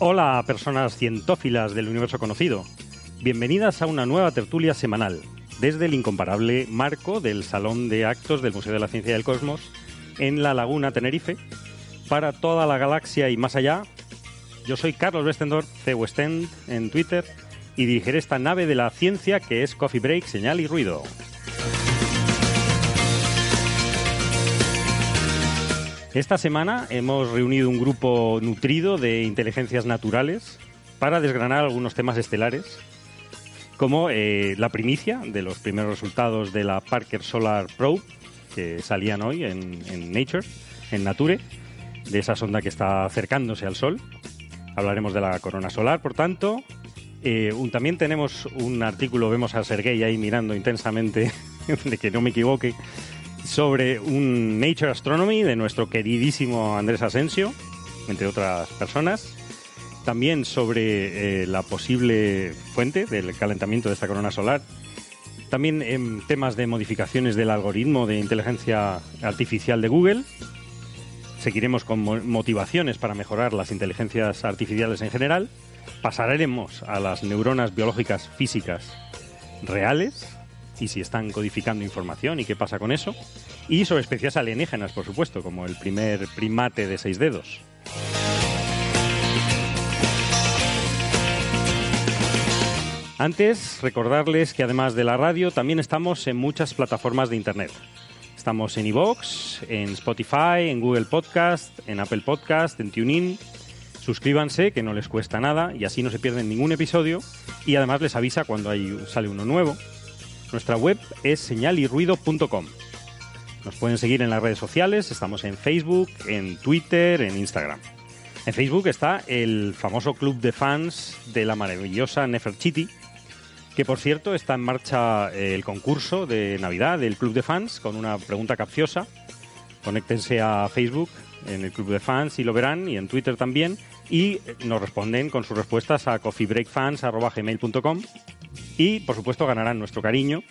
Hola, personas cientófilas del universo conocido. Bienvenidas a una nueva tertulia semanal desde el incomparable marco del Salón de Actos del Museo de la Ciencia y del Cosmos en La Laguna, Tenerife, para toda la galaxia y más allá. Yo soy Carlos Westendorf, C. Westend en Twitter, y dirigiré esta nave de la ciencia que es Coffee Break, Señal y Ruido. Esta semana hemos reunido un grupo nutrido de inteligencias naturales para desgranar algunos temas estelares, como eh, la primicia de los primeros resultados de la Parker Solar Probe, que salían hoy en, en Nature, en Nature, de esa sonda que está acercándose al Sol. Hablaremos de la corona solar, por tanto. Eh, un- también tenemos un artículo, vemos a Sergei ahí mirando intensamente, de que no me equivoque, sobre un Nature Astronomy de nuestro queridísimo Andrés Asensio, entre otras personas. También sobre eh, la posible fuente del calentamiento de esta corona solar. También en temas de modificaciones del algoritmo de inteligencia artificial de Google. Seguiremos con mo- motivaciones para mejorar las inteligencias artificiales en general. Pasaremos a las neuronas biológicas físicas reales y si están codificando información y qué pasa con eso. Y sobre especies alienígenas, por supuesto, como el primer primate de seis dedos. Antes, recordarles que además de la radio, también estamos en muchas plataformas de Internet. Estamos en iVoox, en Spotify, en Google Podcast, en Apple Podcast, en TuneIn. Suscríbanse, que no les cuesta nada, y así no se pierden ningún episodio. Y además les avisa cuando hay, sale uno nuevo. Nuestra web es señalirruido.com. Nos pueden seguir en las redes sociales, estamos en Facebook, en Twitter, en Instagram. En Facebook está el famoso club de fans de la maravillosa Nefertiti, que por cierto está en marcha eh, el concurso de Navidad del club de fans con una pregunta capciosa. Conéctense a Facebook en el club de fans y lo verán, y en Twitter también, y nos responden con sus respuestas a coffeebreakfans.gmail.com y por supuesto ganarán nuestro cariño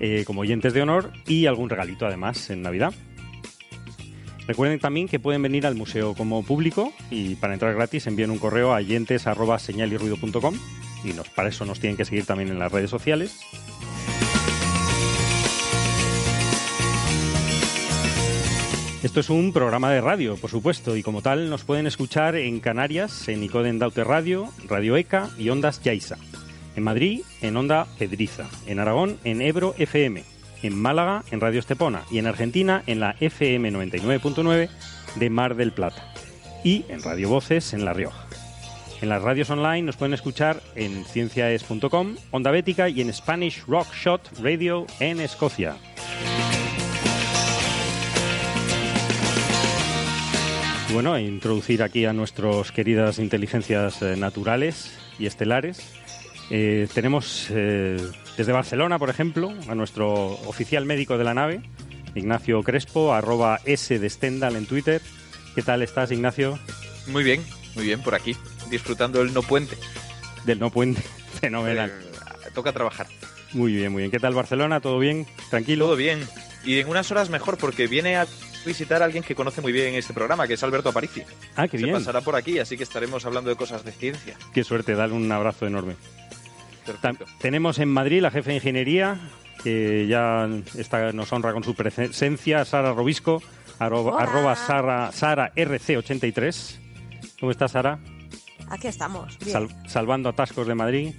eh, como oyentes de honor y algún regalito además en Navidad. Recuerden también que pueden venir al museo como público y para entrar gratis envíen un correo a oyentes@señalirruido.com y nos, para eso nos tienen que seguir también en las redes sociales. Esto es un programa de radio, por supuesto, y como tal nos pueden escuchar en Canarias, en Icoden Daute Radio, Radio ECA y Ondas Yaiza. En Madrid, en Onda Pedriza. En Aragón, en Ebro FM. En Málaga, en Radio Estepona. Y en Argentina, en la FM 99.9 de Mar del Plata. Y en Radio Voces, en La Rioja. En las radios online nos pueden escuchar en cienciaes.com, Onda Bética y en Spanish Rock Shot Radio en Escocia. Bueno, introducir aquí a nuestras queridas inteligencias eh, naturales y estelares. Eh, tenemos eh, desde Barcelona, por ejemplo, a nuestro oficial médico de la nave, Ignacio Crespo, arroba S de Stendhal en Twitter. ¿Qué tal estás, Ignacio? Muy bien, muy bien por aquí, disfrutando del no puente. Del no puente. Fenomenal. Toca trabajar. Muy bien, muy bien. ¿Qué tal Barcelona? ¿Todo bien? ¿Tranquilo? Todo bien. Y en unas horas mejor, porque viene a visitar a alguien que conoce muy bien este programa, que es Alberto Aparici. Ah, qué Se bien. pasará por aquí, así que estaremos hablando de cosas de ciencia. Qué suerte, dale un abrazo enorme. Perfecto. tenemos en Madrid la jefe de ingeniería, que ya está, nos honra con su presencia, Sara Robisco, arroba, arroba Sara, Sara RC83. ¿Cómo estás, Sara? Aquí estamos. Bien. Sal- salvando atascos de Madrid.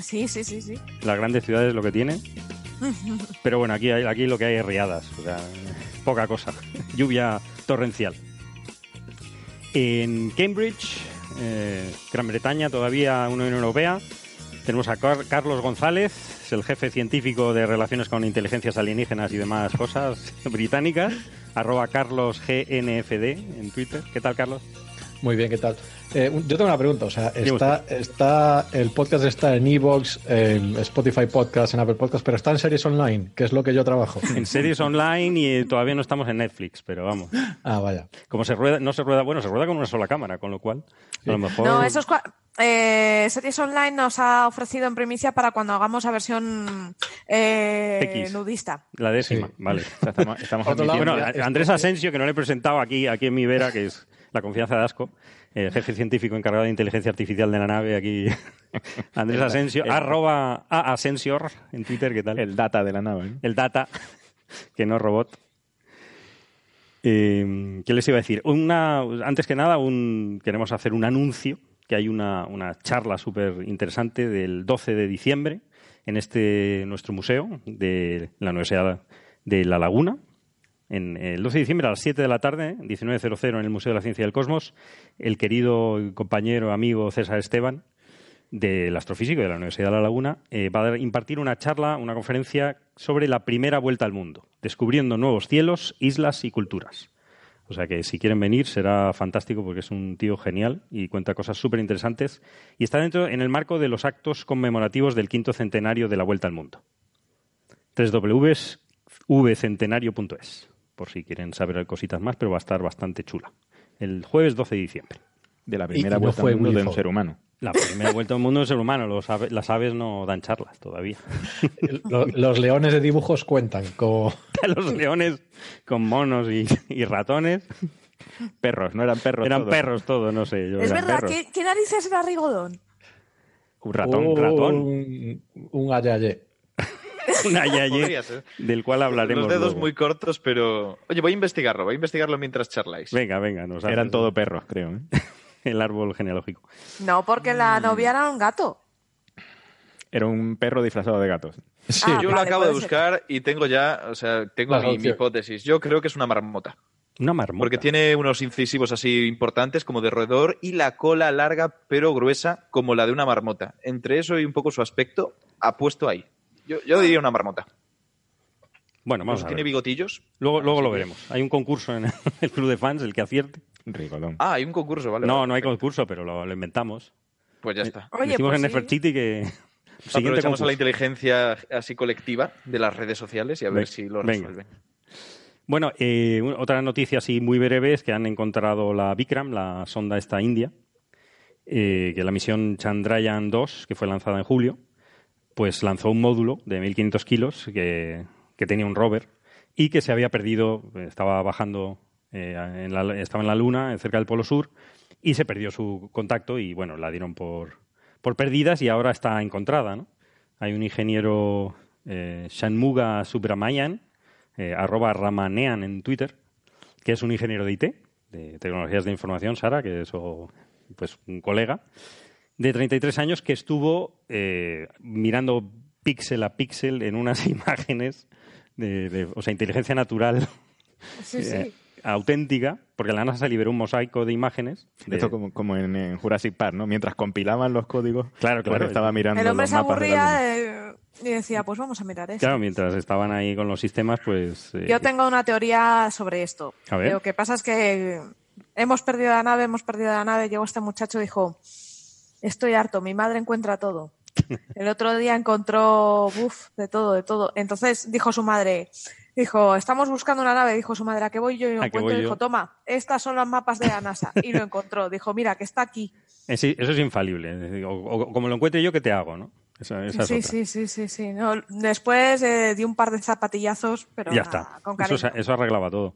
Sí, sí, sí, sí. Las grandes ciudades lo que tienen. Pero bueno, aquí, hay- aquí lo que hay es riadas. O sea, poca cosa. Lluvia torrencial. En Cambridge, eh, Gran Bretaña, todavía Unión Europea, tenemos a Car- Carlos González, es el jefe científico de relaciones con inteligencias alienígenas y demás cosas británicas, arroba carlosgnfd en Twitter. ¿Qué tal, Carlos? Muy bien, ¿qué tal? Eh, yo tengo una pregunta, o sea, está, está, el podcast está en Evox, en Spotify Podcast, en Apple Podcast, pero está en series online, que es lo que yo trabajo. En series online y todavía no estamos en Netflix, pero vamos. Ah, vaya. Como se rueda, no se rueda, bueno, se rueda con una sola cámara, con lo cual a lo mejor. No, esos cua- eh, Series Online nos ha ofrecido en primicia para cuando hagamos la versión eh, X. nudista. La décima, Sí. vale. O sea, estamos, estamos Bueno, Andrés Asensio, que no le he presentado aquí, aquí en mi vera, que es la confianza de Asco, eh, jefe científico encargado de inteligencia artificial de la nave, aquí. Andrés El- Asensio, el- arroba a Asensior en Twitter, ¿qué tal? el data de la nave. ¿no? el data, que no robot. Eh, ¿Qué les iba a decir? Una, antes que nada, un, queremos hacer un anuncio, que hay una, una charla súper interesante del 12 de diciembre en este nuestro museo de la Universidad de La Laguna. En el 12 de diciembre a las 7 de la tarde, 19.00 en el Museo de la Ciencia del Cosmos, el querido compañero, amigo César Esteban, del astrofísico de la Universidad de La Laguna, eh, va a impartir una charla, una conferencia sobre la primera vuelta al mundo, descubriendo nuevos cielos, islas y culturas. O sea que si quieren venir será fantástico porque es un tío genial y cuenta cosas súper interesantes y está dentro en el marco de los actos conmemorativos del quinto centenario de la vuelta al mundo. www.vcentenario.es por si quieren saber cositas más, pero va a estar bastante chula. El jueves 12 de diciembre. De la primera no vuelta fue al mundo de un ser humano. La primera vuelta al mundo del ser humano. Los ave- las aves no dan charlas todavía. Lo- Los leones de dibujos cuentan como... Los leones con monos y, y ratones. Perros, no eran perros. Eran todos. perros todos, no sé. yo Es verdad. ¿qué, qué narices era Rigodón? Un ratón, un ratón. Un, un. Un ayaye, Del cual hablaremos Los dedos luego. muy cortos, pero... Oye, voy a investigarlo, voy a investigarlo mientras charláis. Venga, venga. Nos Eran haces todo perros, creo. ¿eh? El árbol genealógico. No, porque la Mm. novia era un gato. Era un perro disfrazado de gatos. Sí, Ah, Yo lo acabo de ser. buscar y tengo ya, o sea, tengo mi, mi hipótesis. Yo creo que es una marmota. Una marmota. Porque tiene unos incisivos así importantes como de roedor y la cola larga pero gruesa como la de una marmota. Entre eso y un poco su aspecto, apuesto ahí. Yo, yo diría una marmota. Bueno, vamos Incluso a tiene ver. bigotillos. Luego, luego Así lo veremos. Hay un concurso en el club de fans, el que acierte. Ricolón. Ah, hay un concurso, vale. No, vale, no hay perfecto. concurso, pero lo, lo inventamos. Pues ya está. Oye, Decimos pues en sí. Nefertiti que... Siguiente Aprovechamos a la inteligencia así colectiva de las redes sociales y a ver Venga, si lo venga. resuelven. Bueno, eh, otra noticia así muy breve es que han encontrado la Vikram, la sonda esta india, eh, que la misión Chandrayaan 2, que fue lanzada en julio, pues lanzó un módulo de 1.500 kilos que, que tenía un rover y que se había perdido, estaba bajando, eh, en la- estaba en la Luna, cerca del Polo Sur, y se perdió su contacto y, bueno, la dieron por, por perdidas y ahora está encontrada, ¿no? Hay un ingeniero, eh, Shanmuga Subramanian, eh, arroba Ramanean en Twitter, que es un ingeniero de IT, de tecnologías de información, Sara, que es o, pues, un colega, de 33 años que estuvo eh, mirando píxel a píxel en unas imágenes de, de- o sea, inteligencia natural Sí, sí. eh, auténtica, porque la NASA liberó un mosaico de imágenes. de- Esto como, como en, en Jurassic Park, ¿no? Mientras compilaban los códigos, Claro, pues claro. estaba mirando El hombre los se mapas aburría eh, y decía, pues vamos a mirar eso. Claro, mientras estaban ahí con los sistemas, pues... eh, Yo tengo una teoría sobre esto. A ver. Lo que pasa es que hemos perdido la nave, hemos perdido la nave. Llegó este muchacho y dijo, estoy harto, mi madre encuentra todo. El otro día encontró, buf, de todo, de todo. Entonces dijo su madre, dijo, estamos buscando una nave. Dijo su madre, ¿a qué voy yo? Y lo ¿A qué encuentro. Dijo, yo? toma, estas son los mapas de la NASA. Y lo encontró. Dijo, mira, que está aquí. Eh, eso es infalible. O, o como lo encuentre yo, ¿qué te hago? ¿no? Esa, esa es Sí, sí, sí, sí, sí. No, después eh, di un par de zapatillazos, pero ya nada, está. con Eso, eso arreglaba todo.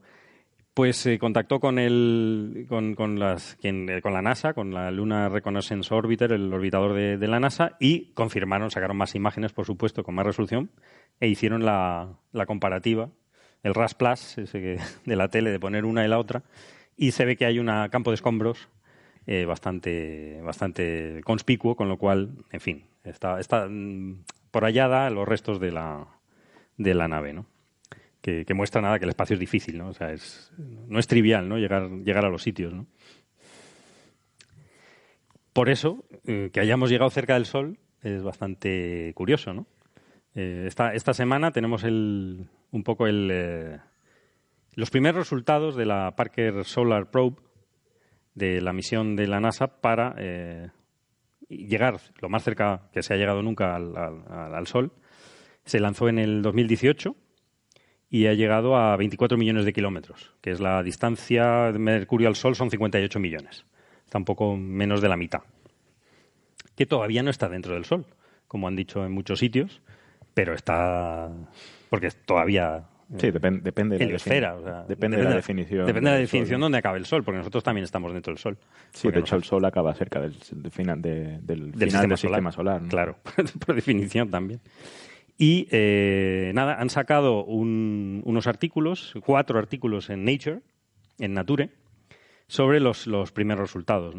Pues se contactó con el, con, con las, quien- eh, con la NASA, con la Luna Reconnaissance Orbiter, el orbitador de, de la NASA, y confirmaron, sacaron más imágenes, por supuesto, con más resolución, e hicieron la, la comparativa, el RAS Plus, ese que- de la tele, de poner una y la otra, y se ve que hay un campo de escombros eh, bastante, bastante conspicuo, con lo cual, en fin, está, está mm, por allá da los restos de la, de la nave, ¿no? Que, muestra nada que el espacio es difícil, ¿no? O sea, es, no es trivial, ¿no? Llegar, llegar a los sitios, ¿no? Por eso, eh, que hayamos llegado cerca del Sol es bastante curioso, ¿no? Eh, esta, esta semana tenemos el, un poco el, eh, los primeros resultados de la Parker Solar Probe, de la misión de la NASA para llegar lo más cerca que se ha llegado nunca al, al- al Sol. Se lanzó en el 2018 y ha llegado a 24 millones de kilómetros, que es la distancia de Mercurio al Sol, son 58 millones. Está un poco menos de la mitad. Que todavía no está dentro del Sol, como han dicho en muchos sitios, pero está. porque todavía. eh, Sí, depen- depende de la o sea, depende de la definición Depende de la del definición donde acabe el Sol, porque nosotros también estamos dentro del Sol. Sí, de hecho el Sol acaba cerca del, del final, de- del del final del sistema sistema solar. ¿no? Claro, por definición también. Y eh, nada, han sacado un- unos artículos, cuatro artículos en Nature, en Nature, sobre los, primeros resultados.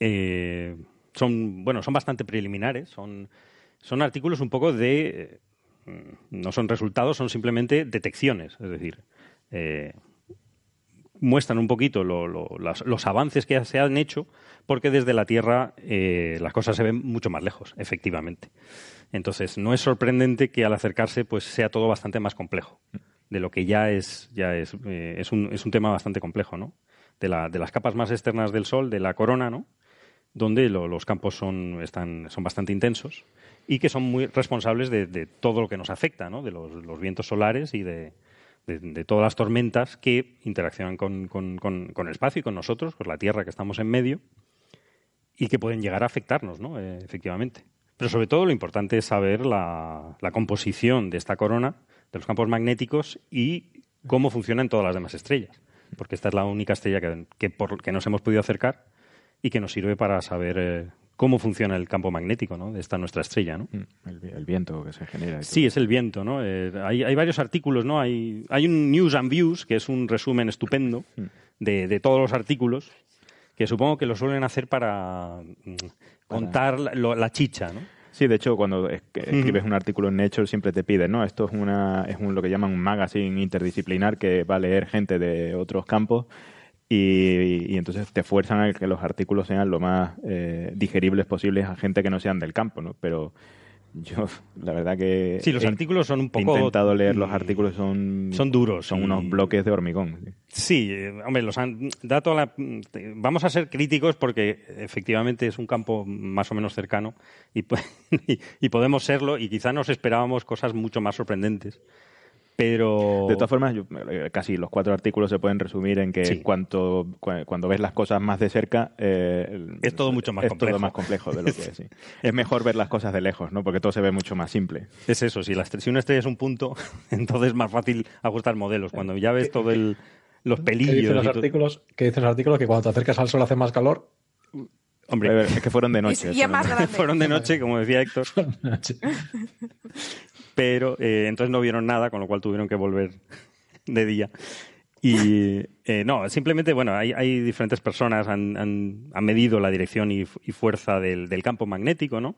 Eh, son, bueno, son bastante preliminares, son, son artículos un poco de... eh, no son resultados, son simplemente detecciones. Es decir, eh, muestran un poquito lo- lo- las- los avances que se han hecho, porque desde la Tierra eh, las cosas se ven mucho más lejos, efectivamente. Entonces, no es sorprendente que al acercarse pues sea todo bastante más complejo de lo que ya es ya es, eh, es, un, es un tema bastante complejo, ¿no? De, la- de las capas más externas del Sol, de la corona, ¿no? Donde lo- los campos son, están, son bastante intensos y que son muy responsables de, de todo lo que nos afecta, ¿no? De los, los vientos solares y de, de, todas las tormentas que interaccionan con, con- con- con el espacio y con nosotros, con la Tierra que estamos en medio, y que pueden llegar a afectarnos, ¿no? Eh, efectivamente. Pero sobre todo lo importante es saber la, la composición de esta corona, de los campos magnéticos y cómo funcionan todas las demás estrellas. Porque esta es la única estrella que, que, por, que nos hemos podido acercar y que nos sirve para saber eh, cómo funciona el campo magnético ¿no? de esta nuestra estrella. ¿no? Mm, El, el viento que se genera. y Sí, es el viento, ¿no? Eh, hay, hay varios artículos, ¿no? Hay, hay un News and Views, que es un resumen estupendo de, de todos los artículos, que supongo que lo suelen hacer para mm, contar la, lo- la chicha, ¿no? Sí, de hecho, cuando escribes un artículo en Nature siempre te piden, ¿no? Esto es una es un, lo que llaman un magazine interdisciplinar que va a leer gente de otros campos y, y entonces te fuerzan a que los artículos sean lo más eh, digeribles posibles a gente que no sean del campo, ¿no? Pero yo, la verdad que... Sí, los he artículos son un he poco... intentado leer los artículos, son... son duros Son y- unos bloques de hormigón. sí. Sí, hombre, los han, da toda la- vamos a ser críticos porque efectivamente es un campo más o menos cercano y, y podemos serlo y quizá nos esperábamos cosas mucho más sorprendentes. Pero... De todas formas, yo- eh, casi los cuatro artículos se pueden resumir en que Sí. cuanto, cu- cuando ves las cosas más de cerca... eh, Es todo mucho más es complejo. todo más complejo de lo que es. sí. Es mejor ver las cosas de lejos, ¿no? Porque todo se ve mucho más simple. Es eso, si, la estre- si una estrella es un punto, entonces es más fácil ajustar modelos. Cuando ya ves todo el, los ¿Qué pelillos... dicen los artículos? ¿Qué dicen los artículos? Que cuando te acercas al sol hace más calor. Hombre, es que fueron de noche. Y, y es más fueron- grande. fueron de noche, como decía Héctor, pero eh, entonces no vieron nada, con lo cual tuvieron que volver de día. Y eh, no, simplemente, bueno, hay, hay diferentes personas, han, han- han medido la dirección y, fu- y fuerza del, del campo magnético, ¿no?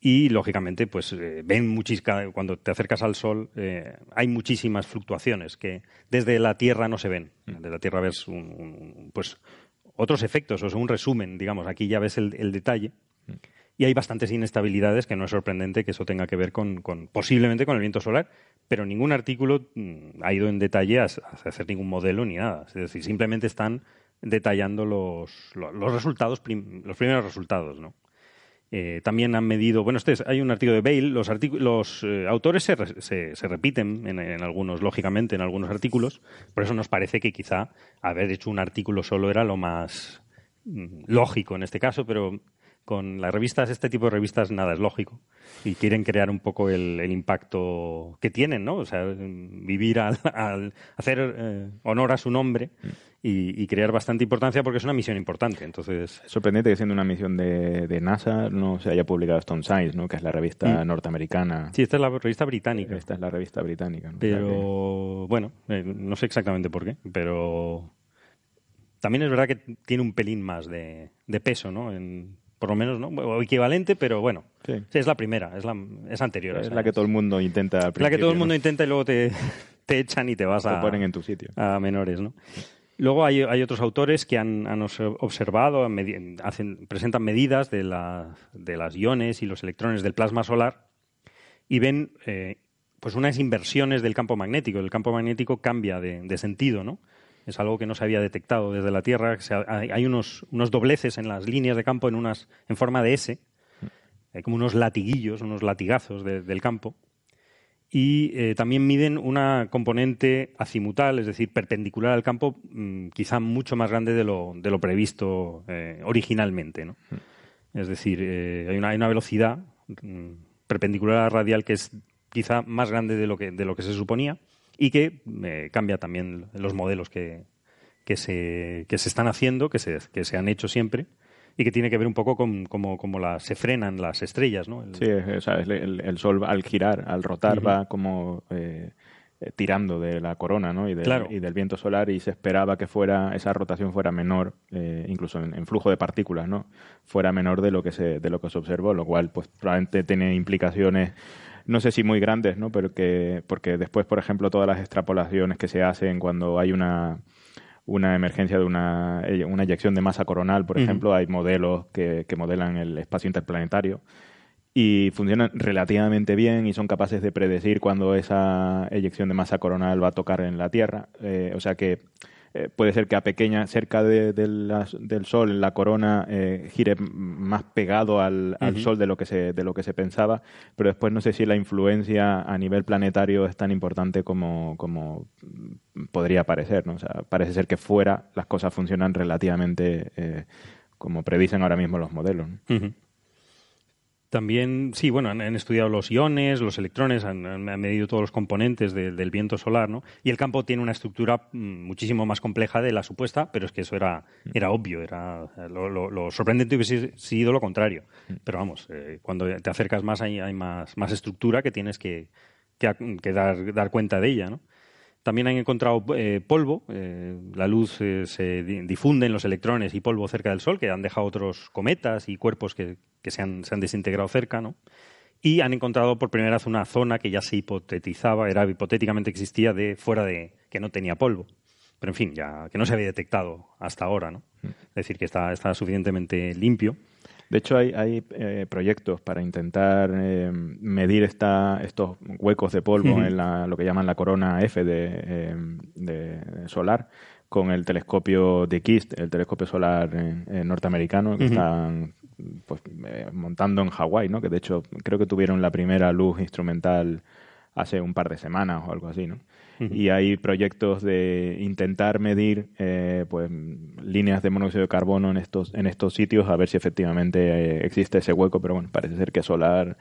Y lógicamente, pues eh, ven muchísimas, cuando te acercas al Sol, eh, hay muchísimas fluctuaciones que desde la Tierra no se ven. Desde la Tierra ves un- un- pues otros efectos, o sea, un resumen, digamos. Aquí ya ves el, el detalle. Y hay bastantes inestabilidades que no es sorprendente que eso tenga que ver con, con- posiblemente con el viento solar, pero ningún artículo mm, ha ido en detalle a, a hacer ningún modelo ni nada. Es decir, simplemente están detallando los, lo- los resultados, los primeros resultados, ¿no? Eh, también han medido, bueno, este es- hay un artículo de Bale, los, los eh, autores se, re- se- se repiten en, en algunos, lógicamente, en algunos artículos, por eso nos parece que quizá haber hecho un artículo solo era lo más mm, lógico en este caso, pero, con las revistas, este tipo de revistas, nada es lógico. Y quieren crear un poco el, el impacto que tienen, ¿no? O sea, vivir al, al hacer eh, honor a su nombre y, y crear bastante importancia porque es una misión importante. Entonces, Es sorprendente que siendo una misión de, de NASA no se haya publicado Stone Science, ¿no? que es la revista Mm. norteamericana. sí, esta es la revista británica. Esta es la revista británica. ¿no? O sea que- Pero bueno, eh, no sé exactamente por qué, pero también es verdad que tiene un pelín más de, de peso, ¿no? En, por lo menos, ¿no? O equivalente, pero bueno, Sí. Sí, es la primera, es la es anterior. es la que todo el mundo intenta al es la que todo el mundo ¿no? intenta y luego te, te echan y te vas Te a, ponen en tu sitio. a menores, ¿no? Luego hay, hay otros autores que han, han observado, hacen, presentan medidas de, la- de las iones y los electrones del plasma solar y ven eh, pues unas inversiones del campo magnético. El campo magnético cambia de, de sentido, ¿no? Es algo que no se había detectado desde la Tierra. Hay unos, dobleces en las líneas de campo en, unas, en forma de S, hay como unos latiguillos, unos latigazos de- del campo. Y eh, también miden una componente azimutal, es decir, perpendicular al campo, mm, quizá mucho más grande de lo, previsto eh, originalmente. ¿no? Es decir, eh, hay, una, velocidad mm, perpendicular a radial que es quizá más grande de lo que se suponía y que eh, cambia también los modelos que, que, se, que se están haciendo, que se, que se han hecho siempre y que tiene que ver un poco con cómo se frenan las estrellas. ¿no? El- Sí, o sea, el, el Sol al girar, al rotar, va como eh, eh, tirando de la corona ¿no? y, del, Claro. y del viento solar y se esperaba que fuera esa rotación fuera menor, eh, incluso en, en flujo de partículas, ¿no? fuera menor de lo que se de lo que se observó, lo cual pues probablemente tiene implicaciones no sé si muy grandes, ¿no? Pero que porque después, por ejemplo, todas las extrapolaciones que se hacen cuando hay una una emergencia de una, eh, una eyección de masa coronal, por ejemplo, hay modelos que, que modelan el espacio interplanetario y funcionan relativamente bien y son capaces de predecir cuándo esa eyección de masa coronal va a tocar en la Tierra. Eh, o sea que eh, puede ser que a pequeña, cerca de- de del Sol, la corona eh, gire más pegado al. Sol de lo, que se, de lo que se pensaba, pero después no sé si la influencia a nivel planetario es tan importante como, como podría parecer. ¿no? O sea, parece ser que fuera las cosas funcionan relativamente eh, como predicen ahora mismo los modelos. También, sí, bueno, han, han estudiado los iones, los electrones, han, han medido todos los componentes de- del viento solar, ¿no? Y el campo tiene una estructura mm, muchísimo más compleja de la supuesta, pero es que eso era, era obvio, era lo, lo- lo sorprendente hubiese sido lo contrario. Pero vamos, eh, cuando te acercas más hay, hay más, más estructura que tienes que, que dar, dar cuenta de ella, ¿no? También han encontrado eh, polvo, eh, la luz eh, se di- difunde en los electrones y polvo cerca del Sol, que han dejado otros cometas y cuerpos que, que se, han, se han desintegrado cerca, ¿no? Y han encontrado por primera vez una zona que ya se hipotetizaba, era hipotéticamente existía de fuera de que no tenía polvo. Pero en fin, ya que no se había detectado hasta ahora, ¿no? Es decir, que está, está suficientemente limpio. De hecho, hay, hay eh, proyectos para intentar eh, medir esta, estos huecos de polvo en la- lo que llaman la corona F de, eh, de solar con el telescopio de KIST, el telescopio solar norteamericano que están pues, eh, montando en Hawái, ¿no? que de hecho creo que tuvieron la primera luz instrumental hace un par de semanas o algo así, ¿no? Y hay proyectos de intentar medir eh, pues líneas de monóxido de carbono en estos en estos sitios a ver si efectivamente eh, existe ese hueco, pero bueno, parece ser que solar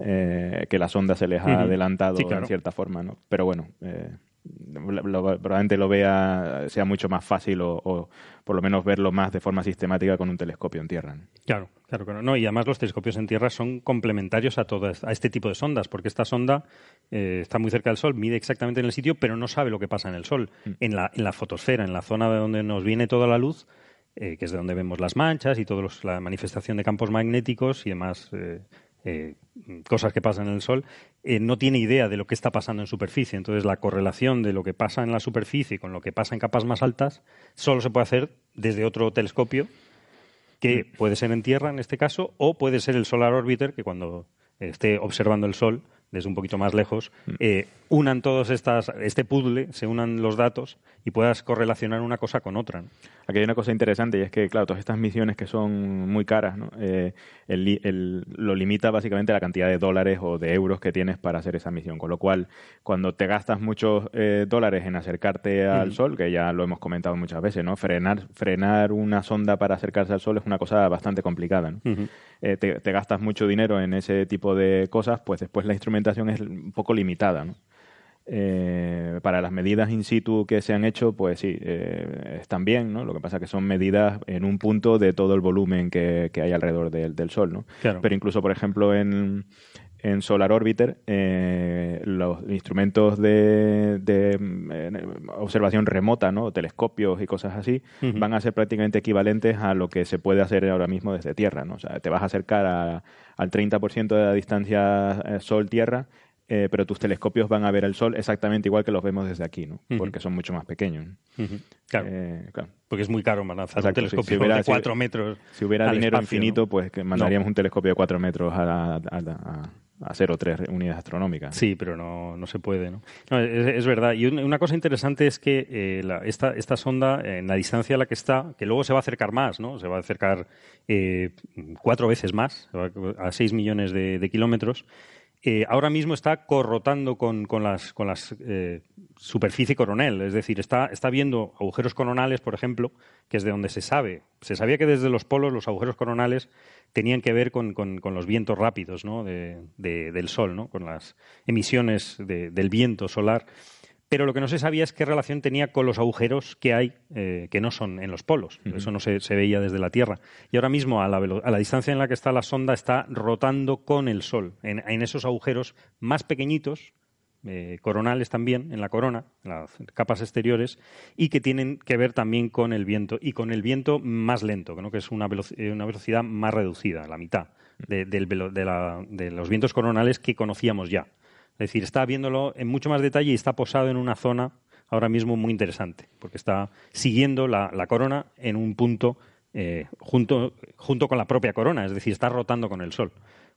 eh, que la sonda se les ha adelantado Sí, claro. en cierta forma, ¿no? Pero bueno, eh, lo- probablemente lo vea sea mucho más fácil o, o por lo menos verlo más de forma sistemática con un telescopio en tierra. ¿no? Claro, claro, claro. No, y además los telescopios en tierra son complementarios a todas, a este tipo de sondas, porque esta sonda eh, está muy cerca del Sol, mide exactamente en el sitio, pero no sabe lo que pasa en el Sol. En la, en la fotosfera, en la zona de donde nos viene toda la luz, eh, que es de donde vemos las manchas y toda la manifestación de campos magnéticos y demás eh, eh, cosas que pasan en el Sol, eh, no tiene idea de lo que está pasando en superficie. Entonces, la correlación de lo que pasa en la superficie con lo que pasa en capas más altas solo se puede hacer desde otro telescopio que puede ser en Tierra en este caso, o puede ser el Solar Orbiter, que cuando esté observando el Sol desde un poquito más lejos, eh, unan todos estas, este puzzle, se unan los datos y puedas correlacionar una cosa con otra. ¿no? Aquí hay una cosa interesante y es que, claro, todas estas misiones que son muy caras, ¿no? Eh, el li- el- lo limita básicamente la cantidad de dólares o de euros que tienes para hacer esa misión. Con lo cual, cuando te gastas muchos eh, dólares en acercarte al Sol, que ya lo hemos comentado muchas veces, ¿no? Frenar, frenar una sonda para acercarse al Sol es una cosa bastante complicada, te, te gastas mucho dinero en ese tipo de cosas, pues después la instrumentación es un poco limitada, ¿no? Eh, para las medidas in situ que se han hecho, pues sí, eh, están bien, ¿no? Lo que pasa es que son medidas en un punto de todo el volumen que, que hay alrededor del, del Sol, ¿no? Claro. Pero incluso, por ejemplo, en, en Solar Orbiter, eh, los instrumentos de, de, eh, observación remota, ¿no? telescopios y cosas así, van a ser prácticamente equivalentes a lo que se puede hacer ahora mismo desde Tierra. ¿no? O sea, te vas a acercar a- al 30% de la distancia eh, Sol-Tierra, eh, pero tus telescopios van a ver el Sol exactamente igual que los vemos desde aquí, ¿no? Porque son mucho más pequeños. Claro, claro. porque es muy caro lanzar Exacto, un telescopio Si hubiera- de si- 4 metros. Si hubiera dinero espacio, infinito, ¿no? pues que mandaríamos un telescopio de 4 metros a, la- a, la- a, a 0,3 unidades astronómicas. Sí, pero no, no se puede, ¿no? Es, verdad. Y un- una cosa interesante es que eh, la- esta, esta sonda, en la distancia a la que está, que luego se va a acercar más, ¿no? Se va a acercar eh, cuatro veces más, a 6 millones de kilómetros. Eh, ahora mismo está corrotando con, con las, con las eh, superficie coronel, es decir, está, está viendo agujeros coronales, por ejemplo, que es de donde se sabe. Se sabía que desde los polos los agujeros coronales tenían que ver con, con- los vientos rápidos ¿no? de- de- del Sol, ¿no? con las emisiones de- del viento solar. Pero lo que no se sabía es qué relación tenía con los agujeros que hay, eh, que no son en los polos. Eso no se, se veía desde la Tierra. Y ahora mismo, a la, a la distancia en la que está la sonda, está rotando con el Sol, en, en esos agujeros más pequeñitos, eh, coronales también, en la corona, en las capas exteriores, y que tienen que ver también con el viento, y con el viento más lento, ¿no? que es una, eh, una velocidad más reducida, la mitad de, del velo- de la- de los vientos coronales que conocíamos ya. Es decir, está viéndolo en mucho más detalle y está posado en una zona ahora mismo muy interesante, porque está siguiendo la, corona en un punto eh, junto, junto con la propia corona, es decir, está rotando con el Sol.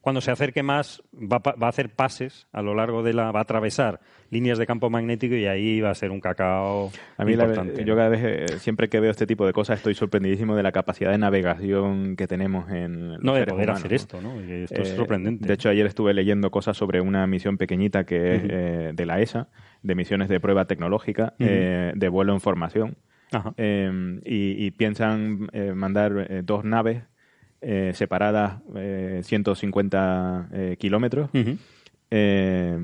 Cuando se acerque más, va, va a hacer pases a lo largo de la. va a atravesar líneas de campo magnético y ahí va a ser un cacao A mí, la- importante. yo cada vez, eh, siempre que veo este tipo de cosas, estoy sorprendidísimo de la capacidad de navegación que tenemos en los no de poder humanos, hacer esto, ¿no? Y esto es Eh, sorprendente. De hecho, ayer estuve leyendo cosas sobre una misión pequeñita que es eh, de la ESA, de misiones de prueba tecnológica, eh, de vuelo en formación. Ajá. Eh, y, y piensan mandar dos naves eh, separadas eh, 150 eh, kilómetros. Ujú. Eh,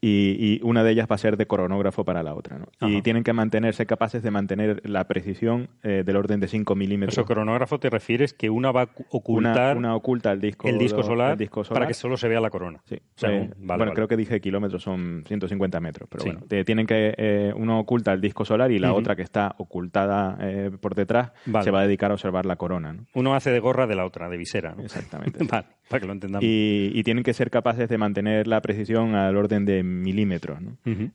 y, y una de ellas va a ser de coronógrafo para la otra. ¿no? Y tienen que mantenerse capaces de mantener la precisión eh, del orden de 5 milímetros. Eso, cronógrafo, te refieres que una va a una, ocultar una oculta el disco, el disco, solar el disco solar. para que solo se vea la corona. Sí. O sea, Eh, un- vale, bueno, vale. creo que dije kilómetros, son 150 metros, pero Sí. bueno, te- tienen que eh, uno oculta el disco solar y la otra que está ocultada eh, por detrás Vale. se va a dedicar a observar la corona. ¿no? Uno hace de gorra de la otra, de visera. ¿no? Exactamente. vale, para que lo entendamos. Y, y tienen que ser capaces de mantener la precisión al orden de milímetros.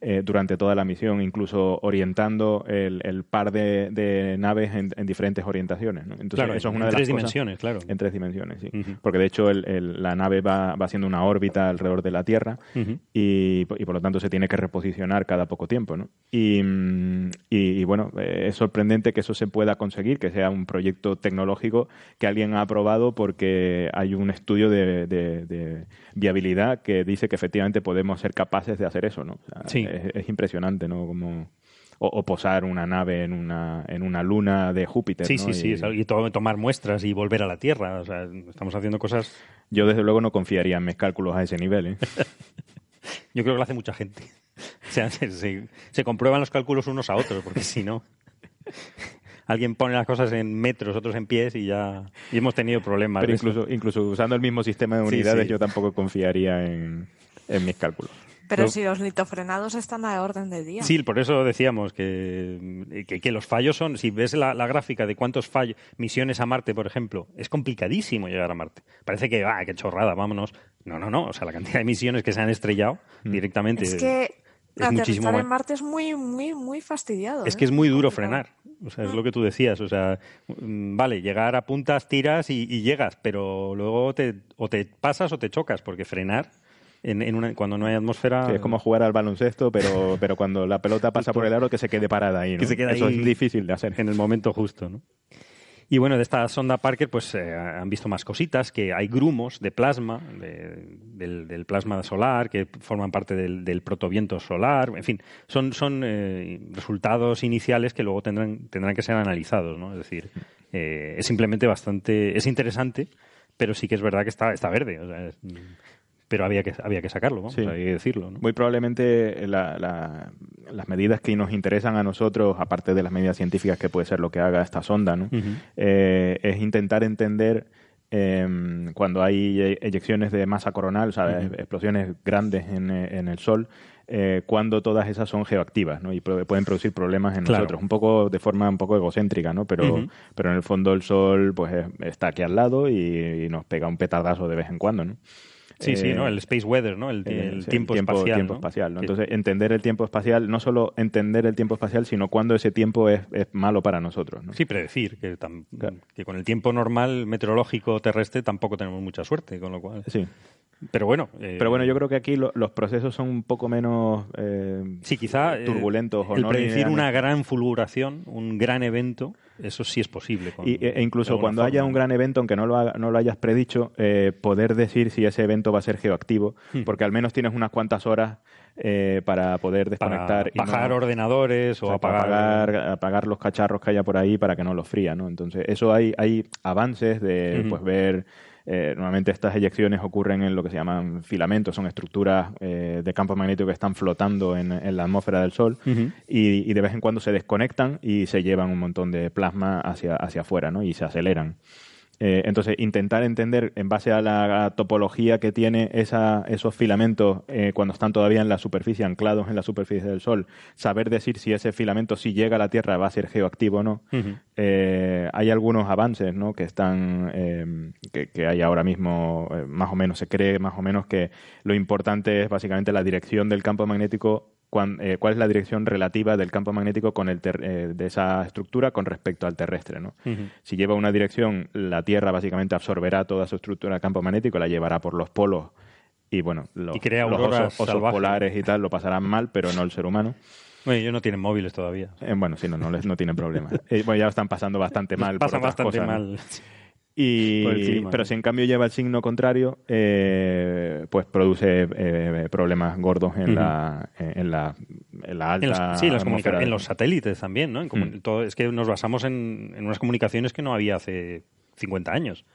Eh, durante toda la misión, incluso orientando el, el par de, de naves en, en diferentes orientaciones. ¿no? Entonces, claro, eso es en una de tres las cosas- dimensiones, claro. En tres dimensiones, sí. Porque de hecho el- el- la nave va, va haciendo una órbita alrededor de la Tierra y, y por lo tanto se tiene que reposicionar cada poco tiempo. ¿no? Y, mm, y- y, bueno, eh, es sorprendente que eso se pueda conseguir, que sea un proyecto tecnológico que alguien ha aprobado porque hay un estudio de, de- de viabilidad que dice que efectivamente podemos ser capaces de hacer eso. ¿no? O sea, Sí. es, es impresionante, ¿no? Como, o, o posar una nave en una, en una luna de Júpiter. Sí, ¿no? sí, sí. Y- algo- Y to- tomar muestras y volver a la Tierra. O sea, estamos haciendo cosas. Yo desde luego no confiaría en mis cálculos a ese nivel. ¿eh? Yo creo que lo hace mucha gente. O sea, se, se- se comprueban los cálculos unos a otros, porque si no. Alguien pone las cosas en metros, otros en pies y ya. Y hemos tenido problemas. Pero incluso, incluso usando el mismo sistema de Sí, unidades, sí. yo tampoco confiaría en, en mis cálculos. Pero si los litofrenados están a orden del día. Sí, por eso decíamos que, que, que los fallos son, si ves la, la gráfica de cuántos fallos, misiones a Marte, por ejemplo, es complicadísimo llegar a Marte. Parece que, ah, qué chorrada, vámonos. No, no, no, o sea, la cantidad de misiones que se han estrellado directamente. Es que es muchísimo en Marte es muy, muy, muy fastidiado. Es ¿eh? que es muy duro frenar. O sea, es lo que tú decías. O sea, mm, vale, llegar a puntas, tiras y, y llegas, pero luego te, o te pasas o te chocas, porque frenar en, en una- cuando no hay atmósfera. Sí, es como jugar al baloncesto, pero, pero cuando la pelota pasa por el aro, que se quede parada ahí. ¿no? que se queda Eso ahí es difícil de hacer. en el momento justo, ¿no? Y bueno, de esta sonda Parker, pues eh, han visto más cositas, que hay grumos de plasma, de- del, del plasma solar, que forman parte del, del protoviento solar. En fin, son, son eh, resultados iniciales que luego tendrán, tendrán que ser analizados, ¿no? Es decir, eh, es simplemente bastante, es interesante, pero sí que es verdad que está, está verde. o sea, es- pero había que, había que sacarlo, vamos, Sí. había que decirlo, ¿no? Muy probablemente la- la- las medidas que nos interesan a nosotros, aparte de las medidas científicas que puede ser lo que haga esta sonda, ¿no? Eh, es intentar entender eh, cuando hay e- eyecciones de masa coronal, o sea, explosiones grandes en, eh, en el Sol, eh, cuando todas esas son geoactivas ¿no? y pueden producir problemas en Claro. nosotros, un poco de forma un poco egocéntrica, ¿no? pero, pero en el fondo el Sol pues es- está aquí al lado y, y nos pega un petardazo de vez en cuando. ¿no? Sí, sí, Eh, ¿no? El space weather, ¿no? El, eh, el sí, tiempo, espacial. tiempo ¿no? espacial, Entonces, entender el tiempo espacial, no solo entender el tiempo espacial, sino cuando ese tiempo es, es malo para nosotros. ¿no? Sí, predecir que, tam- Claro. que con el tiempo normal meteorológico terrestre tampoco tenemos mucha suerte, con lo cual. Sí. Pero bueno. eh, Pero bueno, yo creo que aquí lo- los procesos son un poco menos eh, Sí, quizá. eh, turbulentos o el no predecir una gran fulguración, un gran evento, eso sí es posible. con- Y, e de incluso cuando haya un gran evento, aunque no lo, no lo hayas predicho, eh, poder decir si ese evento va a ser geoactivo, Hmm. porque al menos tienes unas cuantas horas eh, para poder Para desconectar y no- bajar ordenadores o, o sea, para apagar. apagar, apagar los cacharros que haya por ahí para que no los fría, ¿no? Entonces, eso hay, hay avances de Ujú. pues ver. Eh, normalmente estas eyecciones ocurren en lo que se llaman filamentos, son estructuras eh, de campo magnético que están flotando en, en la atmósfera del Sol y, y de vez en cuando se desconectan y se llevan un montón de plasma hacia, hacia afuera ¿no? y se aceleran. Eh, entonces, intentar entender en base a la topología que tiene esa, esos filamentos eh, cuando están todavía en la superficie, anclados en la superficie del Sol, saber decir si ese filamento, si llega a la Tierra, va a ser geoactivo o no. Eh, hay algunos avances ¿no? que están eh, que, que hay ahora mismo eh, más o menos se cree más o menos que lo importante es básicamente la dirección del campo magnético eh, cuál es la dirección relativa del campo magnético con el eh, de esa estructura con respecto al terrestre ¿no? Si lleva una dirección la Tierra básicamente absorberá toda su estructura de campo magnético la llevará por los polos y bueno los, Y crea los osos, polares y tal lo pasarán mal pero no el ser humano Bueno, ellos no tienen móviles todavía. eh, bueno, sí, no, no, les, no tienen problema. Eh, bueno, ya lo están pasando bastante mal. por Pasa otras bastante cosas, mal. Y, pero si en cambio lleva el signo contrario, eh, pues produce eh, problemas gordos en, la, en, la, en la alta En los, sí, en, las los satélites también, ¿no? En Mm. todo- es que nos basamos en, en unas comunicaciones que no había hace 50 años.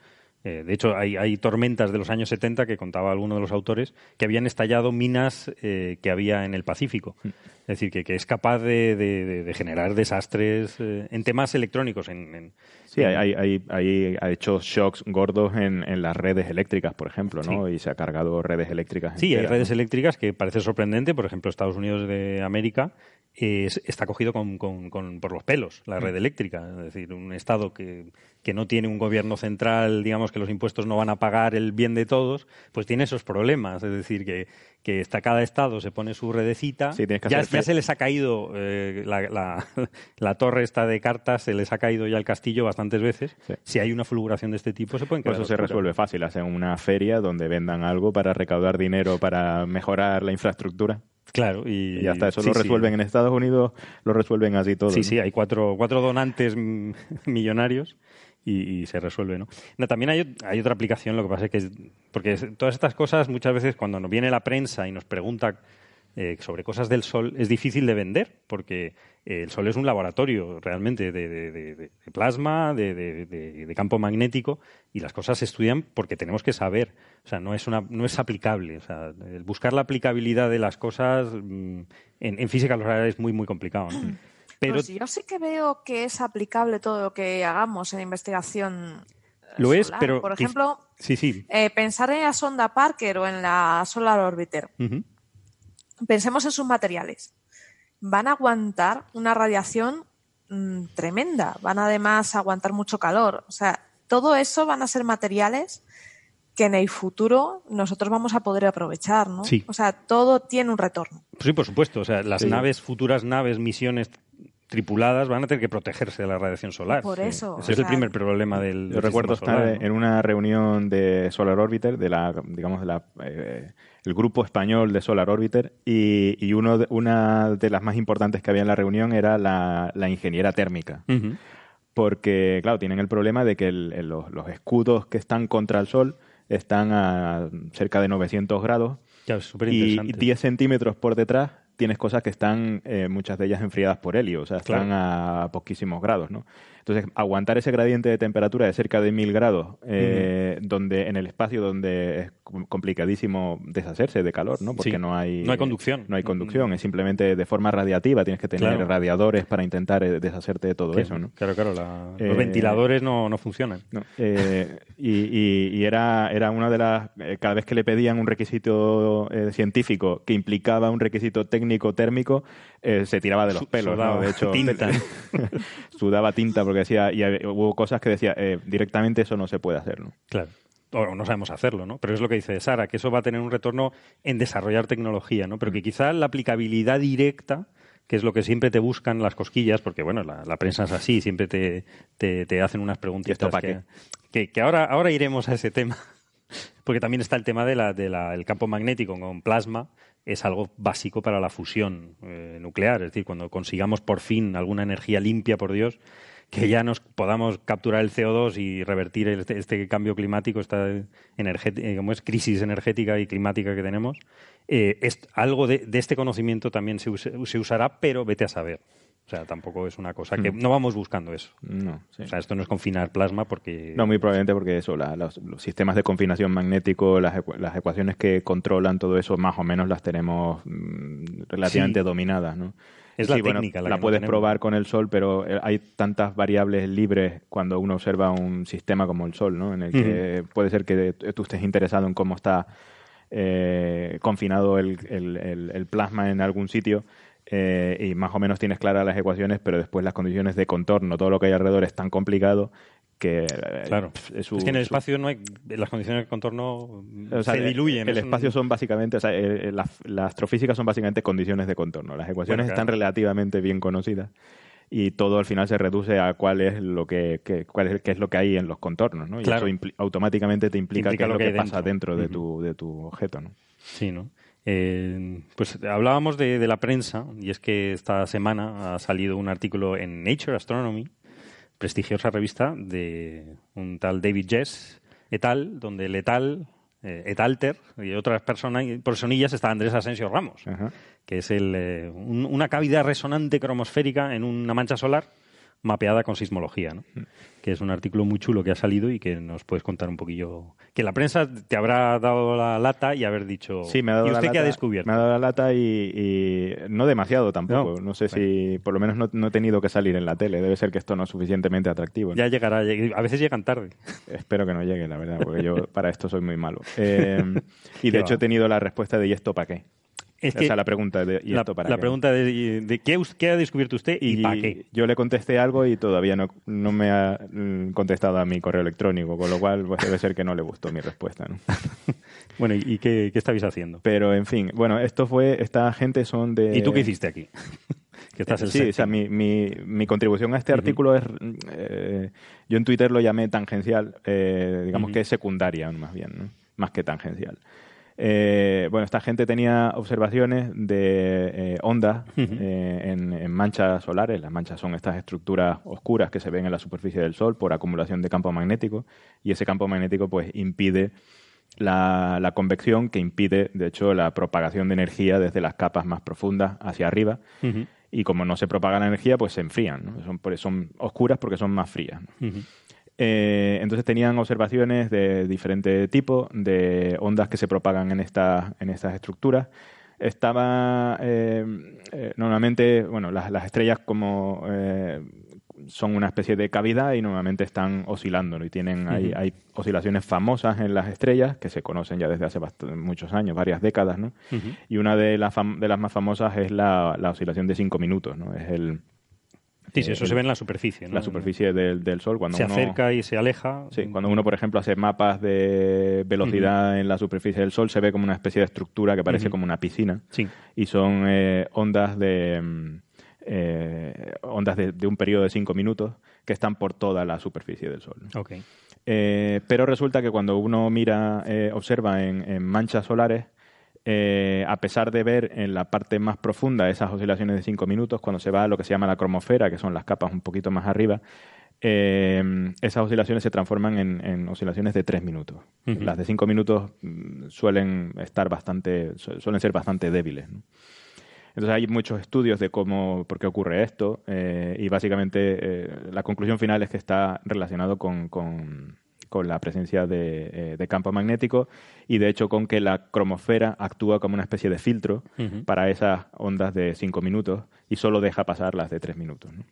Eh, de hecho, hay, hay tormentas de los años 70 que contaba alguno de los autores que habían estallado minas eh, que había en el Pacífico. Mm. Es decir, que, que es capaz de, de- de- de generar desastres eh, en temas electrónicos. En, en- Sí, hay, hay, hay- ha hecho shocks gordos en, en las redes eléctricas, por ejemplo, ¿no? Y se ha cargado redes eléctricas. Sí, hay redes ¿no? eléctricas que parece sorprendente. Por ejemplo, Estados Unidos de América es- está cogido con, con- con- por los pelos, la Mm. red eléctrica. Es decir, un Estado que, que no tiene un gobierno central, digamos que los impuestos no van a pagar el bien de todos, pues tiene esos problemas. Es decir, que, que está cada Estado se pone su redecita. Sí, tienes que ya, se les ha caído eh, la, la- la torre esta de cartas, se les ha caído ya el castillo bastantes veces. Sí. Si hay una fulguración de este tipo, se pueden quedar eso se resuelve fácil. Hacen una feria donde vendan algo para recaudar dinero para mejorar la infraestructura. Claro, y, está, eso sí, lo sí. resuelven en Estados Unidos, lo resuelven así todo. Sí, ¿no? sí, hay cuatro, cuatro donantes mm, millonarios y, se resuelve, ¿no? También hay, hay otra aplicación, lo que pasa es que... porque todas estas cosas, muchas veces cuando nos viene la prensa y nos pregunta eh, sobre cosas del Sol, es difícil de vender, porque eh, el Sol es un laboratorio realmente de, de- plasma, de, campo magnético, y las cosas se estudian porque tenemos que saber. O sea, no es, una, no es aplicable. O sea, buscar la aplicabilidad de las cosas mm, en, en física nuclear es muy, muy complicado, ¿no? Pero Pues yo sí que veo que es aplicable todo lo que hagamos en investigación. eh, Lo es, pero Por ejemplo, sí, sí. eh, pensar en la sonda Parker o en la Solar Orbiter. Pensemos en sus materiales. Van a aguantar una radiación mm, tremenda. Van además a aguantar mucho calor. O sea, todo eso van a ser materiales que en el futuro nosotros vamos a poder aprovechar, ¿no? Sí. O sea, todo tiene un retorno. Sí, por supuesto. O sea, las Sí. naves, futuras naves, misiones tripuladas van a tener que protegerse de la radiación solar. Por eso, Ese o es el primer problema del, Yo del recuerdo estar solar, ¿no? en una reunión de Solar Orbiter, de la, digamos, de la, eh, el grupo español de Solar Orbiter, y, y uno de- una de las más importantes que había en la reunión era la, la ingeniera térmica. Porque, claro, tienen el problema de que el- el- los, los escudos que están contra el Sol están a cerca de 900 grados Claro, es súper y interesante. 10 centímetros por detrás tienes cosas que están, eh, muchas de ellas enfriadas por helio, o sea, están a poquísimos grados, ¿no? Entonces, aguantar ese gradiente de temperatura de cerca de 1000 grados, eh, donde en el espacio donde es com- complicadísimo deshacerse de calor, ¿no? Porque Sí. no hay... No hay conducción. No hay conducción, es simplemente de forma radiativa, tienes que tener Claro. radiadores para intentar eh, deshacerte de todo eso, ¿no? Claro, claro, la- Eh, los ventiladores no, no funcionan. No, eh, y, y- y era, era una de las. eh, cada vez que le pedían un requisito eh, científico que implicaba un requisito técnico térmico, eh, se tiraba de los pelos. ¿no? sudaba De hecho, tinta. sudaba tinta porque decía. Y hubo cosas que decía eh, directamente eso no se puede hacer. ¿no? Claro. O no sabemos hacerlo, ¿no? Pero es lo que dice Sara, que eso va a tener un retorno en desarrollar tecnología, ¿no? Pero Mm. que quizá la aplicabilidad directa, que es lo que siempre te buscan las cosquillas, porque bueno, la, la prensa es así, siempre te, te, te hacen unas preguntas. ¿Y esto pa' qué? Que, que ahora, ahora iremos a ese tema. Porque también está el tema del de la- el campo magnético con plasma, es algo básico para la fusión eh, nuclear. Es decir, cuando consigamos por fin alguna energía limpia, por Dios, que ya nos podamos capturar el CO2 y revertir este, cambio climático, esta eh, como es crisis energética y climática que tenemos, eh, es, algo de, este conocimiento también se usará, pero vete a saber. O sea, tampoco es una cosa que no vamos buscando eso. No, sí. O sea, esto no es confinar plasma porque No, muy probablemente porque eso, la- los, los sistemas de confinación magnético, las, ecu- las ecuaciones que controlan todo eso, más o menos las tenemos mm, relativamente Sí. dominadas, ¿no? Es la Sí, técnica la la que no puedes probar con el Sol, pero eh, hay tantas variables libres cuando uno observa un sistema como el Sol, ¿no? En el que puede ser que tú estés interesado en cómo está eh, confinado el, el- el- el plasma en algún sitio eh, y más o menos tienes claras las ecuaciones, pero después las condiciones de contorno, todo lo que hay alrededor es tan complicado que eh, Claro. pf, su- es que en el su- espacio no hay las condiciones de contorno o sea, se diluyen. El, es un- espacio son básicamente, o sea, la, la astrofísica son básicamente condiciones de contorno. Las ecuaciones Bueno, están relativamente bien conocidas y todo al final se reduce a cuál es lo que, que- cuál es, qué es lo que hay en los contornos, ¿no? Y Claro. eso automáticamente te implica, Implica qué es lo que pasa dentro, dentro. de, tu, de tu objeto, ¿no? Sí, ¿no? Eh, pues hablábamos de, de la prensa y es que esta semana ha salido un artículo en Nature Astronomy, prestigiosa revista de un tal David Jess et al, donde el etal, eh, et alter y otras personas, personillas está Andrés Asensio Ramos, Ajá. que es el, eh, un- una cavidad resonante cromosférica en una mancha solar mapeada con sismología, ¿no? Mm. que es un artículo muy chulo que ha salido y que nos puedes contar un poquillo. Que la prensa te habrá dado la lata y haber dicho. Sí, me ha dado ¿Y usted la qué ha lata, descubierto? Me ha dado la lata y, y no demasiado tampoco. No. No, sé si, por lo menos no, no he tenido que salir en la tele. Debe ser que esto no es suficientemente atractivo. ¿no? Ya llegará, lleg- a veces llegan tarde. Espero que no llegue, la verdad, porque yo para esto soy muy malo. Eh, y de hecho va. he tenido la respuesta de ¿y esto para qué? Es que sea, la pregunta de ¿y la, esto para la qué? pregunta de, de ¿qué, ha descubierto usted y, para qué. yo le contesté algo y todavía no, no me ha mm, contestado a mi correo electrónico, con lo cual pues, debe ser que no le gustó mi respuesta. ¿no? Bueno, ¿y, y qué, qué estabais haciendo? Pero en fin, bueno, esto fue, esta gente son de... ¿Y tú qué hiciste aquí? que estás el sí, o sea, mi, mi, mi contribución a este artículo es, eh, yo en Twitter lo llamé tangencial, eh, digamos que es secundaria más bien, ¿no? más que tangencial. Eh, bueno, esta gente tenía observaciones de eh, ondas eh, en, en manchas solares. Las manchas son estas estructuras oscuras que se ven en la superficie del Sol por acumulación de campo magnético y ese campo magnético pues impide la, la convección que impide, de hecho, la propagación de energía desde las capas más profundas hacia arriba y como no se propaga la energía, pues se enfrían. ¿no? Son, por- son oscuras porque son más frías. Eh, entonces tenían observaciones de diferente tipo, de ondas que se propagan en, esta, en estas estructuras. Estaba eh, eh, normalmente, bueno, las, las estrellas como eh, son una especie de cavidad y normalmente están oscilando ¿no? y tienen hay, hay oscilaciones famosas en las estrellas que se conocen ya desde hace muchos años, varias décadas, ¿no? Y una de las, de las más famosas es la, la oscilación de cinco minutos, ¿no? Es el, Sí, sí, eso el- se ve en la superficie. ¿no? la superficie del, del Sol cuando Se uno, acerca y se aleja. Sí, cuando uno, por ejemplo, hace mapas de velocidad en la superficie del Sol, se ve como una especie de estructura que parece como una piscina. Sí. Y son eh, ondas de, eh, ondas de, de un periodo de 5 minutos que están por toda la superficie del Sol. ¿no? Ok. Eh, pero resulta que cuando uno mira, eh, observa en, en manchas solares, eh, a pesar de ver en la parte más profunda esas oscilaciones de 5 minutos, cuando se va a lo que se llama la cromosfera, que son las capas un poquito más arriba, eh, esas oscilaciones se transforman en, en oscilaciones de 3 minutos. Las de 5 minutos mm, suelen estar bastante, su- suelen ser bastante débiles. ¿no? Entonces hay muchos estudios de cómo, por qué ocurre esto eh, y básicamente eh, la conclusión final es que está relacionado con, con- con la presencia de, eh, de campo magnético y de hecho con que la cromosfera actúa como una especie de filtro para esas ondas de 5 minutos y solo deja pasar las de 3 minutos. ¿no?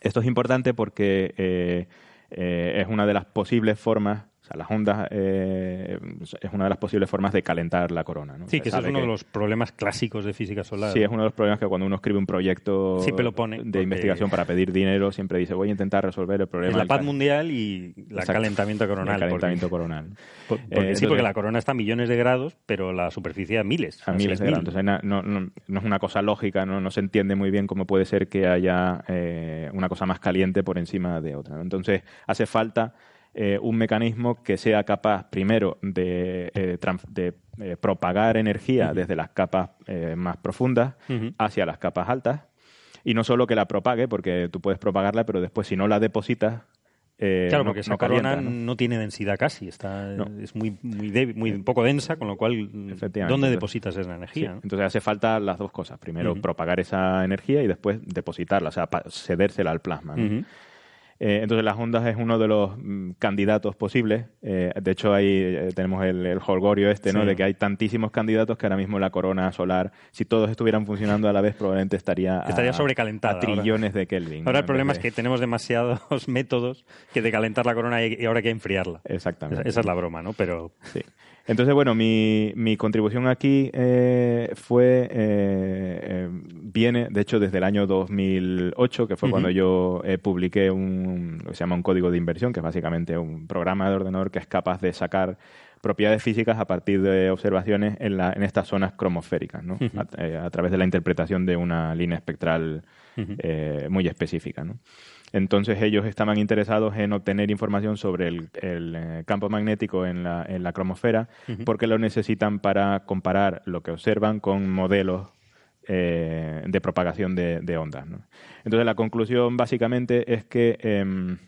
Esto es importante porque eh, eh, es una de las posibles formas, o sea, las ondas eh, es una de las posibles formas de calentar la corona. ¿no? Sí, que ese es uno de los problemas clásicos de física solar. Sí, es uno de los problemas que cuando uno escribe un proyecto Siempre lo pone, de porque- investigación para pedir dinero, siempre dice, voy a intentar resolver el problema Es la paz cal- mundial y el calentamiento coronal. el calentamiento porque, coronal. por- porque Eh, sí, entonces- porque la corona está a millones de grados, pero la superficie a miles. a miles de 6.000. grados. Entonces, no, no- no es una cosa lógica, no, no se entiende muy bien cómo puede ser que haya eh, una cosa más caliente por encima de otra. Entonces, hace falta eh, un mecanismo que sea capaz, primero, de, eh, de, eh, propagar energía desde las capas eh, más profundas hacia las capas altas. Y no solo que la propague, porque tú puedes propagarla, pero después si no la depositas, eh, Claro, no- porque esa no corona calienta, no, ¿no? tiene densidad casi, está, es muy, muy, débil- muy poco densa, con lo cual. ¿dónde depositas esa energía? Entonces hace falta las dos cosas. Primero, propagar esa energía y después depositarla, o sea, cedérsela al plasma. Eh, entonces las ondas es uno de los mm, candidatos posibles. Eh, de hecho, ahí eh, tenemos el, el holgorio este, ¿no? Sí. De que hay tantísimos candidatos que ahora mismo la corona solar, si todos estuvieran funcionando a la vez, probablemente estaría a, Estaría sobrecalentada a trillones de Kelvin. Ahora ¿no? el problema es que tenemos demasiados métodos que de calentar la corona y y ahora hay que enfriarla. Exactamente. Esa, esa es la broma, ¿no? Pero Sí. Entonces, bueno, mi, mi contribución aquí eh, fue, eh, eh, viene, de hecho, desde el año 2008, que fue cuando yo eh, publiqué un, lo que se llama un código de inversión, que es básicamente un programa de ordenador que es capaz de sacar propiedades físicas a partir de observaciones en, la, en estas zonas cromosféricas, ¿no? A, eh, a través de la interpretación de una línea espectral eh, muy específica. ¿no? Entonces ellos estaban interesados en obtener información sobre el, el, eh, campo magnético en la, en la cromosfera porque lo necesitan para comparar lo que observan con modelos eh, de propagación de, de ondas. ¿no? Entonces la conclusión básicamente es que em,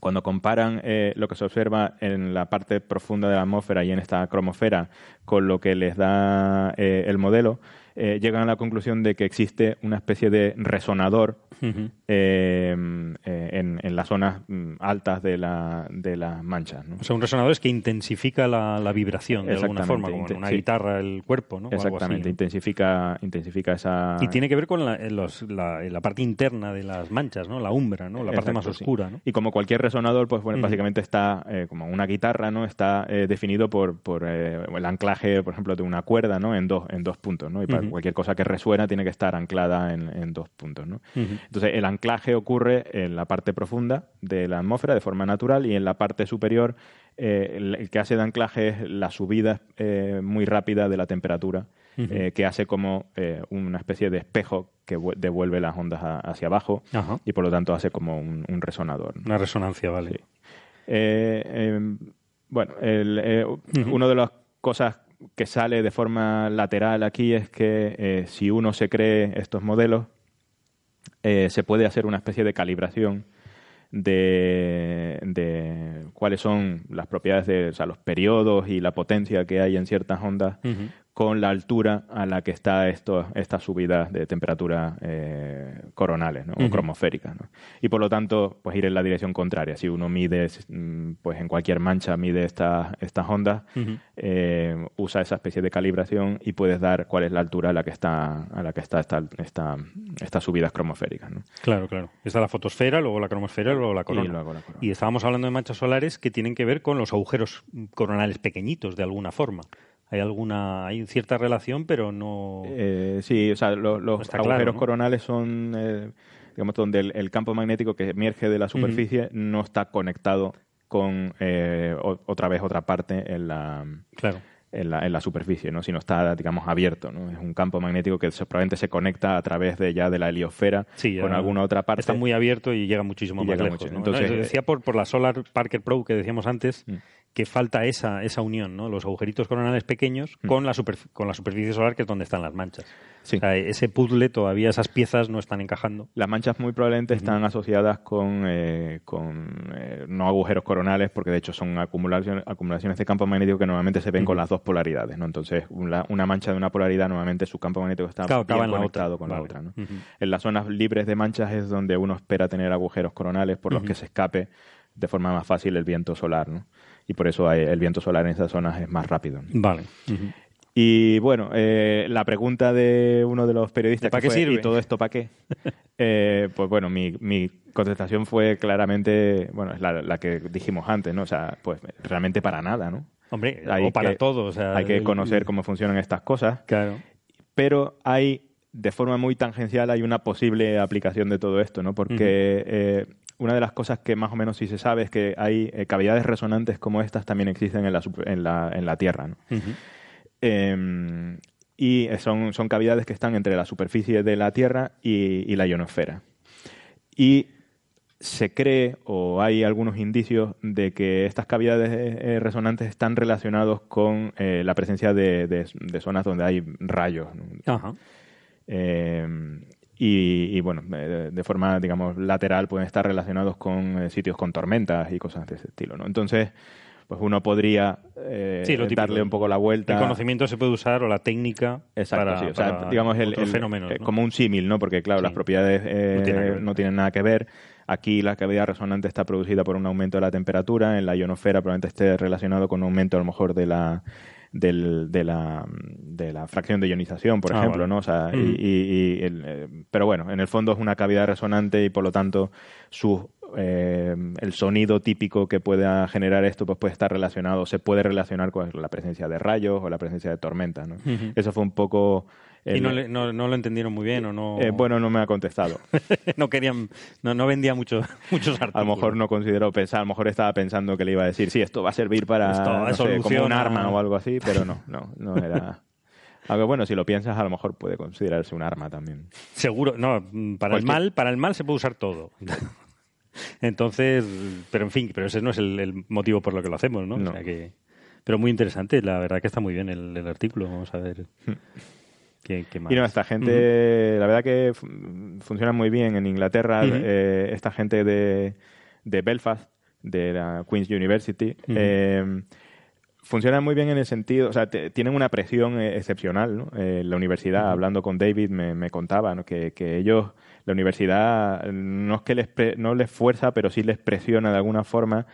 cuando comparan eh, lo que se observa en la parte profunda de la atmósfera y en esta cromosfera con lo que les da el modelo, llegan a la conclusión de que existe una especie de resonador Ujú. eh, eh, en, en las zonas mm, altas de, la, de las manchas. ¿no? O sea, un resonador es que intensifica la, la vibración de alguna forma, como en una guitarra el cuerpo, ¿no? O algo así, Exactamente, ¿no? intensifica, intensifica esa... Y tiene que ver con la, los- la, parte interna de las manchas, ¿no? La umbra, ¿no? La parte más sí. oscura, ¿no? Y como cualquier resonador, pues bueno, básicamente está eh, como una guitarra, ¿no? Está eh, definido por, por eh, el anclaje, por ejemplo, de una cuerda, ¿no? En dos, en dos puntos, ¿no? Y para cualquier cosa que resuena tiene que estar anclada en, en dos puntos, ¿no? Entonces, el anclaje ocurre en la parte profunda de la atmósfera de forma natural y en la parte superior eh, el, el que hace de anclaje es la subida eh, muy rápida de la temperatura eh, que hace como una especie de espejo que vu- devuelve las ondas a- hacia abajo Ajá. y por lo tanto hace como un, un resonador. ¿no? Una resonancia, vale. Sí. Eh, bueno, el, una de las cosas que sale de forma lateral aquí es que si uno se cree estos modelos, eh, se puede hacer una especie de calibración de, de cuáles son las propiedades de o sea, los periodos y la potencia que hay en ciertas ondas. Con la altura a la que está esto, estas subidas de temperatura eh, coronales o cromosféricas. ¿no? Y por lo tanto, pues ir en la dirección contraria. Si uno mide, mm, pues en cualquier mancha mide estas estas ondas, eh, usa esa especie de calibración y puedes dar cuál es la altura a la que está a la que está esta, esta- estas subidas cromosféricas. ¿no? Claro, claro. Está la fotosfera, luego la cromosfera, luego la corona. Y luego la corona. Y estábamos hablando de manchas solares que tienen que ver con los agujeros coronales pequeñitos, de alguna forma. Hay alguna, hay cierta relación, pero no. Eh, sí, o sea, lo- los Está agujeros claro, ¿no? coronales son, eh, digamos, donde el, el campo magnético que emerge de la superficie no está conectado con eh, o- otra vez otra parte en la, Claro. en la, en la superficie, ¿no? sino está, digamos, abierto. ¿no? Es un campo magnético que probablemente se conecta a través de ya de la heliosfera Sí, con alguna otra parte. Está muy abierto y llega muchísimo Y más llega lejos. mucho. ¿no? Entonces, No, decía por, por la Solar Parker Pro que decíamos antes Mm. Que falta esa, esa unión, ¿no? Los agujeritos coronales pequeños Mm. con, la con la superficie solar que es donde están las manchas. Sí. O sea, ese puzzle todavía esas piezas no están encajando. Las manchas muy probablemente están asociadas con, eh, con eh, no agujeros coronales, porque de hecho son acumulaciones, acumulaciones de campo magnético que normalmente se ven con las dos polaridades. ¿no? Entonces, una, una mancha de una polaridad, normalmente su campo magnético está Claro, bien en la conectado otra. con Vale. la otra. En las zonas libres de manchas es donde uno espera tener agujeros coronales por los que se escape de forma más fácil el viento solar. ¿no? Y por eso hay- el viento solar en esas zonas es más rápido. Vale. Y bueno, eh, la pregunta de uno de los periodistas ¿Para qué fue, sirve? ¿y todo esto para qué? Eh, pues bueno, mi, mi contestación fue claramente, bueno, es la, la que dijimos antes, ¿no? O sea, pues realmente para nada, ¿no? Hombre, Hay o para que- todo. O sea, Hay que conocer cómo funcionan estas cosas, Claro. pero hay, de forma muy tangencial, hay una posible aplicación de todo esto, ¿no? Porque eh, una de las cosas que más o menos sí se sabe es que hay eh, cavidades resonantes como estas también existen en la, en la, en la Tierra, ¿no? Ujú. Eh, y son, son cavidades que están entre la superficie de la Tierra y, y la ionosfera. Y se cree, o hay algunos indicios, de que estas cavidades eh, resonantes están relacionados con eh, la presencia de, de- de zonas donde hay rayos. Ajá. Eh, y, y, bueno, eh, de forma, digamos, lateral pueden estar relacionados con eh, sitios con tormentas y cosas de ese estilo, ¿no? Entonces, pues uno podría eh, Sí, darle un poco la vuelta. El conocimiento se puede usar o la técnica Exacto, para, sí. O sea, para digamos el, fenómenos. eh, ¿no? como un símil, ¿no? Porque claro, Sí. las propiedades eh, tiene no tienen nada que ver. Aquí la cavidad resonante está producida por un aumento de la temperatura, en la ionosfera probablemente esté relacionado con un aumento a lo mejor de la del- de, la, de la fracción de ionización, por Ah, ejemplo, vale. ¿no? O sea, y- Ujú. y- y el, eh, pero bueno, en el fondo es una cavidad resonante y por lo tanto su eh, el sonido típico que pueda generar esto pues puede estar relacionado, se puede relacionar con la presencia de rayos o la presencia de tormentas, ¿no? Eso fue un poco Y no, le- no, no lo entendieron muy bien o no. eh, bueno, no me ha contestado. no querían, no, no vendía mucho, muchos artículos. A lo mejor no consideró pensar, a lo mejor estaba pensando que le iba a decir, sí, esto va a servir para, Esto no sé, como un arma o algo así, pero no, no, no era... Aunque bueno, si lo piensas, a lo mejor puede considerarse un arma también. Seguro, no, para el mal, para el mal se puede usar todo. Entonces, pero en fin, pero ese no es el, el motivo por lo que lo hacemos, ¿no? O sea que, pero muy interesante, la verdad que está muy bien el, el artículo. Vamos a ver qué, qué más. Y no, esta gente, la verdad que fu- funciona muy bien en Inglaterra. Eh, esta gente de, de Belfast, de la Queen's University, eh, funcionan muy bien en el sentido, o sea, te- tienen una presión eh, excepcional. ¿no? Eh, la universidad, hablando con David, me, me contaba ¿no? que, que ellos, la universidad, no es que les, pre- no les fuerza, pero sí les presiona de alguna forma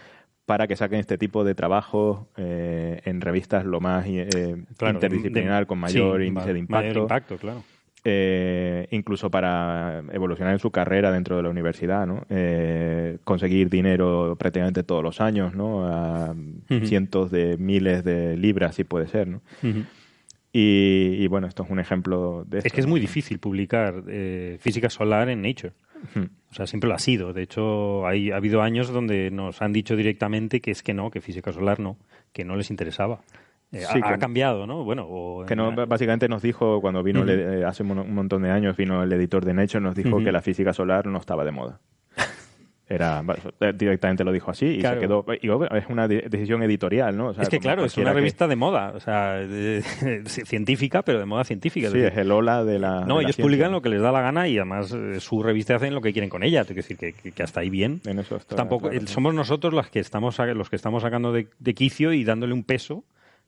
para que saquen este tipo de trabajos eh, en revistas lo más eh, Claro, interdisciplinar, de- con mayor sí, índice de impacto Mayor impacto, claro. eh, incluso para evolucionar en su carrera dentro de la universidad, ¿no? Eh, conseguir dinero prácticamente todos los años, ¿no? A cientos de miles de libras, si puede ser, ¿no? Y, y, bueno, esto es un ejemplo de esto. Es que es ¿no? muy difícil publicar eh, física solar en Nature. O sea, siempre lo ha sido. De hecho, hay, ha habido años donde nos han dicho directamente que es que no, que física solar no, que no les interesaba. Eh, Sí, ha, que- ha cambiado, ¿no? Bueno, o Que no, básicamente nos dijo, cuando vino, eh, hace un, un montón de años, vino el editor de Nature, nos dijo que la física solar no estaba de moda. Era, eh, directamente lo dijo así y Claro. se quedó. Y es una de- decisión editorial, ¿no? O sea, es que claro, es una que- revista de moda, o sea, de- científica, pero de moda científica. Sí, es el ola de la. no, de ellos publican lo que les da la gana y además eh, su revista hacen lo que quieren con ella. Es decir, que, hasta ahí bien. En eso está Tampoco claro, eh, sí. somos nosotros los que estamos los que estamos sacando de, de quicio y dándole un peso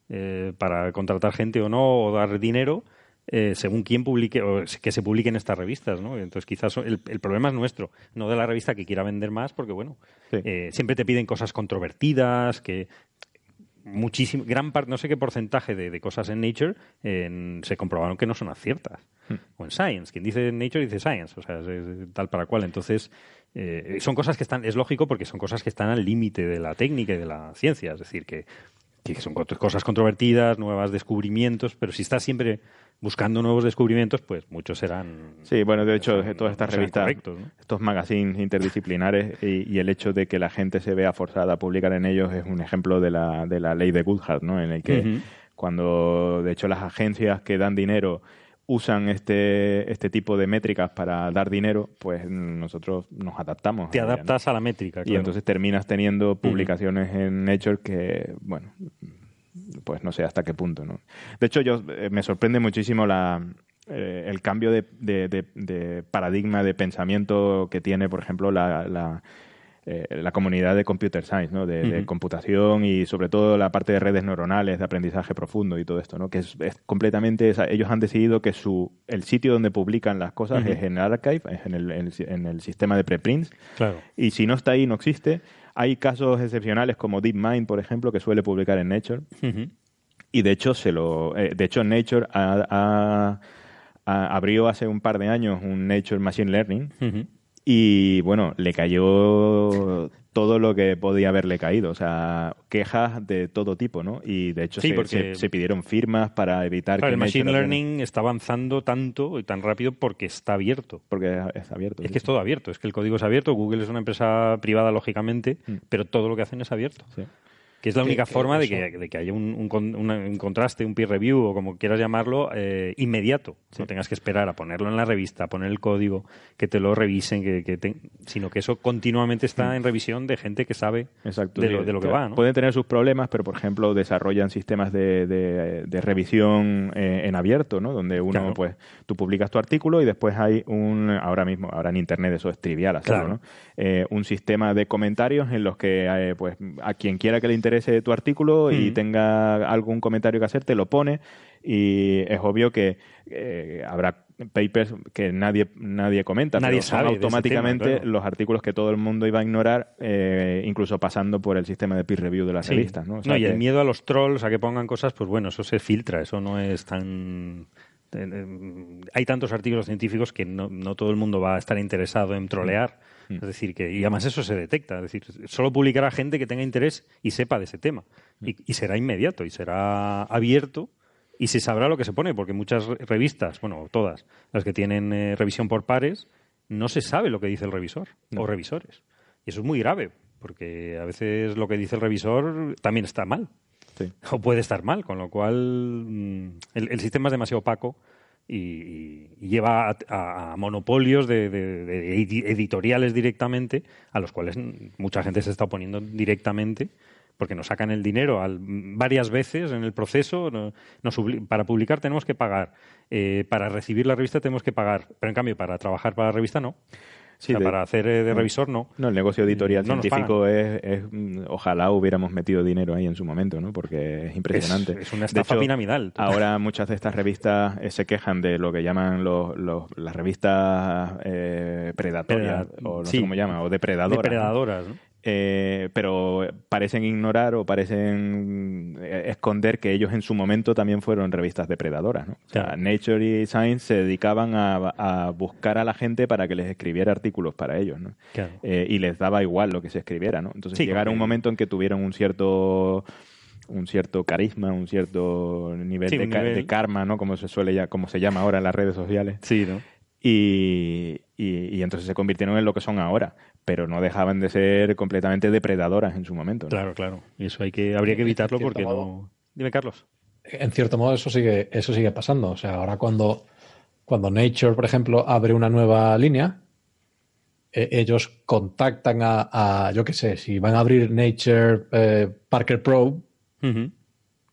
eh, para contratar gente o no o dar dinero eh, según quién publique o que se publiquen estas revistas, ¿no? Entonces quizás el, el problema es nuestro, no de la revista que quiera vender más, porque bueno, Sí. eh, siempre te piden cosas controvertidas, que muchísimo, gran parte, no sé qué porcentaje de, de cosas en Nature se comprobaron que no son aciertas. Hmm. O en Science, quien dice Nature dice Science, o sea, es, es tal para cual. Entonces, eh, son cosas que están, es lógico porque son cosas que están al límite de la técnica y de la ciencia, es decir, que, que son co- cosas controvertidas, nuevos descubrimientos, pero si estás siempre buscando nuevos descubrimientos, pues muchos serán... Sí, bueno, de hecho, serán- todas estas revistas, correctos, ¿no? estos magazines interdisciplinares y, y el hecho de que la gente se vea forzada a publicar en ellos es un ejemplo de la, de la ley de Goodhart, ¿no? En el que. Cuando, de hecho, las agencias que dan dinero usan este, este tipo de métricas para dar dinero, pues nosotros nos adaptamos. Te a ella, ¿no? adaptas a la métrica. Y claro. entonces terminas teniendo publicaciones en Nature que, bueno, pues no sé hasta qué punto, ¿no? De hecho, yo eh, me sorprende muchísimo la, eh, el cambio de, de- de- de paradigma de pensamiento que tiene, por ejemplo, la, la, eh, la comunidad de computer science, ¿no? De, computación y sobre todo la parte de redes neuronales, de aprendizaje profundo y todo esto, ¿no? Que es, es completamente, o sea, ellos han decidido que su el sitio donde publican las cosas es en el archive, es en el, en el- en el sistema de preprints Claro. y si no está ahí, no existe. Hay casos excepcionales como DeepMind, por ejemplo, que suele publicar en Nature. Y de hecho, se lo, eh, de hecho Nature ha- ha- ha- abrió hace un par de años un Nature Machine Learning. Y bueno, le cayó todo lo que podía haberle caído. O sea, quejas de todo tipo, ¿no? Y de hecho Sí, se, porque- se- se pidieron firmas para evitar Claro, que el Machine Learning está avanzando tanto y tan rápido porque está abierto. Porque es abierto. Es sí, que es todo abierto, es que el código es abierto, Google es una empresa privada, lógicamente, Mm. pero todo lo que hacen es abierto. Que es la única forma de que, de que haya un, un un contraste, un peer review o como quieras llamarlo, eh, inmediato. No tengas que esperar a ponerlo en la revista, a poner el código, que te lo revisen, que, que te- sino que eso continuamente está en revisión de gente que sabe Exacto. de lo, de lo que va. ¿no? Pueden tener sus problemas, pero por ejemplo desarrollan sistemas de, de- revisión eh, en abierto, ¿no? Donde uno, Claro. pues, tú publicas tu artículo y después hay un, ahora mismo, ahora en internet eso es trivial hacerlo, Claro. ¿no? Eh, un sistema de comentarios en los que, pues, a quien quiera que le interese tu artículo y Mm. tenga algún comentario que hacer, te lo pone y es obvio que eh, habrá papers que nadie nadie comenta, Nadie pero sabe automáticamente tema, claro. los artículos que todo el mundo iba a ignorar, eh, incluso pasando por el sistema de peer review de las Sí. revistas. ¿no? O sea No, y que- el miedo a los trolls, a que pongan cosas, pues bueno, eso se filtra, eso no es tan... eh, Hay tantos artículos científicos que no, no todo el mundo va a estar interesado en trolear. Mm. Es decir, que y además eso se detecta. Es decir, solo publicará gente que tenga interés y sepa de ese tema. Mm. Y, y será inmediato y será abierto y se sabrá lo que se pone, porque muchas re- revistas, bueno, todas, las que tienen eh, revisión por pares, no se sabe lo que dice el revisor o revisores. Y eso es muy grave, porque a veces lo que dice el revisor también está mal Sí. o puede estar mal, con lo cual mm, el, el sistema es demasiado opaco y, lleva a, a- monopolios de, de- de edi- editoriales directamente, a los cuales mucha gente se está oponiendo directamente porque nos sacan el dinero al- varias veces en el proceso. no- nos para publicar tenemos que pagar, eh, para recibir la revista tenemos que pagar, pero en cambio para trabajar para la revista no. Sí, O sea, de- para hacer eh, de revisor no. No, el negocio editorial No científico es, es, mm, ojalá hubiéramos metido dinero ahí en su momento, ¿no? Porque es impresionante. Es- es una De estafa hecho, piramidal. Ahora muchas de estas revistas eh, se quejan de lo que llaman los, los- las revistas eh, predatorias, Preda- o no sí. sé cómo llaman, o depredadoras. ¿no? Depredadoras, ¿no? Eh, pero parecen ignorar o parecen eh, esconder que ellos en su momento también fueron revistas depredadoras. ¿no? O sea. Nature y Science se dedicaban a, a buscar a la gente para que les escribiera artículos para ellos. ¿no? Claro. Eh, y les daba igual lo que se escribiera. ¿no? Entonces Sí, llegaron un momento en que tuvieron un cierto un cierto carisma, un cierto nivel, Sí, de, un ca- nivel. de karma, ¿no? Como se suele ya, como se llama ahora en las redes sociales. Sí, ¿no? Y, y- y entonces se convirtieron en lo que son ahora, pero no dejaban de ser completamente depredadoras en su momento. ¿no? Claro, claro. Y eso hay que, habría que evitarlo porque modo. no. Dime, Carlos. En cierto modo, eso sigue, eso sigue pasando. O sea, ahora cuando, cuando Nature, por ejemplo, abre una nueva línea, eh, ellos contactan a, a, yo qué sé, si van a abrir Nature eh, Parker Pro,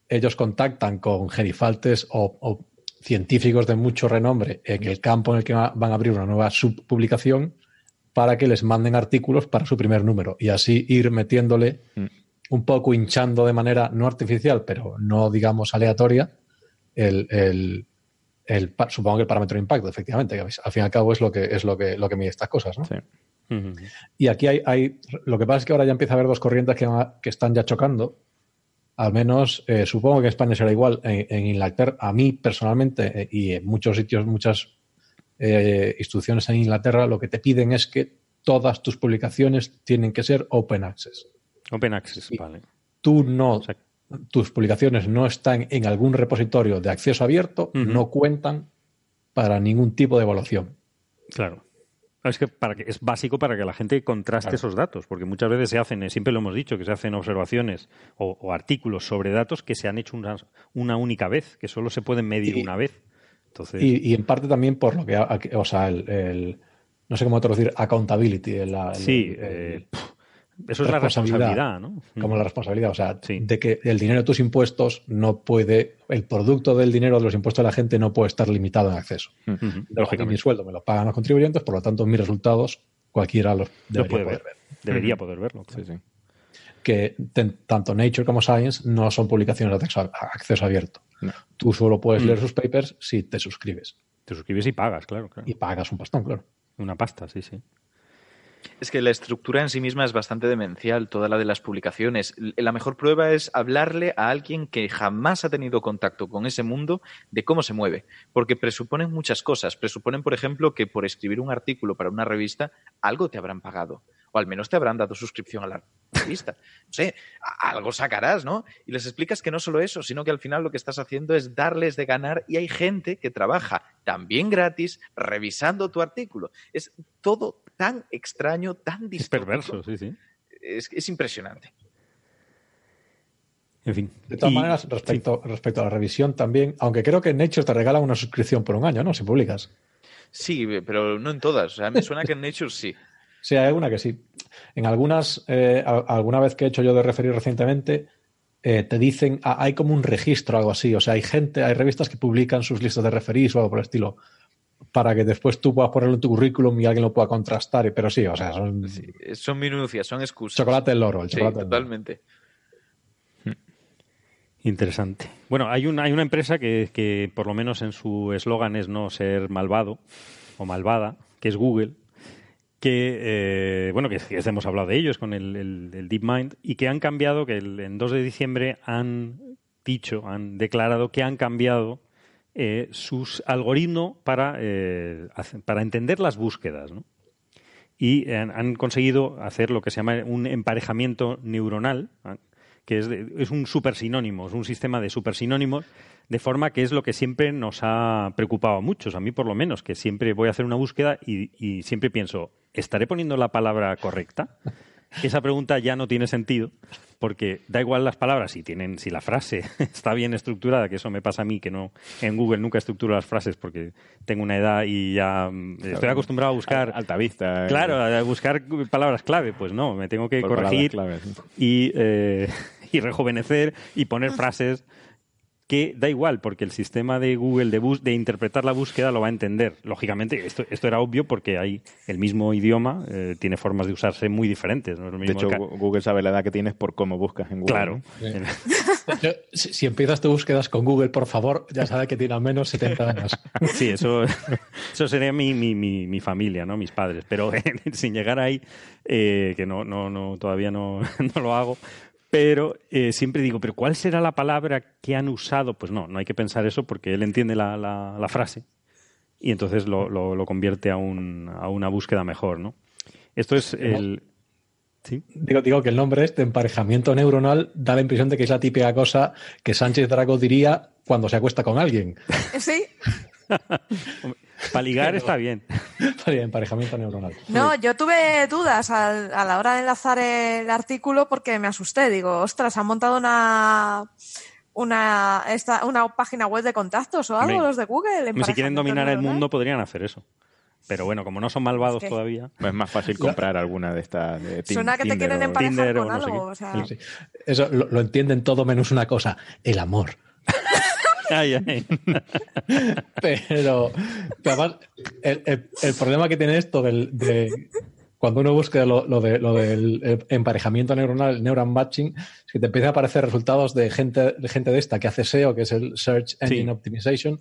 ellos contactan con gerifaltes o, o científicos de mucho renombre en el campo en el que va- van a abrir una nueva subpublicación para que les manden artículos para su primer número y así ir metiéndole Mm. un poco hinchando de manera no artificial, pero no digamos aleatoria, el, el- el supongo que el parámetro de impacto, efectivamente, que al fin y al cabo es lo que es lo que lo que mide estas cosas, ¿no? Sí. Y aquí hay, hay- Lo que pasa es que ahora ya empieza a haber dos corrientes que, que están ya chocando. Al menos, eh, supongo que en España será igual. En, en Inglaterra, a mí personalmente, eh, y en muchos sitios, muchas eh, instituciones en Inglaterra, lo que te piden es que todas tus publicaciones tienen que ser open access. Open Access, vale. Tú no. O sea, Tus publicaciones no están en algún repositorio de acceso abierto, no cuentan para ningún tipo de evaluación. claro. Es que, para que es básico para que la gente contraste Claro. esos datos, porque muchas veces se hacen, eh, siempre lo hemos dicho, que se hacen observaciones o, o artículos sobre datos que se han hecho una, una única vez, que solo se pueden medir Y- una vez. Entonces, Y, y en parte también por lo que, o sea, el, el- no sé cómo traducir, accountability. el- el- sí, el- eh, eso es la responsabilidad. ¿no? como la responsabilidad, o sea, Sí. de que el dinero de tus impuestos no puede, el producto del dinero de los impuestos de la gente no puede estar limitado en acceso. Ujú, Lógicamente. Mi sueldo me lo pagan los contribuyentes, por lo tanto, mis resultados cualquiera los Lo debería puede poder ver. ver. Debería poder verlo. Sí, sí. Que tanto Nature como Science no son publicaciones de acceso, abierto. No. Tú solo puedes Mm. leer sus papers si te suscribes Te suscribes y pagas, claro, claro. y pagas un pastón, claro. Una pasta, sí, sí. Es que la estructura en sí misma es bastante demencial, toda la de las publicaciones. La mejor prueba es hablarle a alguien que jamás ha tenido contacto con ese mundo de cómo se mueve, porque presuponen muchas cosas. Presuponen, por ejemplo, que por escribir un artículo para una revista algo te habrán pagado, o al menos te habrán dado suscripción a la revista. No sé, algo sacarás, ¿no? Y les explicas que no solo eso, sino que al final lo que estás haciendo es darles de ganar y hay gente que trabaja también gratis revisando tu artículo. Es todo tan extraño, tan Es distópico. perverso, sí, sí. Es, es impresionante. En fin. De todas Y- maneras, respecto, respecto a la revisión también, aunque creo que en Nature te regalan una suscripción por un año, ¿no? Si publicas. Sí, pero no en todas. O sea, me suena que en Nature sí. Sí, hay alguna que sí. En algunas, eh, a- alguna vez que he hecho yo de referir recientemente, eh, te dicen, ah, hay como un registro, algo así. O sea, hay gente, hay revistas que publican sus listas de referís o algo por el estilo, para que después tú puedas ponerlo en tu currículum y alguien lo pueda contrastar. y- Pero sí, o sea, son Son minucias, son excusas. chocolate del loro, el Sí, chocolate loro. totalmente. Interesante. Bueno, hay una, hay una empresa que, que por lo menos en su eslogan es no ser malvado o malvada, que es Google, que, eh, bueno, que, que hemos hablado de ellos con el, el- el DeepMind, y que han cambiado, que el, en 2 de diciembre han dicho, han declarado que han cambiado eh, sus algoritmos para, eh, para entender las búsquedas, y han, han conseguido hacer lo que se llama un emparejamiento neuronal, ¿ah? que es, es un supersinónimo, es un sistema de supersinónimos, de forma que es lo que siempre nos ha preocupado a muchos, a mí por lo menos, que siempre voy a hacer una búsqueda y siempre pienso, ¿estaré poniendo la palabra correcta? Esa pregunta ya no tiene sentido, porque da igual las palabras, si tienen, si la frase está bien estructurada, que eso me pasa a mí, que no en Google nunca estructuro las frases porque tengo una edad y ya mm, estoy acostumbrado a buscar Alta vista. eh, Claro, a buscar palabras clave, pues no, me tengo que por corregir y, eh, y rejuvenecer y poner frases que da igual, porque el sistema de Google de, bus de interpretar la búsqueda lo va a entender. Lógicamente, esto, esto era obvio porque hay el mismo idioma, eh, tiene formas de usarse muy diferentes. ¿no? Es lo De hecho, Google sabe la edad que tienes por cómo buscas en Google. claro. ¿no? Yo- si, si empiezas tus búsquedas con Google, por favor, ya sabes que tiene al menos 70 años. Sí, eso, eso sería mi, mi, mi, mi familia, ¿no? Mis padres. Pero sin llegar ahí, eh, que no, no, no, todavía no, no lo hago. Pero eh, siempre digo, ¿pero cuál será la palabra que han usado? Pues no, no hay que pensar eso porque él entiende la, la, la frase y entonces lo, lo, lo convierte a, un, a una búsqueda mejor, ¿no? Esto es el... ¿Sí? Digo, digo que el nombre este, emparejamiento neuronal, da la impresión de que es la típica cosa que Sánchez Drago diría cuando se acuesta con alguien. Sí. Para ligar está bien. Emparejamiento neuronal. No, yo tuve dudas al- a la hora de enlazar el artículo porque me asusté. Digo, ostras, han montado una una, esta, una página web de contactos o algo, Hombre, los de Google. Si quieren dominar el mundo podrían hacer eso. Pero bueno, como no son malvados Es que- todavía... Pues es más fácil comprar alguna de estas. De Suena que te Tinder quieren o- emparejar con no sé algo. qué. o sea, Sí. Eso lo, lo entienden todo menos una cosa, el amor. Ay, ay. Pero, pero además, el, el- el problema que tiene esto del, de cuando uno busca lo, lo de, lo del emparejamiento neuronal, el neural matching, es que te empiezan a aparecer resultados de gente, de gente de esta que hace SEO, que es el Search Engine Sí. Optimization,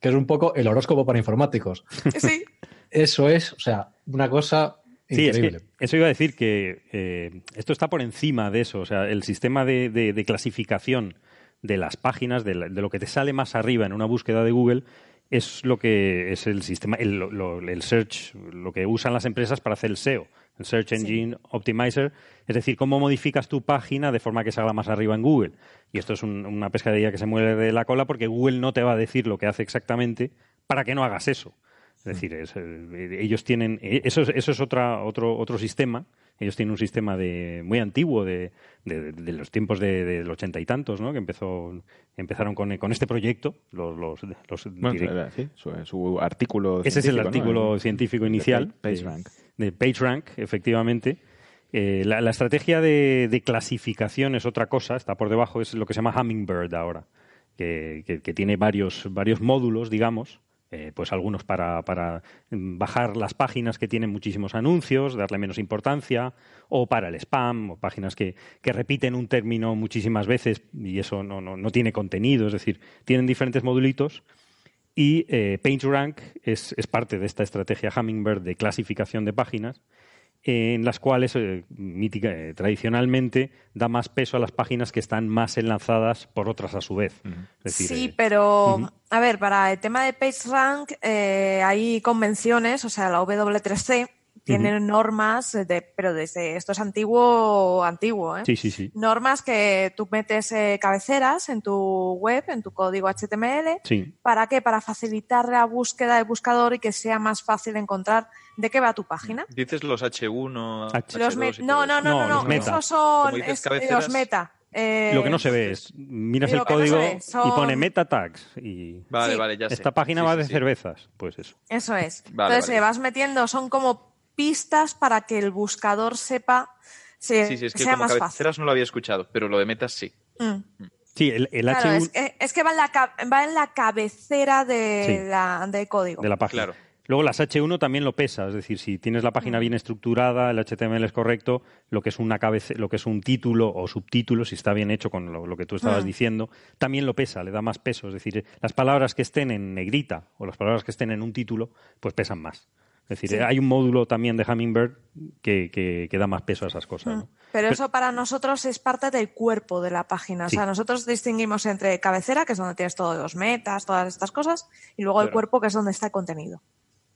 que es un poco el horóscopo para informáticos. sí, Eso es, o sea, una cosa Sí, es increíble. que eso iba a decir que eh, esto está por encima de eso. O sea, el sistema de, de- de clasificación de las páginas, de, la- de lo que te sale más arriba en una búsqueda de Google, es lo que es el sistema, el, lo- el search, lo que usan las empresas para hacer el SEO, el Search Engine Optimizer. Es decir, cómo modificas tu página de forma que salga más arriba en Google. Y esto es un- una pescadilla que se mueve de la cola porque Google no te va a decir lo que hace exactamente para que no hagas eso. Es decir, es, eh, ellos tienen. eh, Eso es, eso es otra, otro, otro sistema. Ellos tienen un sistema de, muy antiguo de, de- de los tiempos de- del ochenta y tantos, ¿no? Que empezó, empezaron con, con este proyecto. Los, los, los Bueno, direct- era- sí, su, su artículo. ese es el artículo científico inicial. PageRank. De, de PageRank, efectivamente. Eh, la, la estrategia de, de clasificación es otra cosa, está por debajo, es lo que se llama Hummingbird ahora, que, que- que tiene varios, varios módulos, digamos, eh, pues algunos para, para mm, bajar las páginas que tienen muchísimos anuncios, darle menos importancia, o para el spam, o páginas que, que repiten un término muchísimas veces y eso no, no, no tiene contenido, es decir, tienen diferentes modulitos. Y eh, PageRank es, es parte de esta estrategia Hummingbird de clasificación de páginas, en las cuales eh, mítica- eh, tradicionalmente da más peso a las páginas que están más enlazadas por otras a su vez. Es decir, Sí, eh, pero a ver, para el tema de PageRank eh, hay convenciones, o sea, la W3C tiene normas, de, pero desde esto es antiguo, antiguo, ¿eh? sí, sí, sí. Normas que tú metes eh, cabeceras en tu web, en tu código HTML. Sí, ¿Para qué? Para facilitar la búsqueda del buscador y que sea más fácil encontrar de qué va tu página. Dices los H1, H- Los H2 me- no, no, no, No, no, no, los meta. esos son dices, es- los meta. Eh, Lo que no se ve es, miras el no código ve son- y pone meta tags y Vale, Sí. vale, ya sé. esta página Sí, va sí, de sí. cervezas, pues eso. Eso es. Vale, Entonces vale. le vas metiendo, son como pistas para que el buscador sepa, se- Sí, sí, es que sea como más fácil. cabeceras no lo había escuchado, pero lo de metas sí. Mm. Sí, el, el Claro, H1 es que, es que va, en la, va en la cabecera de Sí. la, del código. de la página. Claro. Luego las H1 también lo pesa, es decir, si tienes la Mm. página bien estructurada, el HTML es correcto, lo que es una cabece lo que es un título o subtítulo, si está bien hecho con lo, lo que tú estabas Mm. diciendo, también lo pesa, le da más peso, es decir, las palabras que estén en negrita o las palabras que estén en un título, pues pesan más. Es decir, Sí. hay un módulo también de Hummingbird que, que- que da más peso a esas cosas. Mm. ¿no? Pero eso para nosotros es parte del cuerpo de la página. O sea, nosotros distinguimos entre cabecera, que es donde tienes todos los metas, todas estas cosas, y luego el cuerpo, que es donde está el contenido.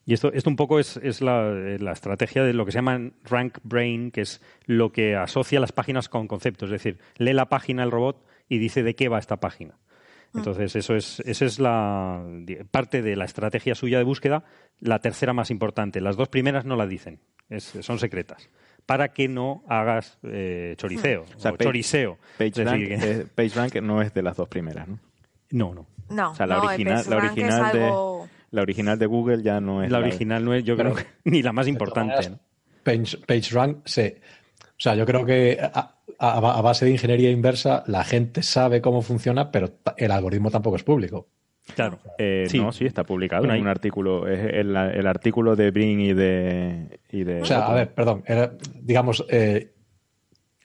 Y esto, esto un poco es, es la, la estrategia de lo que se llama Rank Brain, que es lo que asocia las páginas con conceptos. Es decir, lee la página el robot y dice de qué va esta página. Entonces, eso es, esa es la parte de la estrategia suya de búsqueda, la tercera más importante. Las dos primeras no la dicen, es- son secretas. Para que no hagas eh, choriceo O sea, o Page- choriseo. PageRank, que- eh, PageRank no es de las dos primeras, ¿no? no, no. No, O sea, la no, original, la PageRank original algo- de la original de Google ya no es La original no es, yo Pero- creo, que ni la más importante. maneras, ¿no? Page, PageRank se. O sea, yo creo que a, a- a base de ingeniería inversa la gente sabe cómo funciona, pero el algoritmo tampoco es público. Claro. Eh, Sí. No, sí, está publicado Bueno, en un artículo. Es el, el artículo de Brin y de. Y de O sea, a ver, perdón, era, digamos, eh,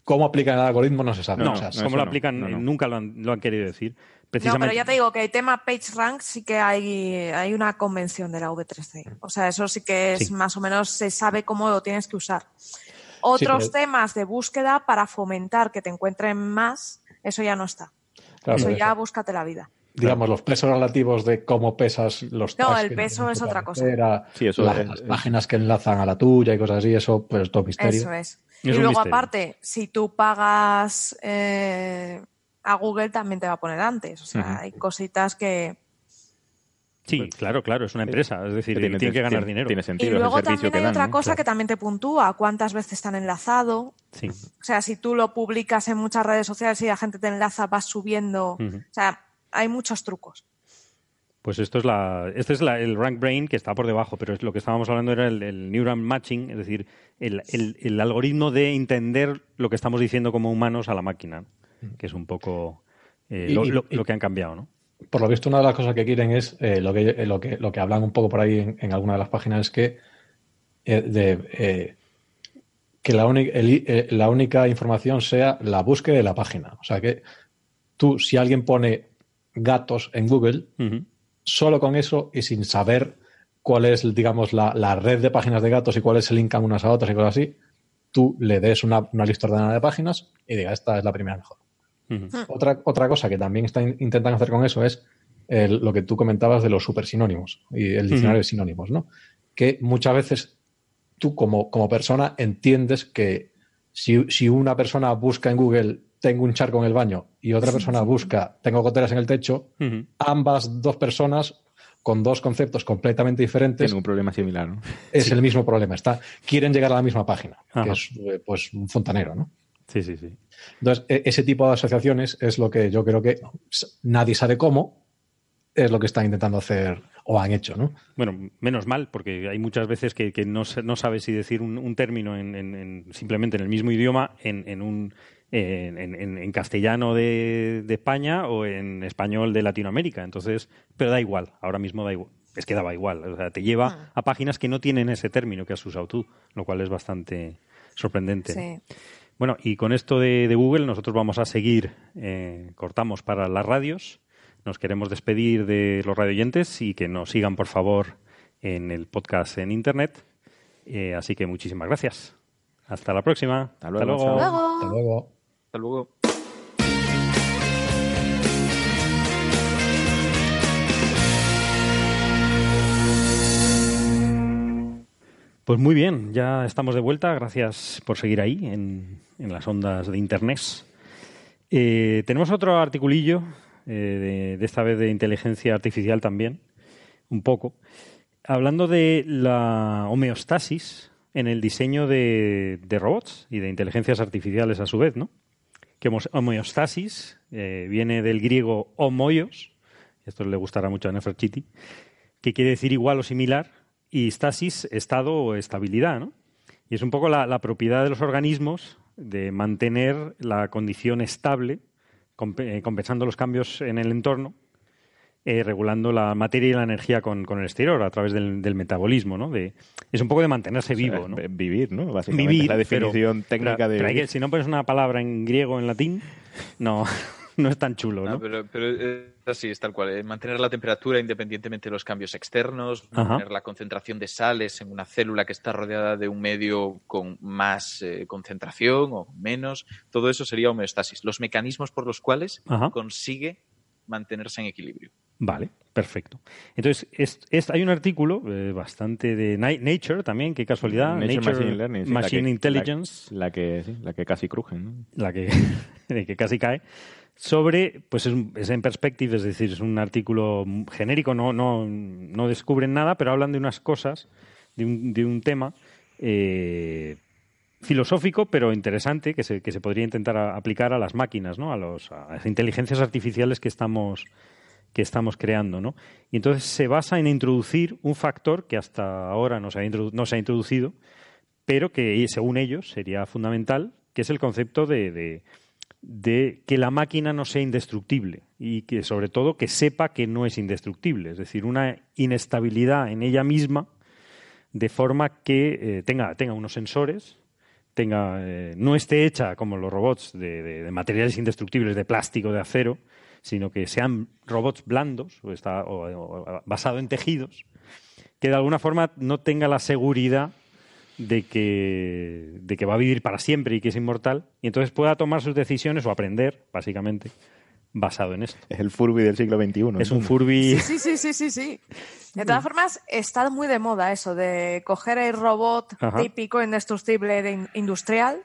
cómo aplican el algoritmo no se sabe. No, O sea, no, cómo lo no, aplican, no, no. nunca lo han, lo han querido decir. No, Precisamente, pero ya te digo que el tema PageRank sí que hay, hay una convención de la V3C. O sea, eso sí que es Sí. más o menos se sabe cómo lo tienes que usar. Otros pero- temas de búsqueda para fomentar que te encuentren más, eso ya no está. claro, eso ya eso, búscate la vida. digamos, los pesos relativos de cómo pesas los No, el peso es otra cosa. cabecera, Sí, eso las, es- las es- páginas que enlazan a la tuya y cosas así, eso, pues todo misterio. Eso es. Es y luego, misterio. aparte, si tú pagas eh, a Google, también te va a poner antes. O sea, hay cositas que. Sí, claro, claro, es una empresa, es decir, tiene, tiene, que ganar tiene- dinero. Tiene Y sentido es luego también que hay dan. otra ¿no? cosa Claro. que también te puntúa, cuántas veces están enlazado. Sí. O sea, si tú lo publicas en muchas redes sociales y la gente te enlaza, vas subiendo. O sea, hay muchos trucos. Pues esto es la, este es la- el rank brain que está por debajo, pero es lo que estábamos hablando era el, el neural matching, es decir, el, el- el algoritmo de entender lo que estamos diciendo como humanos a la máquina, que es un poco eh, Y- lo, y- lo- y- lo que han cambiado, ¿no? Por lo visto, una de las cosas que quieren es eh, lo, que, eh, lo, que, lo que hablan un poco por ahí en, en alguna de las páginas es que, eh, de, eh, que la, el la única información sea la búsqueda de la página. O sea que tú, si alguien pone gatos en Google, solo con eso y sin saber cuál es, digamos, la, la red de páginas de gatos y cuáles se linkan unas a otras y cosas así, tú le des una, una lista ordenada de páginas y diga, esta es la primera mejor. Ujú. Otra, otra cosa que también están, intentan hacer con eso es el- lo que tú comentabas de los supersinónimos y el diccionario de sinónimos, ¿no? Que muchas veces tú como, como persona entiendes que si, si una persona busca en Google tengo un charco en el baño y otra persona busca tengo goteras en el techo, ambas dos personas con dos conceptos completamente diferentes, Tiene un problema similar, ¿no? es el mismo problema. Está, quieren llegar a la misma página, Ajá. que es eh, pues un fontanero, ¿no? Sí, sí, sí. Entonces, e- ese tipo de asociaciones es lo que yo creo que nadie sabe cómo, es lo que están intentando hacer o han hecho, ¿no? Bueno, menos mal, porque hay muchas veces que, que no, se- no sabes si decir un, un término en, en- en- simplemente en el mismo idioma, en, en un en, en- en- en castellano de, de España o en español de Latinoamérica. Entonces, pero da igual, ahora mismo da igual. Es que daba igual. O sea, te lleva a páginas que no tienen ese término que has usado tú, lo cual es bastante sorprendente. Sí. Bueno, y con esto de, de Google nosotros vamos a seguir, eh, cortamos para las radios, nos queremos despedir de los radioyentes y que nos sigan por favor en el podcast en Internet. Eh, así que muchísimas gracias. Hasta la próxima. Hasta luego, chao. Luego. Hasta luego. Hasta luego. Pues muy bien, ya estamos de vuelta. Gracias por seguir ahí en, las ondas de Internet. Eh, tenemos otro articulillo, eh, de, esta vez de inteligencia artificial también, un poco, hablando de la homeostasis en el diseño de, robots y de inteligencias artificiales a su vez, ¿no? Que homeostasis eh, viene del griego homoios, esto le gustará mucho a Nefertiti, que quiere decir igual o similar, y stasis, estado o estabilidad, ¿no? Y es un poco la, la propiedad de los organismos de mantener la condición estable, comp- eh, compensando los cambios en el entorno, eh, regulando la materia y la energía con, con el exterior a través del, del metabolismo, ¿no? De, es un poco de mantenerse vivo, O sea, ¿no? vi- Vivir, ¿no? Básicamente Vivir, es la pero- definición técnica pero- de... pero hay que- si no pones una palabra en griego o en latín, no, no es tan chulo, Ah, ¿no? pero, pero es así, es tal cual. eh, Mantener la temperatura independientemente de los cambios externos, Ajá. mantener la concentración de sales en una célula que está rodeada de un medio con más eh, concentración o menos. Todo eso sería homeostasis. Los mecanismos por los cuales Ajá. consigue mantenerse en equilibrio. Vale, perfecto. Entonces, es, es- hay un artículo eh, bastante de Nature también, qué casualidad. Nature Machine Learning, sí, la Machine que- Intelligence, La, la que, sí, la que casi crujen, ¿no? la que, que casi cae, sobre, pues es, es en perspective, es decir, es un artículo genérico, no, no, no descubren nada, pero hablan de unas cosas, de un, de un tema eh, filosófico, pero interesante, que se, que se podría intentar aplicar a las máquinas, ¿no? a, los, a las inteligencias artificiales que estamos, que estamos creando. ¿no? Y entonces se basa en introducir un factor que hasta ahora no se ha, no se ha introducido, pero que según ellos sería fundamental, que es el concepto de- de que la máquina no sea indestructible y que sobre todo que sepa que no es indestructible, es decir, una inestabilidad en ella misma de forma que eh, tenga, tenga unos sensores, tenga, eh, no esté hecha como los robots de, materiales indestructibles, de plástico, de acero, sino que sean robots blandos o, está, basado en tejidos, que de alguna forma no tenga la seguridad de que, de que va a vivir para siempre y que es inmortal, y entonces pueda tomar sus decisiones o aprender, básicamente, basado en esto. Es el Furby del siglo XXI. Es un. Furby. Sí, sí, sí, sí, sí. De todas formas, está muy de moda eso de coger el robot Ajá. típico indestructible de in- industrial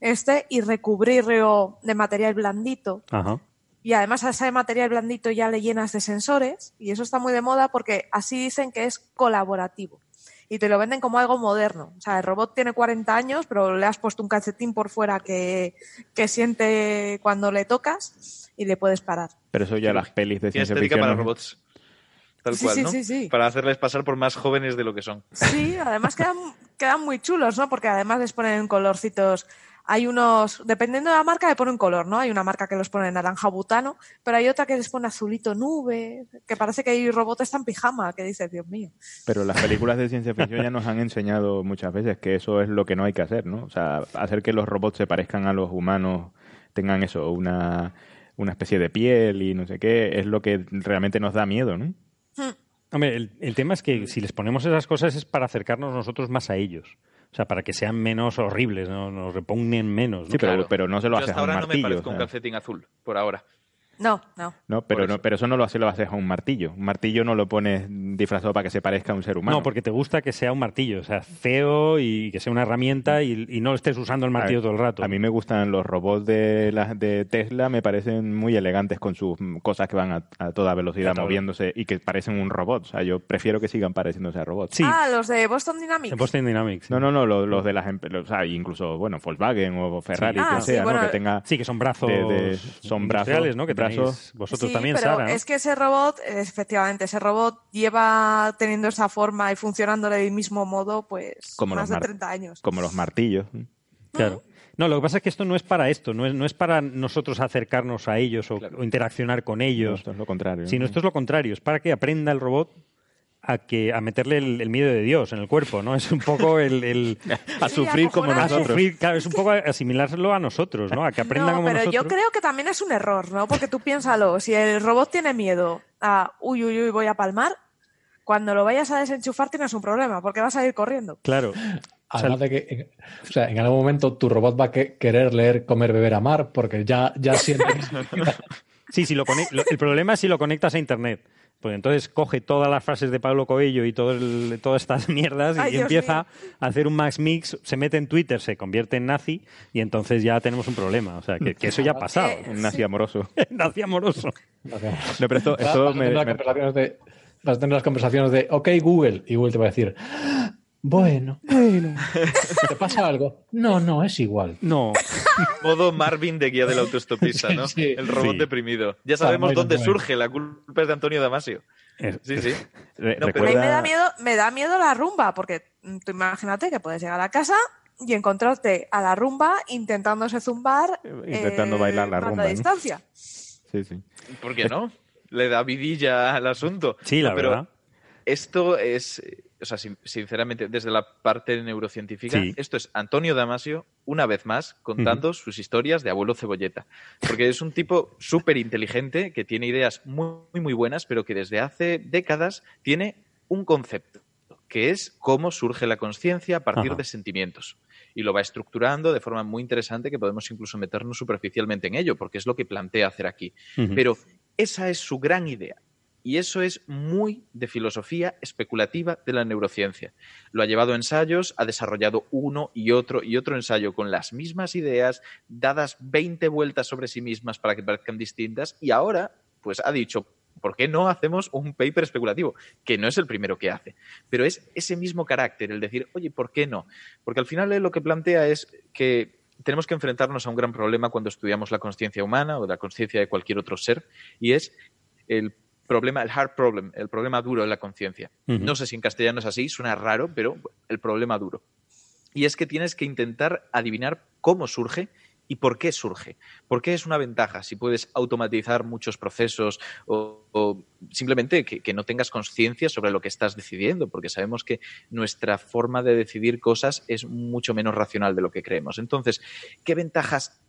este y recubrirlo de material blandito. Ajá. Y además a ese material blandito ya le llenas de sensores y eso está muy de moda porque así dicen que es colaborativo. Y te lo venden como algo moderno. O sea, el robot tiene 40 años, pero le has puesto un calcetín por fuera que, que siente cuando le tocas y le puedes parar. Pero eso ya las pelis de ciencia ficción... para robots. Tal Sí, cual, sí, ¿no? sí, sí. Para hacerles pasar por más jóvenes de lo que son. Sí, además quedan, quedan muy chulos, ¿no? Porque además les ponen colorcitos. Hay unos, dependiendo de la marca, le ponen un color, ¿no? Hay una marca que los pone naranja butano, pero hay otra que les pone azulito nube, que parece que hay robots están en pijama, que dices, Dios mío. Pero las películas de ciencia ficción ya nos han enseñado muchas veces que eso es lo que no hay que hacer, ¿no? O sea, hacer que los robots se parezcan a los humanos, tengan eso, una, una especie de piel y no sé qué, es lo que realmente nos da miedo, ¿no? Hombre, el, el tema es que si les ponemos esas cosas es para acercarnos nosotros más a ellos. O sea, para que sean menos horribles, ¿no? nos repugnen menos. ¿no? Sí, pero, Claro. pero no se lo Yo haces hasta a un ahora no me parezco o un calcetín azul, por ahora. No, no. ¿no? Pero, eso. no, pero eso no lo hace, lo haces a un martillo. Un martillo no lo pones disfrazado para que se parezca a un ser humano. No, porque te gusta que sea un martillo, o sea, feo y que sea una herramienta y, y no estés usando el martillo A- todo el rato. A mí me gustan los robots de, las de Tesla, me parecen muy elegantes con sus cosas que van a, a toda velocidad moviéndose y que parecen un robot. O sea, yo prefiero que sigan pareciéndose a robots. Sí, Ah, los de Boston Dynamics. en Boston Dynamics. No, no, no, los, los de las empresas, o sea, incluso, bueno, Volkswagen o Ferrari, Sí. Ah, sí, sea, bueno, ¿no? Que tenga... Sí, que son brazos, De- de- son brazos, ¿no? Que brazos. Tenéis vosotros Sí, también, pero Sara. ¿no? es que ese robot, efectivamente, ese robot lleva teniendo esa forma y funcionando del mismo modo, pues, Como más los de mar- 30 años. Como los martillos. Claro. No, lo que pasa es que esto no es para esto, no es, no es para nosotros acercarnos a ellos o, o interaccionar con ellos, Esto es lo contrario. ¿no? sino esto es lo contrario, es para que aprenda el robot a que a meterle el, el miedo de Dios en el cuerpo, ¿no? Es un poco el, el- a Sí, sufrir como a nosotros. sufrir, claro, es un poco asimilarlo a nosotros, ¿no? A que aprenda no, como pero nosotros. yo creo que también es un error, ¿no? Porque tú piénsalo, si el robot tiene miedo a, uy, uy, uy, voy a palmar, cuando lo vayas a desenchufar tienes un problema, porque vas a ir corriendo. Claro. Además de que, en- o sea, en algún momento tu robot va a que- querer leer, comer, beber, amar, porque ya, ya siente que Sí, lo conec- lo- el problema es si lo conectas a internet. Pues entonces coge todas las frases de Pablo Coelho y todo el- todas estas mierdas y Dios empieza mío. a hacer un max mix, se mete en Twitter, se convierte en nazi y entonces ya tenemos un problema. O sea, que, que eso ya ha pasado. Eh, Un nazi amoroso. nazi amoroso. No, pero esto, esto me- las de, las conversaciones de, ok, Google, y Google te va a decir, bueno, bueno, ¿te pasa algo? No, no, es igual. No, Modo Marvin de guía del autoestopista, ¿no? Sí, sí. El robot Sí. deprimido. Ya sabemos dónde surge, la culpa es de Antonio Damasio. Sí, sí. No, pero- A mí recuerda- me da miedo, me da miedo la rumba, porque tú imagínate que puedes llegar a casa y encontrarte a la rumba intentándose zumbar Intentando eh, bailar la rumba, a ¿no? distancia. Sí, sí. ¿Por qué no? Le da vidilla al asunto. sí, la No, pero verdad. Esto es, o sea, sin- sinceramente, desde la parte neurocientífica, Sí. esto es Antonio Damasio, una vez más, contando sus historias de abuelo cebolleta. Porque es un tipo súper inteligente que tiene ideas muy, muy buenas, pero que desde hace décadas tiene un concepto, que es cómo surge la conciencia a partir Ajá. de sentimientos. Y lo va estructurando de forma muy interesante que podemos incluso meternos superficialmente en ello, porque es lo que plantea hacer aquí. Pero esa es su gran idea. Y eso es muy de filosofía especulativa de la neurociencia. Lo ha llevado a ensayos, ha desarrollado uno y otro y otro ensayo con las mismas ideas, dadas 20 vueltas sobre sí mismas para que parezcan distintas, y ahora, pues ha dicho, ¿por qué no hacemos un paper especulativo? Que no es el primero que hace, pero es ese mismo carácter, el decir, oye, ¿por qué no? Porque al final él lo que plantea es que tenemos que enfrentarnos a un gran problema cuando estudiamos la conciencia humana o la conciencia de cualquier otro ser, y es el problema, el hard problem, el problema duro de la conciencia. No sé si en castellano es así, suena raro, pero el problema duro. Y es que tienes que intentar adivinar cómo surge y por qué surge. ¿Por qué es una ventaja? Si puedes automatizar muchos procesos o, simplemente que, que no tengas conciencia sobre lo que estás decidiendo, porque sabemos que nuestra forma de decidir cosas es mucho menos racional de lo que creemos. Entonces, ¿qué ventajas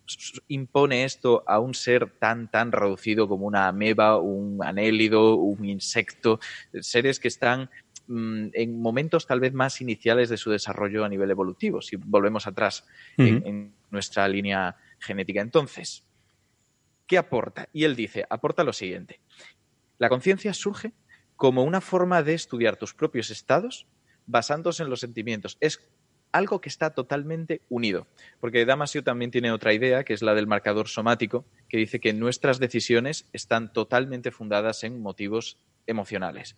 impone esto a un ser tan, tan reducido como una ameba, un anélido, un insecto? Seres que están en momentos tal vez más iniciales de su desarrollo a nivel evolutivo, si volvemos atrás en, en nuestra línea genética. Entonces, ¿qué aporta? Y él dice, aporta lo siguiente. La conciencia surge como una forma de estudiar tus propios estados basándose en los sentimientos. Es algo que está totalmente unido. Porque Damasio también tiene otra idea, que es la del marcador somático, que dice que nuestras decisiones están totalmente fundadas en motivos emocionales.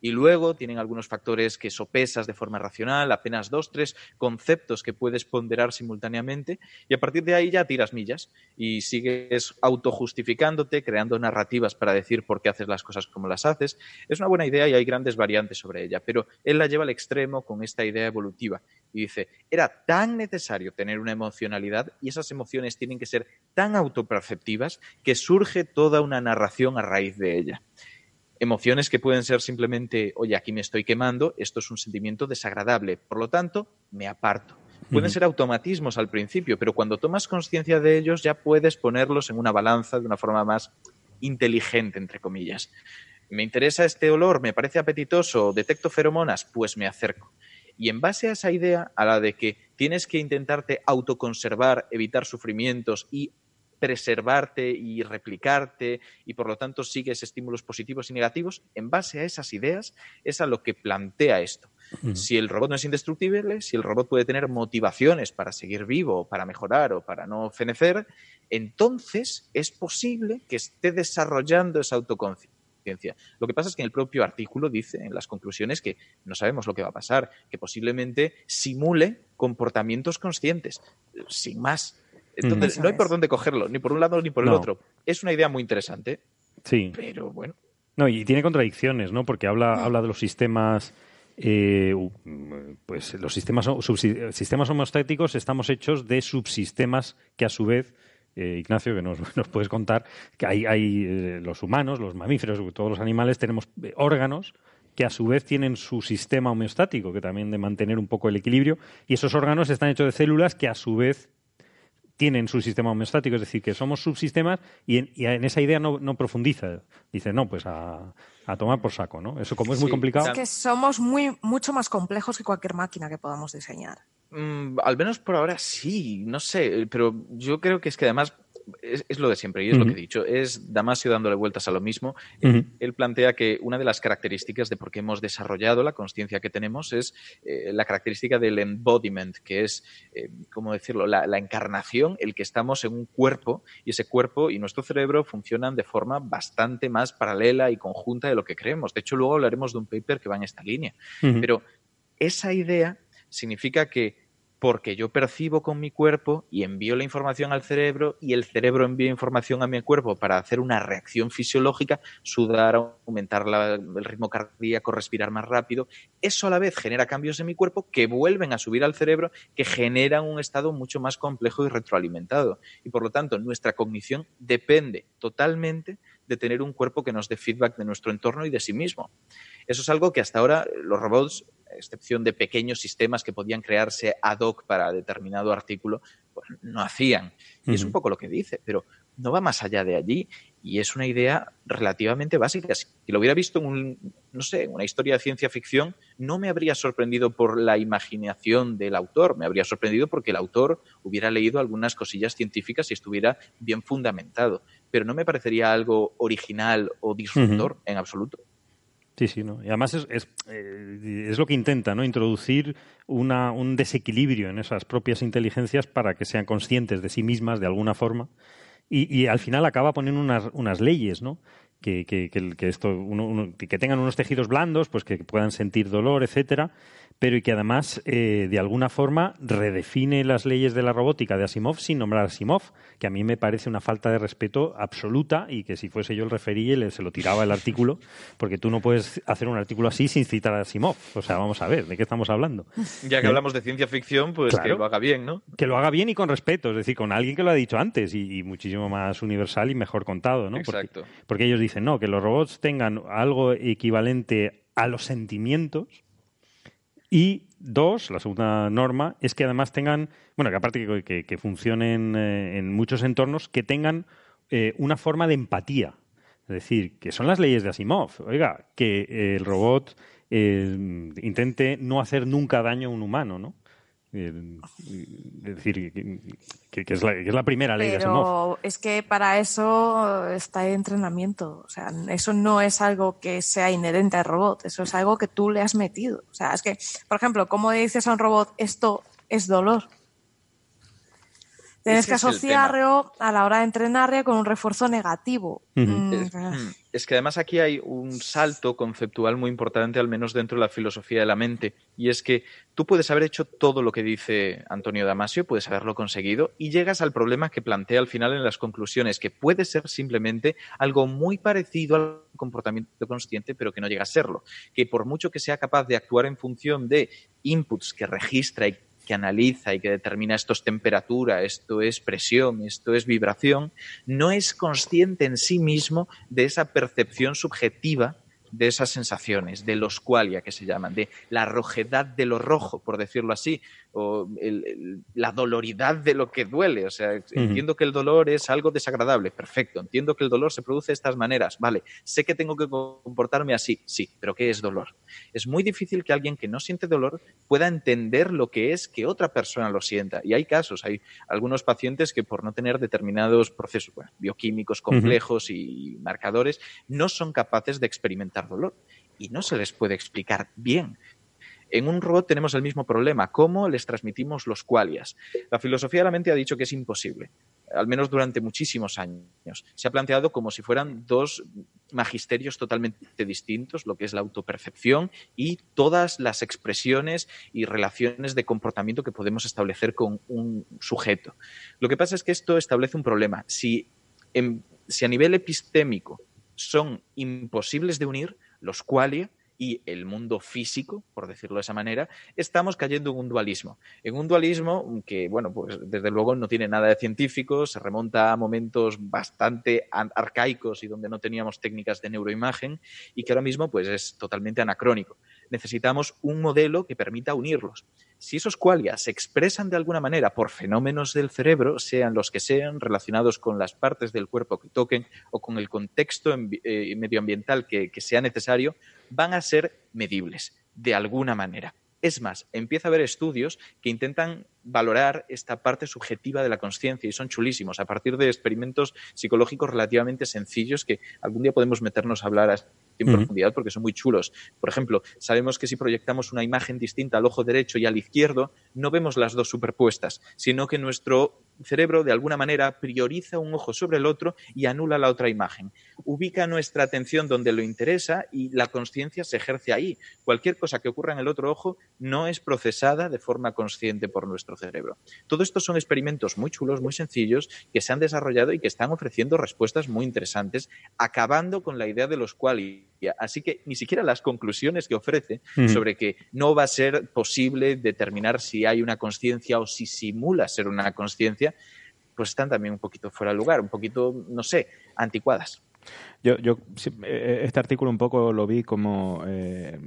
Y luego tienen algunos factores que sopesas de forma racional, apenas dos, tres conceptos que puedes ponderar simultáneamente, y a partir de ahí ya tiras millas y sigues autojustificándote, creando narrativas para decir por qué haces las cosas como las haces. Es una buena idea y hay grandes variantes sobre ella, pero él la lleva al extremo con esta idea evolutiva y dice, era tan necesario tener una emocionalidad y esas emociones tienen que ser tan autoperceptivas que surge toda una narración a raíz de ella emociones que pueden ser simplemente, oye, aquí me estoy quemando, esto es un sentimiento desagradable, por lo tanto, me aparto. Pueden ser automatismos al principio, pero cuando tomas conciencia de ellos ya puedes ponerlos en una balanza de una forma más inteligente, entre comillas. Me interesa este olor, me parece apetitoso, detecto feromonas, pues me acerco. Y en base a esa idea, a la de que tienes que intentarte autoconservar, evitar sufrimientos y preservarte y replicarte y por lo tanto sigues estímulos positivos y negativos, en base a esas ideas es a lo que plantea esto. Si el robot no es indestructible, si el robot puede tener motivaciones para seguir vivo, para mejorar o para no fenecer, entonces es posible que esté desarrollando esa autoconciencia. Lo que pasa es que en el propio artículo dice, en las conclusiones, que no sabemos lo que va a pasar, que posiblemente simule comportamientos conscientes, sin más. Entonces, Eso no hay por es. dónde cogerlo, ni por un lado ni por el No. otro. Es una idea muy interesante, Sí. pero bueno. No, y tiene contradicciones, ¿no? Porque habla, habla de los sistemas. eh, pues los sistemas, sistemas homostáticos estamos hechos de subsistemas que a su vez, eh, Ignacio, que nos, nos puedes contar, que hay, hay eh, los humanos, los mamíferos, todos los animales, tenemos eh, órganos que a su vez tienen su sistema homeostático, que también de mantener un poco el equilibrio, y esos órganos están hechos de células que a su vez tienen su sistema homeostático, es decir, que somos subsistemas y en, y en esa idea no, no profundiza. Dice, no, pues a, a tomar por saco, ¿no? Eso como es muy complicado. Es que somos muy, mucho más complejos que cualquier máquina que podamos diseñar. Mm, al menos por ahora sí, no sé, pero yo creo que es que además es, es lo de siempre y es lo que he dicho, es Damasio dándole vueltas a lo mismo. Él, él plantea que una de las características de por qué hemos desarrollado la conciencia que tenemos es eh, la característica del embodiment, que es, eh, ¿cómo decirlo?, la, la encarnación, el que estamos en un cuerpo y ese cuerpo y nuestro cerebro funcionan de forma bastante más paralela y conjunta de lo que creemos. De hecho, luego hablaremos de un paper que va en esta línea. Pero esa idea significa que porque yo percibo con mi cuerpo y envío la información al cerebro y el cerebro envía información a mi cuerpo para hacer una reacción fisiológica, sudar, aumentar el ritmo cardíaco, respirar más rápido, eso a la vez genera cambios en mi cuerpo que vuelven a subir al cerebro, que generan un estado mucho más complejo y retroalimentado. Y por lo tanto, nuestra cognición depende totalmente de tener un cuerpo que nos dé feedback de nuestro entorno y de sí mismo. Eso es algo que hasta ahora los robots, excepción de pequeños sistemas que podían crearse ad hoc para determinado artículo, pues no hacían. Y es un poco lo que dice, pero no va más allá de allí. Y es una idea relativamente básica. Si lo hubiera visto en un, no sé, en una historia de ciencia ficción, no me habría sorprendido por la imaginación del autor, me habría sorprendido porque el autor hubiera leído algunas cosillas científicas y estuviera bien fundamentado. Pero no me parecería algo original o disruptor en absoluto. Sí, sí, ¿no? Y además es, es, eh, es lo que intenta, ¿no? Introducir una, un desequilibrio en esas propias inteligencias para que sean conscientes de sí mismas de alguna forma. Y, y al final acaba poniendo unas, unas leyes, ¿no? Que, que, que, esto, uno, uno- que tengan unos tejidos blandos, pues que puedan sentir dolor, etcétera, pero y que además, eh, de alguna forma, redefine las leyes de la robótica de Asimov sin nombrar a Asimov, que a mí me parece una falta de respeto absoluta y que si fuese yo el referí, le, se lo tiraba el artículo, porque tú no puedes hacer un artículo así sin citar a Asimov. O sea, vamos a ver, ¿de qué estamos hablando? Ya que hablamos de ciencia ficción, pues Claro. que lo haga bien, ¿no? Que lo haga bien y con respeto, es decir, con alguien que lo ha dicho antes y, y muchísimo más universal y mejor contado, ¿no? Porque- Exacto. porque ellos dicen, no, que los robots tengan algo equivalente a los sentimientos. Y dos, la segunda norma, es que además tengan, bueno, que aparte que, que- funcionen eh, en muchos entornos, que tengan eh, una forma de empatía. Es decir, que son las leyes de Asimov. Oiga, que el robot eh, intente no hacer nunca daño a un humano, ¿no? Es decir, que, que es la, que es la primera ley de Asimov. Pero es que para eso está el entrenamiento. O sea, eso no es algo que sea inherente al robot, eso es algo que tú le has metido. O sea, es que, por ejemplo, ¿cómo dices a un robot esto es dolor? Tienes Ese que asociarlo a la hora de entrenarle con un refuerzo negativo. Mm, es que además aquí hay un salto conceptual muy importante, al menos dentro de la filosofía de la mente, y es que tú puedes haber hecho todo lo que dice Antonio Damasio, puedes haberlo conseguido, y llegas al problema que plantea al final en las conclusiones, que puede ser simplemente algo muy parecido al comportamiento consciente, pero que no llega a serlo. Que por mucho que sea capaz de actuar en función de inputs que registra y que analiza y que determina esto es temperatura, esto es presión, esto es vibración, no es consciente en sí mismo de esa percepción subjetiva de esas sensaciones, de los qualia que se llaman, de la rojedad de lo rojo, por decirlo así. O la doloridad de lo que duele. O sea, entiendo que el dolor es algo desagradable, perfecto. Entiendo que el dolor se produce de estas maneras, vale. Sé que tengo que comportarme así, sí, pero ¿qué es dolor? Es muy difícil que alguien que no siente dolor pueda entender lo que es que otra persona lo sienta. Y hay casos, hay algunos pacientes que por no tener determinados procesos bioquímicos complejos y marcadores, no son capaces de experimentar dolor y no se les puede explicar bien. En un robot tenemos el mismo problema, ¿cómo les transmitimos los qualias? La filosofía de la mente ha dicho que es imposible, al menos durante muchísimos años. Se ha planteado como si fueran dos magisterios totalmente distintos, lo que es la autopercepción y todas las expresiones y relaciones de comportamiento que podemos establecer con un sujeto. Lo que pasa es que esto establece un problema. Si, si a nivel epistémico son imposibles de unir, los qualia y el mundo físico, por decirlo de esa manera, estamos cayendo en un dualismo. En un dualismo que, bueno, pues desde luego no tiene nada de científico, se remonta a momentos bastante arcaicos y donde no teníamos técnicas de neuroimagen y que ahora mismo pues es totalmente anacrónico. Necesitamos un modelo que permita unirlos. Si esos qualias se expresan de alguna manera por fenómenos del cerebro, sean los que sean, relacionados con las partes del cuerpo que toquen o con el contexto eh, medioambiental que sea necesario, van a ser medibles de alguna manera. Es más, empieza a haber estudios que intentan valorar esta parte subjetiva de la conciencia y son chulísimos a partir de experimentos psicológicos relativamente sencillos que algún día podemos meternos a hablar en profundidad porque son muy chulos. Por ejemplo, sabemos que si proyectamos una imagen distinta al ojo derecho y al izquierdo, no vemos las dos superpuestas, sino que nuestro cerebro de alguna manera prioriza un ojo sobre el otro y anula la otra imagen. Ubica nuestra atención donde lo interesa y la conciencia se ejerce ahí. Cualquier cosa que ocurra en el otro ojo no es procesada de forma consciente por nuestro cerebro. Todo esto son experimentos muy chulos, muy sencillos, que se han desarrollado y que están ofreciendo respuestas muy interesantes, acabando con la idea de los cuales Así que ni siquiera las conclusiones que ofrece sobre que no va a ser posible determinar si hay una conciencia o si simula ser una conciencia, pues están también un poquito fuera de lugar, un poquito, no sé, anticuadas. Yo, yo eh, este artículo un poco lo vi como eh,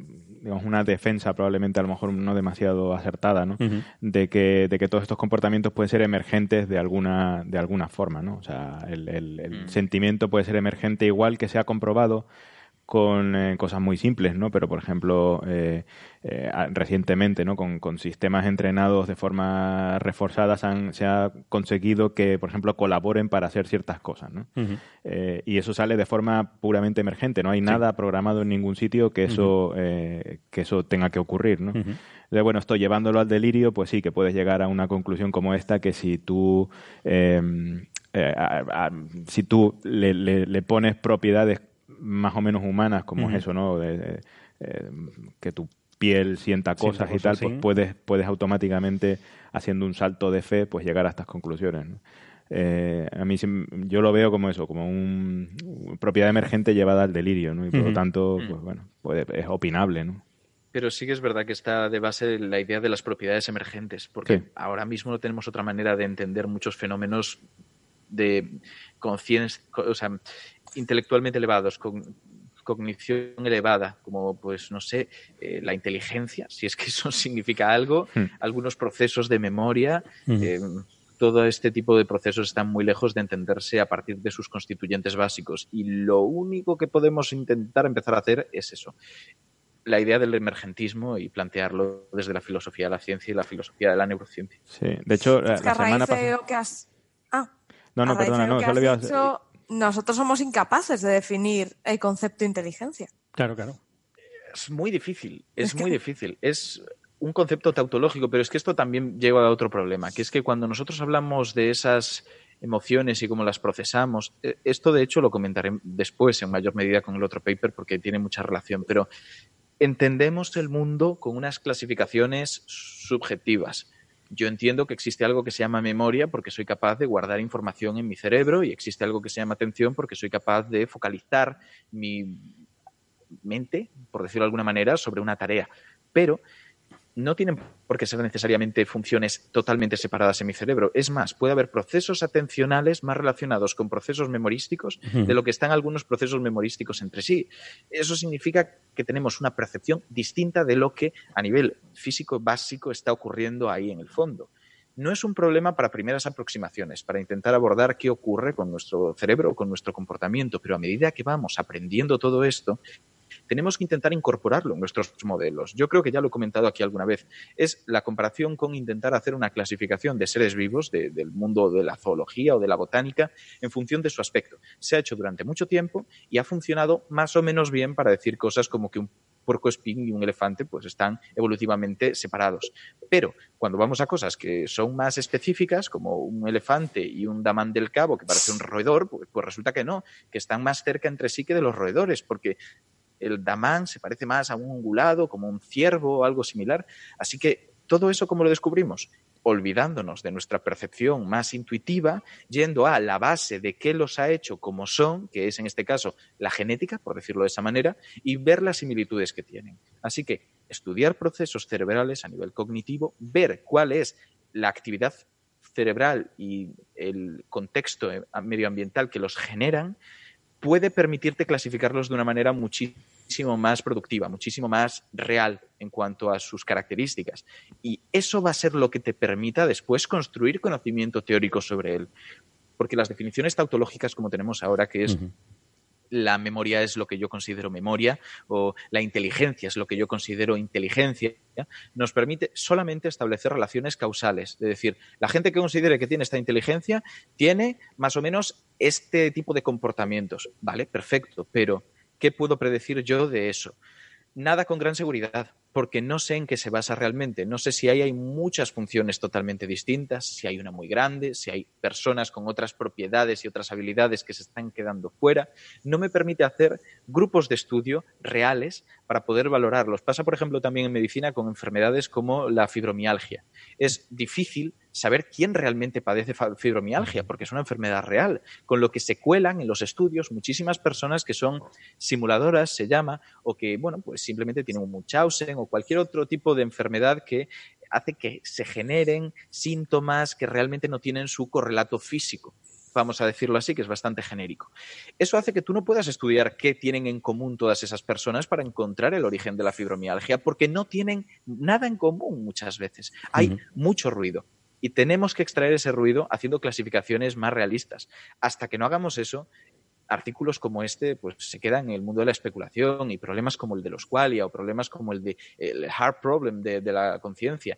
digamos, una defensa, probablemente a lo mejor no demasiado acertada, ¿no? de, que, de que todos estos comportamientos pueden ser emergentes de alguna, de alguna forma, ¿no? O sea, el, el, mm. sentimiento puede ser emergente igual que se ha comprobado con eh, cosas muy simples, ¿no? Pero, por ejemplo, eh, eh, recientemente, ¿no? Con, sistemas entrenados de forma reforzada se, ha conseguido que, por ejemplo, colaboren para hacer ciertas cosas, ¿no? y eso sale de forma puramente emergente, no hay nada programado en ningún sitio que eso, que eso tenga que ocurrir, ¿no? bueno, esto llevándolo al delirio, pues sí, que puedes llegar a una conclusión como esta, que si tú... Em, si tú le, le pones propiedades más o menos humanas, como es eso, ¿no? De, eh, que tu piel sienta cosas y tal, pues puedes, puedes automáticamente, haciendo un salto de fe, pues llegar a estas conclusiones. Eh, a mí yo lo veo como eso, como una propiedad emergente llevada al delirio, ¿no? Y por lo tanto, pues bueno, es opinable, ¿no? Pero sí que es verdad que está de base la idea de las propiedades emergentes, porque ahora mismo no tenemos otra manera de entender muchos fenómenos de conciencia, o sea, intelectualmente elevados, con cognición elevada, como pues no sé, eh, la inteligencia, si es que eso significa algo, hmm. algunos procesos de memoria, hmm. eh, todo este tipo de procesos están muy lejos de entenderse a partir de sus constituyentes básicos. Y lo único que podemos intentar empezar a hacer es eso. La idea del emergentismo y plantearlo desde la filosofía de la ciencia y la filosofía de la neurociencia. Sí, de hecho, la, semana pasada. Ah, no, no, perdona, no, solo había nosotros somos incapaces de definir el concepto de inteligencia. Claro, claro. Es muy difícil, es, muy difícil. Es un concepto tautológico, pero es que esto también lleva a otro problema, que es que cuando nosotros hablamos de esas emociones y cómo las procesamos, e, esto de hecho lo comentaré después en mayor medida con el otro paper porque tiene mucha relación, pero entendemos el mundo con unas clasificaciones subjetivas yo entiendo que existe algo que se llama memoria porque soy capaz de guardar información en mi cerebro y existe algo que se llama atención porque soy capaz de focalizar mi mente, por decirlo de alguna manera, sobre una tarea. Pero no tienen por qué ser necesariamente funciones totalmente separadas en mi cerebro. Es más, puede haber procesos atencionales más relacionados con procesos memorísticos de lo que están algunos procesos memorísticos entre sí. Eso significa que tenemos una percepción distinta de lo que a nivel físico básico está ocurriendo ahí en el fondo. No es un problema para primeras aproximaciones, para intentar abordar qué ocurre con nuestro cerebro o con nuestro comportamiento, pero a medida que vamos aprendiendo todo esto, tenemos que intentar incorporarlo en nuestros modelos. Yo creo que ya lo he comentado aquí alguna vez. Es la comparación con intentar hacer una clasificación de seres vivos del mundo de la zoología o de la botánica en función de su aspecto. Se ha hecho durante mucho tiempo y ha funcionado más o menos bien para decir cosas como que un puercoespín y un elefante pues están evolutivamente separados. Pero cuando vamos a cosas que son más específicas, como un elefante y un damán del cabo que parece un roedor, pues, pues resulta que no, que están más cerca entre sí que de los roedores, porque el damán se parece más a un ungulado, como un ciervo o algo similar. Así que todo eso, ¿cómo lo descubrimos? olvidándonos de nuestra percepción más intuitiva, yendo a la base de qué los ha hecho como son, que es en este caso la genética, por decirlo de esa manera, y ver las similitudes que tienen. Así que estudiar procesos cerebrales a nivel cognitivo, ver cuál es la actividad cerebral y el contexto medioambiental que los generan, puede permitirte clasificarlos de una manera muchísimo más productiva, muchísimo más real en cuanto a sus características. Y eso va a ser lo que te permita después construir conocimiento teórico sobre él. Porque las definiciones tautológicas como tenemos ahora, que es la memoria es lo que yo considero memoria o la inteligencia es lo que yo considero inteligencia, nos permite solamente establecer relaciones causales. Es decir, la gente que considere que tiene esta inteligencia tiene más o menos este tipo de comportamientos. Vale, perfecto, pero ¿qué puedo predecir yo de eso? Nada con gran seguridad, porque no sé en qué se basa realmente. No sé si ahí hay muchas funciones totalmente distintas, si hay una muy grande, si hay personas con otras propiedades y otras habilidades que se están quedando fuera. No me permite hacer grupos de estudio reales para poder valorarlos. Pasa, por ejemplo, también en medicina con enfermedades como la fibromialgia. Es difícil saber quién realmente padece fibromialgia, porque es una enfermedad real, con lo que se cuelan en los estudios muchísimas personas que son simuladoras, se llama, o que, bueno, pues simplemente tienen un Munchausen o cualquier otro tipo de enfermedad que hace que se generen síntomas que realmente no tienen su correlato físico vamos a decirlo así, que es bastante genérico. Eso hace que tú no puedas estudiar qué tienen en común todas esas personas para encontrar el origen de la fibromialgia, porque no tienen nada en común muchas veces. Hay mucho ruido. Y tenemos que extraer ese ruido haciendo clasificaciones más realistas. Hasta que no hagamos eso, artículos como este pues se quedan en el mundo de la especulación y problemas como el de los qualia o problemas como el de el hard problem de, la conciencia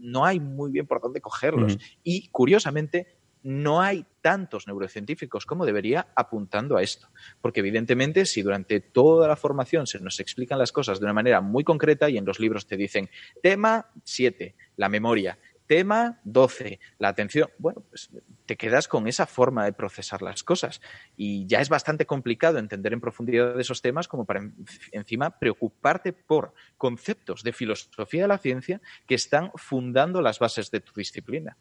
no hay muy bien por dónde cogerlos y curiosamente no hay tantos neurocientíficos como debería apuntando a esto. Porque evidentemente si durante toda la formación se nos explican las cosas de una manera muy concreta y en los libros te dicen tema 7, la memoria, Tema 12, la atención. Bueno, pues te quedas con esa forma de procesar las cosas. Y ya es bastante complicado entender en profundidad esos temas como para encima preocuparte por conceptos de filosofía de la ciencia que están fundando las bases de tu disciplina.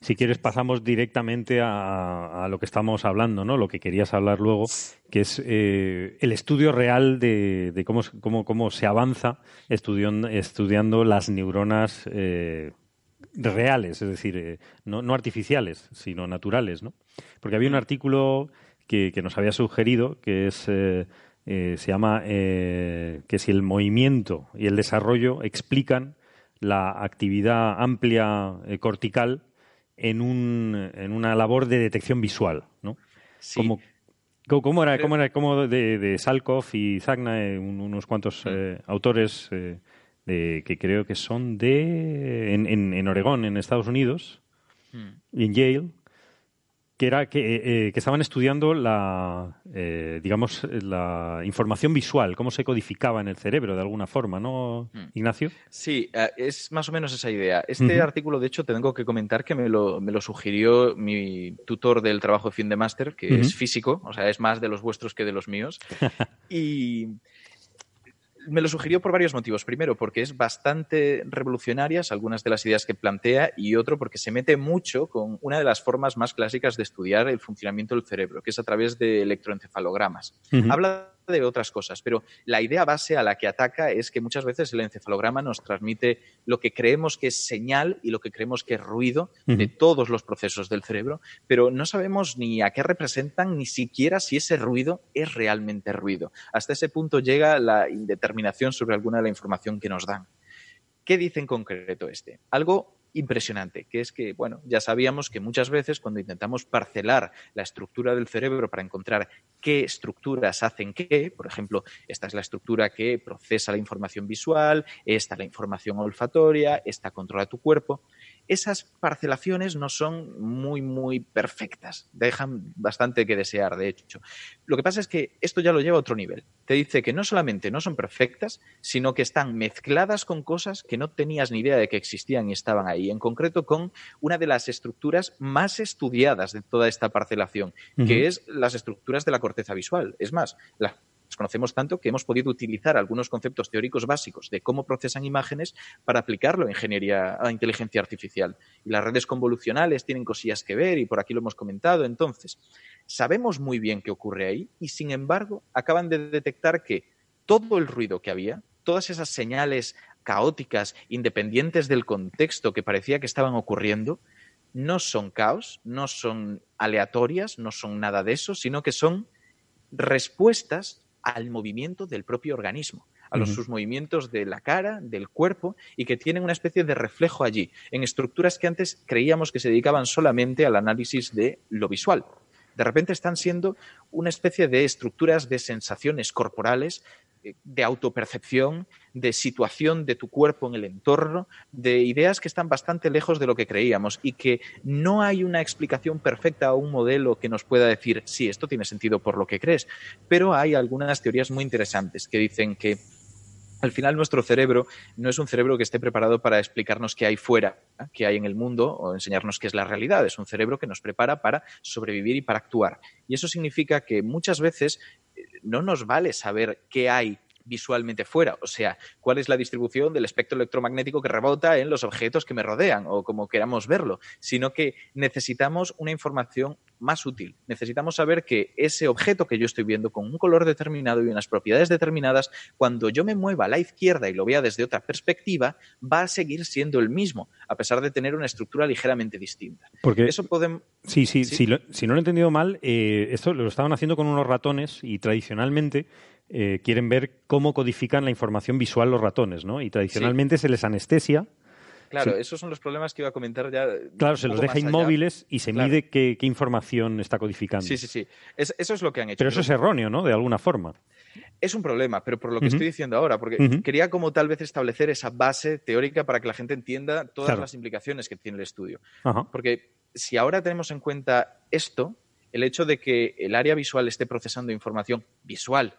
Si quieres, pasamos directamente a, lo que estamos hablando, ¿no? Lo que querías hablar luego, que es eh, el estudio real de, cómo, cómo, cómo, se avanza estudiando, estudiando las neuronas eh, reales, es decir, eh, no, no, artificiales, sino naturales, ¿no? Porque había un artículo que, que nos había sugerido que es se llama que si el movimiento y el desarrollo explican la actividad amplia eh, cortical en, un, en una labor de detección visual, ¿no? Como, ¿Cómo, era, cómo era cómo de, de Salkov y Zagna, unos cuantos eh, autores eh, de, que creo que son de en, en, en Oregón, en Estados Unidos, y en Yale, que era que, eh, que estaban estudiando la, eh, digamos, la información visual, cómo se codificaba en el cerebro de alguna forma, ¿no, mm. Ignacio? Sí, eh, es más o menos esa idea. Este artículo, de hecho, tengo que comentar que me lo, me lo, sugirió mi tutor del trabajo de fin de máster, que es físico, o sea, es más de los vuestros que de los míos. y me lo sugirió por varios motivos. Primero, porque es bastante revolucionarias algunas de las ideas que plantea y otro, porque se mete mucho con una de las formas más clásicas de estudiar el funcionamiento del cerebro, que es a través de electroencefalogramas. Habla de otras cosas, pero la idea base a la que ataca es que muchas veces el encefalograma nos transmite lo que creemos que es señal y lo que creemos que es ruido de todos los procesos del cerebro, pero no sabemos ni a qué representan, ni siquiera si ese ruido es realmente ruido. Hasta ese punto llega la indeterminación sobre alguna de la información que nos dan. ¿Qué dice en concreto este? Algo impresionante, que es que, bueno, ya sabíamos que muchas veces cuando intentamos parcelar la estructura del cerebro para encontrar qué estructuras hacen qué, por ejemplo, esta es la estructura que procesa la información visual, esta la información olfatoria, esta controla tu cuerpo, esas parcelaciones no son muy, muy perfectas. Dejan bastante que desear, de hecho. Lo que pasa es que esto ya lo lleva a otro nivel. Te dice que no solamente no son perfectas, sino que están mezcladas con cosas que no tenías ni idea de que existían y estaban ahí. En concreto, con una de las estructuras más estudiadas de toda esta parcelación, que es las estructuras de la corteza visual. Es más, la conocemos tanto que hemos podido utilizar algunos conceptos teóricos básicos de cómo procesan imágenes para aplicarlo a ingeniería, a inteligencia artificial. Y las redes convolucionales tienen cosillas que ver y por aquí lo hemos comentado. Entonces, sabemos muy bien qué ocurre ahí y sin embargo acaban de detectar que todo el ruido que había, todas esas señales caóticas, independientes del contexto que parecía que estaban ocurriendo, no son caos, no son aleatorias, no son nada de eso, sino que son respuestas al movimiento del propio organismo, a los, sus movimientos de la cara, del cuerpo, y que tienen una especie de reflejo allí, en estructuras que antes creíamos que se dedicaban solamente al análisis de lo visual. De repente están siendo una especie de estructuras de sensaciones corporales de autopercepción, de situación de tu cuerpo en el entorno, de ideas que están bastante lejos de lo que creíamos y que no hay una explicación perfecta o un modelo que nos pueda decir, sí, esto tiene sentido por lo que crees, pero hay algunas teorías muy interesantes que dicen que al final nuestro cerebro no es un cerebro que esté preparado para explicarnos qué hay fuera, qué hay en el mundo o enseñarnos qué es la realidad. Es un cerebro que nos prepara para sobrevivir y para actuar. Y eso significa que muchas veces no nos vale saber qué hay visualmente fuera, o sea, cuál es la distribución del espectro electromagnético que rebota en los objetos que me rodean o como queramos verlo, sino que necesitamos una información más útil. Necesitamos saber que ese objeto que yo estoy viendo con un color determinado y unas propiedades determinadas, cuando yo me mueva a la izquierda y lo vea desde otra perspectiva, va a seguir siendo el mismo, a pesar de tener una estructura ligeramente distinta. Porque eso podemos... Sí, sí, Si, no lo he entendido mal, eh, esto lo estaban haciendo con unos ratones y tradicionalmente eh, quieren ver cómo codifican la información visual los ratones, ¿no? Y tradicionalmente se les anestesia. Claro, esos son los problemas que iba a comentar ya. Claro, se los deja inmóviles y se mide qué, información está codificando. Sí, sí, sí. eso es lo que han hecho. Pero eso es erróneo, ¿no? De alguna forma. Es un problema, pero por lo que estoy diciendo ahora, porque quería como tal vez establecer esa base teórica para que la gente entienda todas las implicaciones que tiene el estudio. Porque si ahora tenemos en cuenta esto, el hecho de que el área visual esté procesando información visual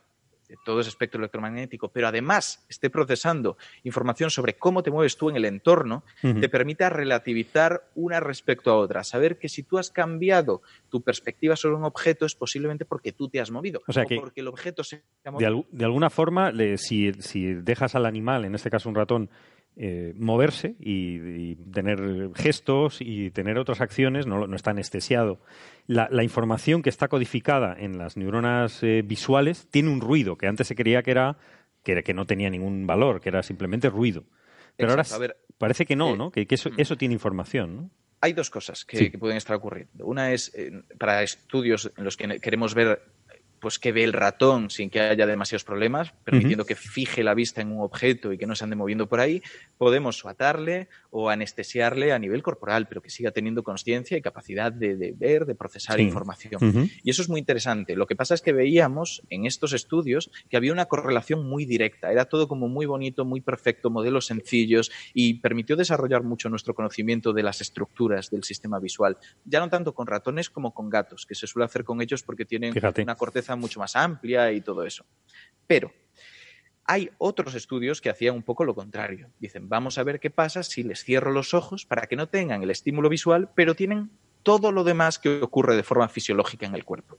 todo ese espectro electromagnético, pero además esté procesando información sobre cómo te mueves tú en el entorno, te permite relativizar una respecto a otra. Saber que si tú has cambiado tu perspectiva sobre un objeto es posiblemente porque tú te has movido. O sea que porque el objeto se ha movido. De, alguna forma, si, si dejas al animal, en este caso un ratón, eh, moverse y, tener gestos y tener otras acciones, no, no está anestesiado. La, información que está codificada en las neuronas eh, visuales tiene un ruido, que antes se creía que era que, que, no tenía ningún valor, que era simplemente ruido. Pero ahora parece que no, eh, ¿no? Que, eso, mm. eso, tiene información, ¿no? Hay dos cosas que, que pueden estar ocurriendo. Una es para estudios en los que queremos ver pues que ve el ratón sin que haya demasiados problemas, permitiendo que fije la vista en un objeto y que no se ande moviendo por ahí, podemos atarle o anestesiarle a nivel corporal, pero que siga teniendo conciencia y capacidad de, ver, de procesar información. Y eso es muy interesante. Lo que pasa es que veíamos en estos estudios que había una correlación muy directa. Era todo como muy bonito, muy perfecto, modelos sencillos y permitió desarrollar mucho nuestro conocimiento de las estructuras del sistema visual. Ya no tanto con ratones como con gatos, que se suele hacer con ellos porque tienen una corteza mucho más amplia y todo eso. Pero hay otros estudios que hacían un poco lo contrario. Dicen, vamos a ver qué pasa si les cierro los ojos para que no tengan el estímulo visual, pero tienen todo lo demás que ocurre de forma fisiológica en el cuerpo.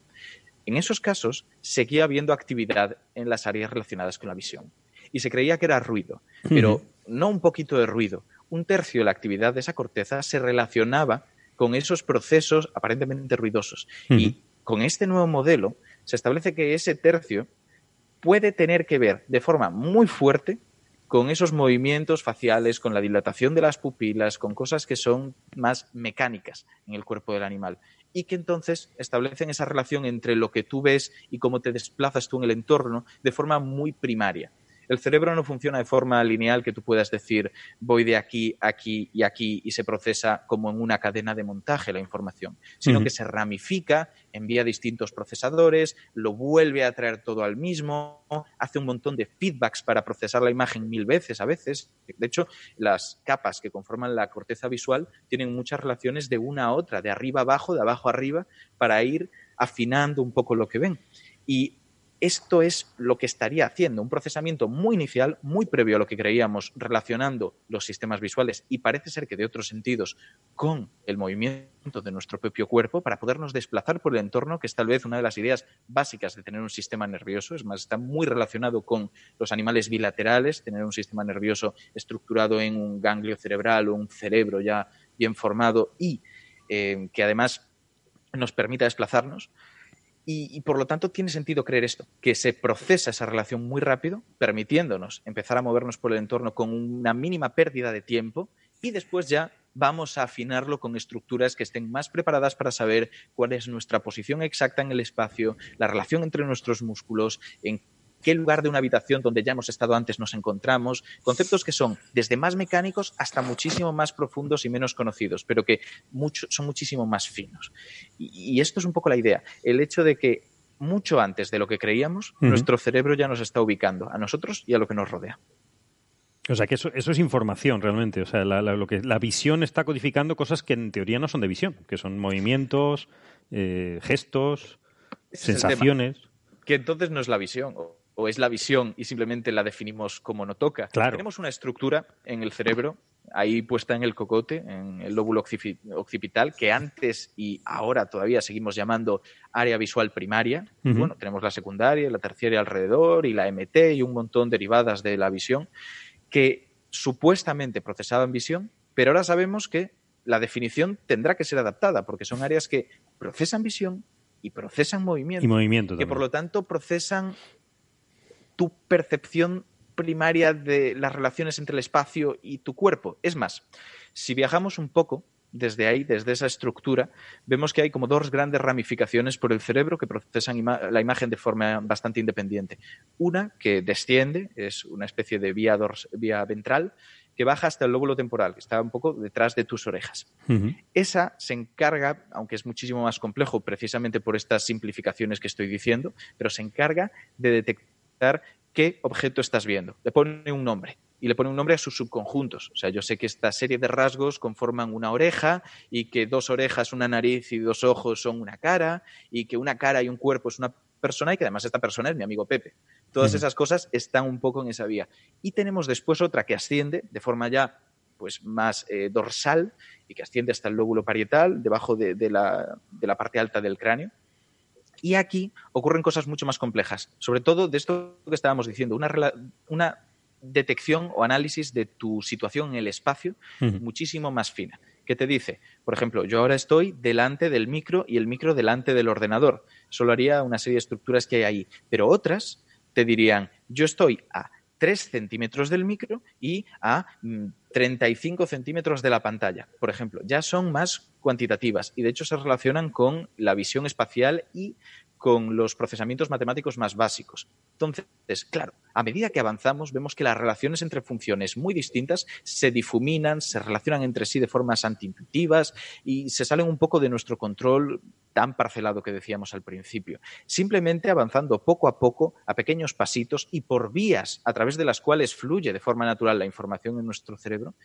En esos casos seguía habiendo actividad en las áreas relacionadas con la visión. Y se creía que era ruido, pero no un poquito de ruido. Un tercio de la actividad de esa corteza se relacionaba con esos procesos aparentemente ruidosos. Y con este nuevo modelo se establece que ese tercio puede tener que ver de forma muy fuerte con esos movimientos faciales, con la dilatación de las pupilas, con cosas que son más mecánicas en el cuerpo del animal y que entonces establecen esa relación entre lo que tú ves y cómo te desplazas tú en el entorno de forma muy primaria. El cerebro no funciona de forma lineal que tú puedas decir voy de aquí, aquí y aquí y se procesa como en una cadena de montaje la información, sino que se ramifica, envía distintos procesadores, lo vuelve a traer todo al mismo, hace un montón de feedbacks para procesar la imagen mil veces a veces. De hecho, las capas que conforman la corteza visual tienen muchas relaciones de una a otra, de arriba a abajo, de abajo a arriba, para ir afinando un poco lo que ven. Y esto es lo que estaría haciendo, un procesamiento muy inicial, muy previo a lo que creíamos, relacionando los sistemas visuales y parece ser que de otros sentidos con el movimiento de nuestro propio cuerpo para podernos desplazar por el entorno, que es tal vez una de las ideas básicas de tener un sistema nervioso, es más, está muy relacionado con los animales bilaterales, tener un sistema nervioso estructurado en un ganglio cerebral o un cerebro ya bien formado y eh, que además nos permita desplazarnos. Y, por lo tanto tiene sentido creer esto, que se procesa esa relación muy rápido, permitiéndonos empezar a movernos por el entorno con una mínima pérdida de tiempo y después ya vamos a afinarlo con estructuras que estén más preparadas para saber cuál es nuestra posición exacta en el espacio, la relación entre nuestros músculos, en qué lugar de una habitación donde ya hemos estado antes nos encontramos, conceptos que son desde más mecánicos hasta muchísimo más profundos y menos conocidos, pero que son muchísimo más finos. Y, esto es un poco la idea, el hecho de que mucho antes de lo que creíamos, nuestro cerebro ya nos está ubicando a nosotros y a lo que nos rodea. O sea, que eso, es información realmente. O sea, la, lo que, la visión está codificando cosas que en teoría no son de visión, que son movimientos, eh, gestos, sensaciones. que entonces no es la visión o es la visión y simplemente la definimos como no toca. Tenemos una estructura en el cerebro ahí puesta en el cocote, en el lóbulo occipital, que antes y ahora todavía seguimos llamando área visual primaria. Bueno, tenemos la secundaria, la terciaria alrededor y la MT y un montón derivadas de la visión que supuestamente procesaban visión, pero ahora sabemos que la definición tendrá que ser adaptada porque son áreas que procesan visión y procesan movimiento. Y movimiento que por lo tanto procesan tu percepción primaria de las relaciones entre el espacio y tu cuerpo. Es más, si viajamos un poco desde ahí, desde esa estructura, vemos que hay como dos grandes ramificaciones por el cerebro que procesan la imagen de forma bastante independiente. Una que desciende, es una especie de vía, vía ventral, que baja hasta el lóbulo temporal, que está un poco detrás de tus orejas. Esa se encarga, aunque es muchísimo más complejo precisamente por estas simplificaciones que estoy diciendo, pero se encarga de detectar qué objeto estás viendo. Le pone un nombre y le pone un nombre a sus subconjuntos. O sea, yo sé que esta serie de rasgos conforman una oreja y que dos orejas, una nariz y dos ojos son una cara y que una cara y un cuerpo es una persona y que además esta persona es mi amigo Pepe. Todas esas cosas están un poco en esa vía. Y tenemos después otra que asciende de forma ya pues más eh, dorsal y que asciende hasta el lóbulo parietal, debajo de, la, de la parte alta del cráneo, y aquí ocurren cosas mucho más complejas, sobre todo de esto que estábamos diciendo, una, detección o análisis de tu situación en el espacio muchísimo más fina. ¿Qué te dice? Por ejemplo, yo ahora estoy delante del micro y el micro delante del ordenador. Solo haría una serie de estructuras que hay ahí. Pero otras te dirían, yo estoy a 3 centímetros del micro y a 35 mm, centímetros de la pantalla, por ejemplo. Ya son más cuantitativas y de hecho se relacionan con la visión espacial y con los procesamientos matemáticos más básicos. Entonces, claro, a medida que avanzamos vemos que las relaciones entre funciones muy distintas se difuminan, se relacionan entre sí de formas antiintuitivas y se salen un poco de nuestro control tan parcelado que decíamos al principio. Simplemente avanzando poco a poco, a pequeños pasitos y por vías a través de las cuales fluye de forma natural la información en nuestro cerebro,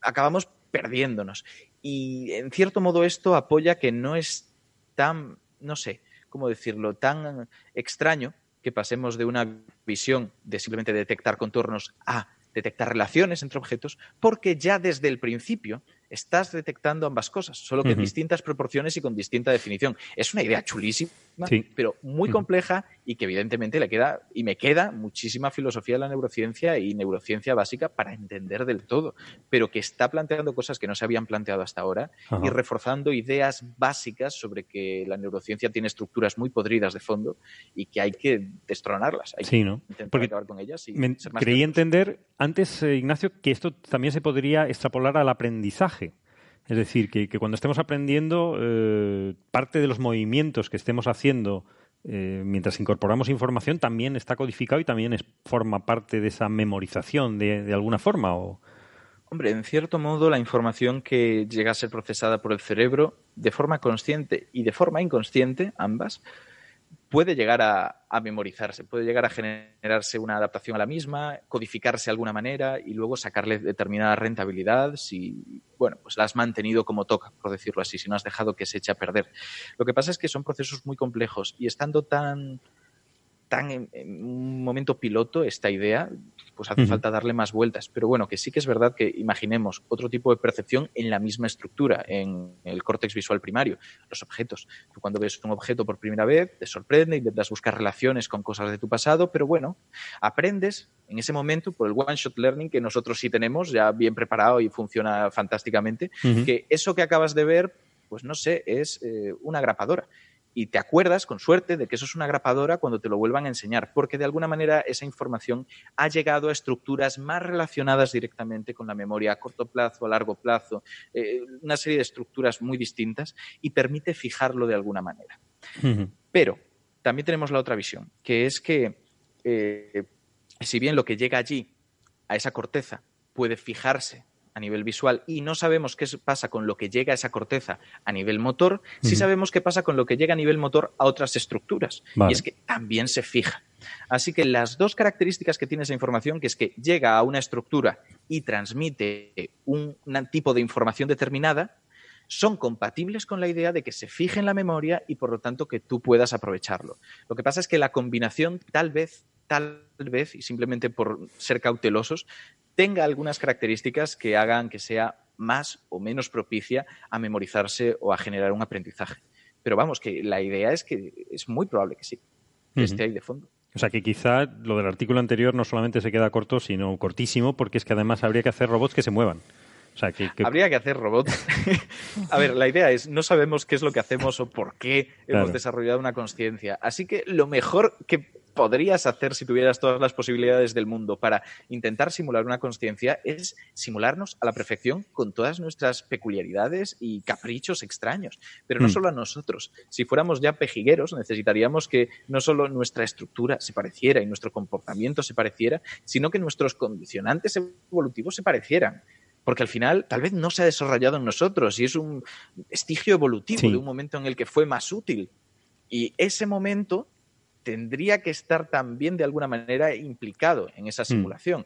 acabamos perdiéndonos. Y en cierto modo esto apoya que no es tan, no sé, ¿cómo decirlo?, tan extraño que pasemos de una visión de simplemente detectar contornos a detectar relaciones entre objetos, porque ya desde el principio estás detectando ambas cosas, solo que en distintas proporciones y con distinta definición. Es una idea chulísima, Sí. pero muy compleja y que evidentemente le queda y me queda muchísima filosofía de la neurociencia y neurociencia básica para entender del todo, pero que está planteando cosas que no se habían planteado hasta ahora y reforzando ideas básicas sobre que la neurociencia tiene estructuras muy podridas de fondo y que hay que destronarlas, hay Sí, ¿no? que intentar Porque acabar con ellas y Me- ser más creí entender antes, eh, Ignacio, que esto también se podría extrapolar al aprendizaje. Es decir, que, cuando estemos aprendiendo, eh, parte de los movimientos que estemos haciendo eh, mientras incorporamos información también está codificado y también forma parte de esa memorización de, de alguna forma. O... Hombre, en cierto modo la información que llega a ser procesada por el cerebro de forma consciente y de forma inconsciente, ambas, puede llegar a, a memorizarse, puede llegar a generarse una adaptación a la misma, codificarse de alguna manera y luego sacarle determinada rentabilidad si, bueno, pues la has mantenido como toca, por decirlo así, si no has dejado que se eche a perder. Lo que pasa es que son procesos muy complejos y estando tan tan en, en un momento piloto esta idea, pues hace falta darle más vueltas. Pero bueno, que sí que es verdad que imaginemos otro tipo de percepción en la misma estructura, en el córtex visual primario, los objetos. Tú cuando ves un objeto por primera vez, te sorprende, intentas buscar relaciones con cosas de tu pasado, pero bueno, aprendes en ese momento por el one-shot learning que nosotros sí tenemos, ya bien preparado y funciona fantásticamente, que eso que acabas de ver, pues no sé, es eh, una grapadora. Y te acuerdas, con suerte, de que eso es una grapadora cuando te lo vuelvan a enseñar, porque de alguna manera esa información ha llegado a estructuras más relacionadas directamente con la memoria a corto plazo, a largo plazo, eh, una serie de estructuras muy distintas y permite fijarlo de alguna manera. Pero también tenemos la otra visión, que es que eh, si bien lo que llega allí, a esa corteza, puede fijarse a nivel visual y no sabemos qué pasa con lo que llega a esa corteza a nivel motor, sí sabemos qué pasa con lo que llega a nivel motor a otras estructuras. Vale. Y es que también se fija. Así que las dos características que tiene esa información, que es que llega a una estructura y transmite un, un tipo de información determinada, son compatibles con la idea de que se fije en la memoria y por lo tanto que tú puedas aprovecharlo. Lo que pasa es que la combinación tal vez, tal vez, y simplemente por ser cautelosos, tenga algunas características que hagan que sea más o menos propicia a memorizarse o a generar un aprendizaje. Pero vamos, que la idea es que es muy probable que sí, que esté ahí de fondo. O sea que quizá lo del artículo anterior no solamente se queda corto, sino cortísimo, porque es que además habría que hacer robots que se muevan. O sea que, que- Habría que hacer robots. a ver, la idea es, no sabemos qué es lo que hacemos o por qué Claro. hemos desarrollado una conciencia. Así que lo mejor que podrías hacer si tuvieras todas las posibilidades del mundo para intentar simular una conciencia es simularnos a la perfección con todas nuestras peculiaridades y caprichos extraños. Pero no Mm. solo a nosotros. Si fuéramos ya pejigueros, necesitaríamos que no solo nuestra estructura se pareciera y nuestro comportamiento se pareciera, sino que nuestros condicionantes evolutivos se parecieran. Porque al final tal vez no se ha desarrollado en nosotros y es un vestigio evolutivo Sí. de un momento en el que fue más útil. Y ese momento tendría que estar también de alguna manera implicado en esa simulación.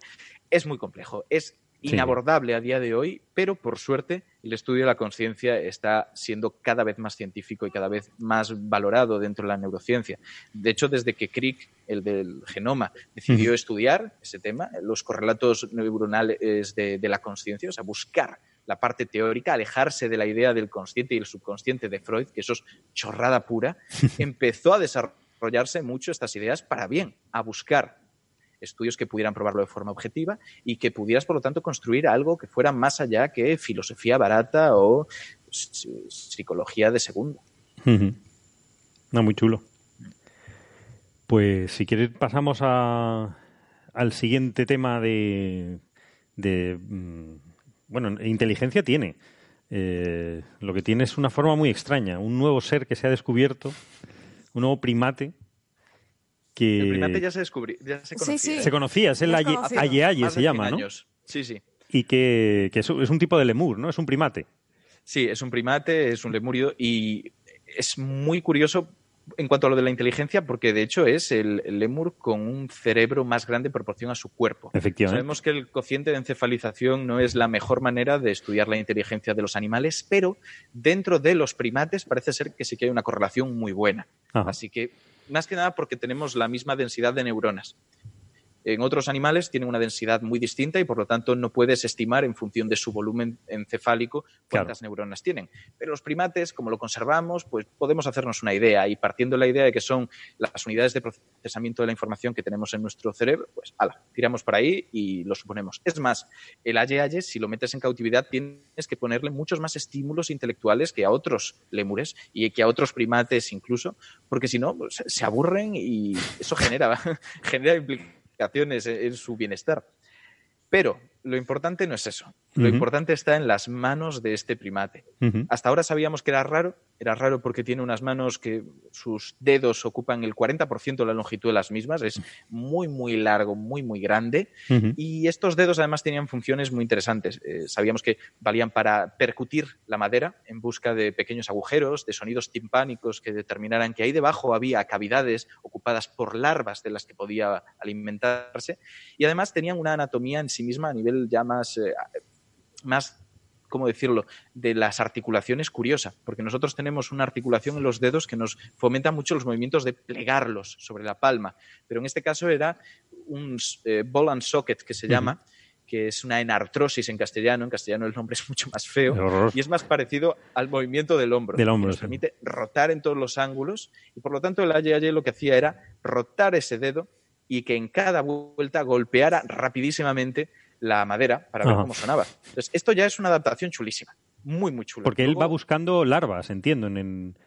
Es muy complejo, es Sí. inabordable a día de hoy, pero por suerte el estudio de la conciencia está siendo cada vez más científico y cada vez más valorado dentro de la neurociencia. De hecho, desde que Crick, el del genoma, decidió estudiar ese tema, los correlatos neuronales de, de la conciencia, o sea, buscar la parte teórica, alejarse de la idea del consciente y el subconsciente de Freud, que eso es chorrada pura, empezó a desarrollarse mucho estas ideas para bien, a buscar estudios que pudieran probarlo de forma objetiva y que pudieras, por lo tanto, construir algo que fuera más allá que filosofía barata o psicología de segunda. No, muy chulo. Pues si quieres pasamos a, al siguiente tema de, de mm, bueno, inteligencia tiene. Eh, lo que tiene es una forma muy extraña, un nuevo ser que se ha descubierto, un nuevo primate que El primate ya se descubrió, ya se conocía. sí. se conocía, es el Aye. Aye se llama, 100 ¿no? años. Sí, sí. Y que, que es, es un tipo de lemur, ¿no? Es un primate. Sí, es un primate, es un lemurio y es muy curioso en cuanto a lo de la inteligencia porque de hecho es el, el lemur con un cerebro más grande en proporción a su cuerpo. Efectivamente. Sabemos que el cociente de encefalización no es la mejor manera de estudiar la inteligencia de los animales, pero dentro de los primates parece ser que sí que hay una correlación muy buena. Ajá. Así que, más que nada porque tenemos la misma densidad de neuronas. En otros animales tienen una densidad muy distinta y por lo tanto no puedes estimar en función de su volumen encefálico cuántas neuronas tienen. Pero los primates, como lo conservamos, pues podemos hacernos una idea y partiendo de la idea de que son las unidades de procesamiento de la información que tenemos en nuestro cerebro, pues ala, tiramos por ahí y lo suponemos. Es más, el aye si lo metes en cautividad, tienes que ponerle muchos más estímulos intelectuales que a otros lémures y que a otros primates incluso, porque si no, pues, se aburren y eso genera, genera implicaciones en su bienestar. Pero lo importante no es eso. Lo importante está en las manos de este primate. Hasta ahora sabíamos que era raro, era raro porque tiene unas manos que sus dedos ocupan el 40% de la longitud de las mismas, es muy, muy largo, muy, muy grande. Y estos dedos además tenían funciones muy interesantes. Eh, sabíamos que valían para percutir la madera en busca de pequeños agujeros, de sonidos timpánicos que determinaran que ahí debajo había cavidades ocupadas por larvas de las que podía alimentarse. Y además tenían una anatomía en sí misma a nivel ya más, eh, más ¿cómo decirlo?, de las articulaciones curiosa, porque nosotros tenemos una articulación en los dedos que nos fomenta mucho los movimientos de plegarlos sobre la palma, pero en este caso era un eh, ball and socket que se llama, que es una enartrosis en castellano, en castellano el nombre es mucho más feo, y es más parecido al movimiento del hombro. Del hombro nos permite rotar en todos los ángulos, y por lo tanto el AYAY lo que hacía era rotar ese dedo y que en cada vuelta golpeara rapidísimamente la madera para ver cómo sonaba. Entonces, esto ya es una adaptación chulísima, muy, muy chula. Porque él va buscando larvas, entiendo, en,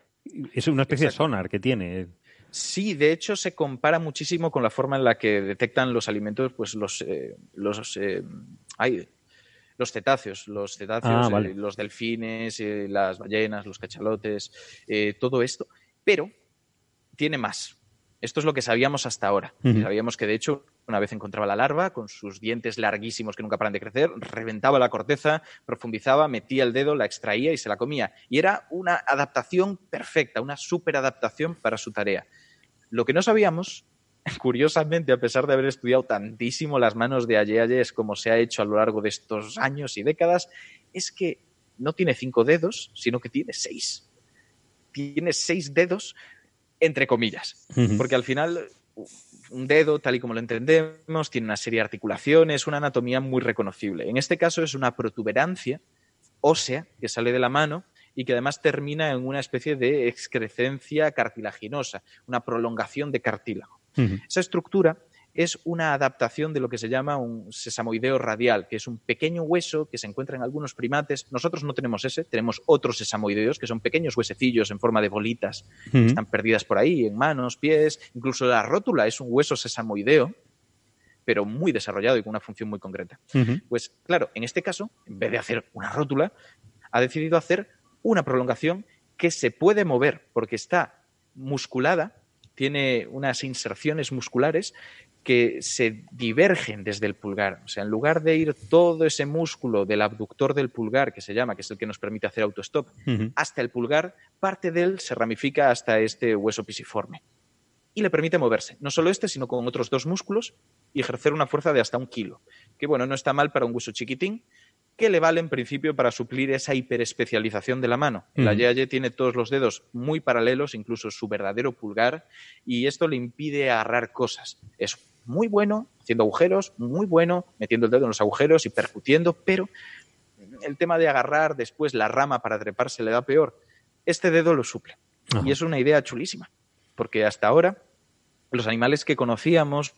es una especie de sonar que tiene. Sí, de hecho se compara muchísimo con la forma en la que detectan los alimentos, pues los, eh, los, eh, los cetáceos, los cetáceos, ah, eh, los delfines, las ballenas, los cachalotes, todo esto. Pero tiene más. Esto es lo que sabíamos hasta ahora. Sabíamos que de hecho una vez encontraba la larva, con sus dientes larguísimos que nunca paran de crecer, reventaba la corteza, profundizaba, metía el dedo, la extraía y se la comía. Y era una adaptación perfecta, una superadaptación para su tarea. Lo que no sabíamos, curiosamente, a pesar de haber estudiado tantísimo las manos de Ayeyes como se ha hecho a lo largo de estos años y décadas, es que no tiene cinco dedos, sino que tiene seis. Tiene seis dedos entre comillas, porque al final un dedo, tal y como lo entendemos, tiene una serie de articulaciones, una anatomía muy reconocible. En este caso es una protuberancia ósea que sale de la mano y que además termina en una especie de excrescencia cartilaginosa, una prolongación de cartílago. Esa estructura es una adaptación de lo que se llama un sesamoideo radial, que es un pequeño hueso que se encuentra en algunos primates. Nosotros no tenemos ese, tenemos otros sesamoideos, que son pequeños huesecillos en forma de bolitas, que están perdidas por ahí, en manos, pies, incluso la rótula es un hueso sesamoideo, pero muy desarrollado y con una función muy concreta. Pues claro, en este caso, en vez de hacer una rótula, ha decidido hacer una prolongación que se puede mover porque está musculada, tiene unas inserciones musculares que se divergen desde el pulgar. O sea, en lugar de ir todo ese músculo del abductor del pulgar, que se llama, que es el que nos permite hacer autostop, hasta el pulgar, parte de él se ramifica hasta este hueso pisiforme. Y le permite moverse, no solo este, sino con otros dos músculos y ejercer una fuerza de hasta un kilo. Que bueno, no está mal para un hueso chiquitín, que le vale en principio para suplir esa hiperespecialización de la mano. La Yaye tiene todos los dedos muy paralelos, incluso su verdadero pulgar, y esto le impide agarrar cosas. Es muy bueno haciendo agujeros, muy bueno metiendo el dedo en los agujeros y percutiendo, pero el tema de agarrar después la rama para treparse le da peor. Este dedo lo suple. Y es una idea chulísima, porque hasta ahora los animales que conocíamos,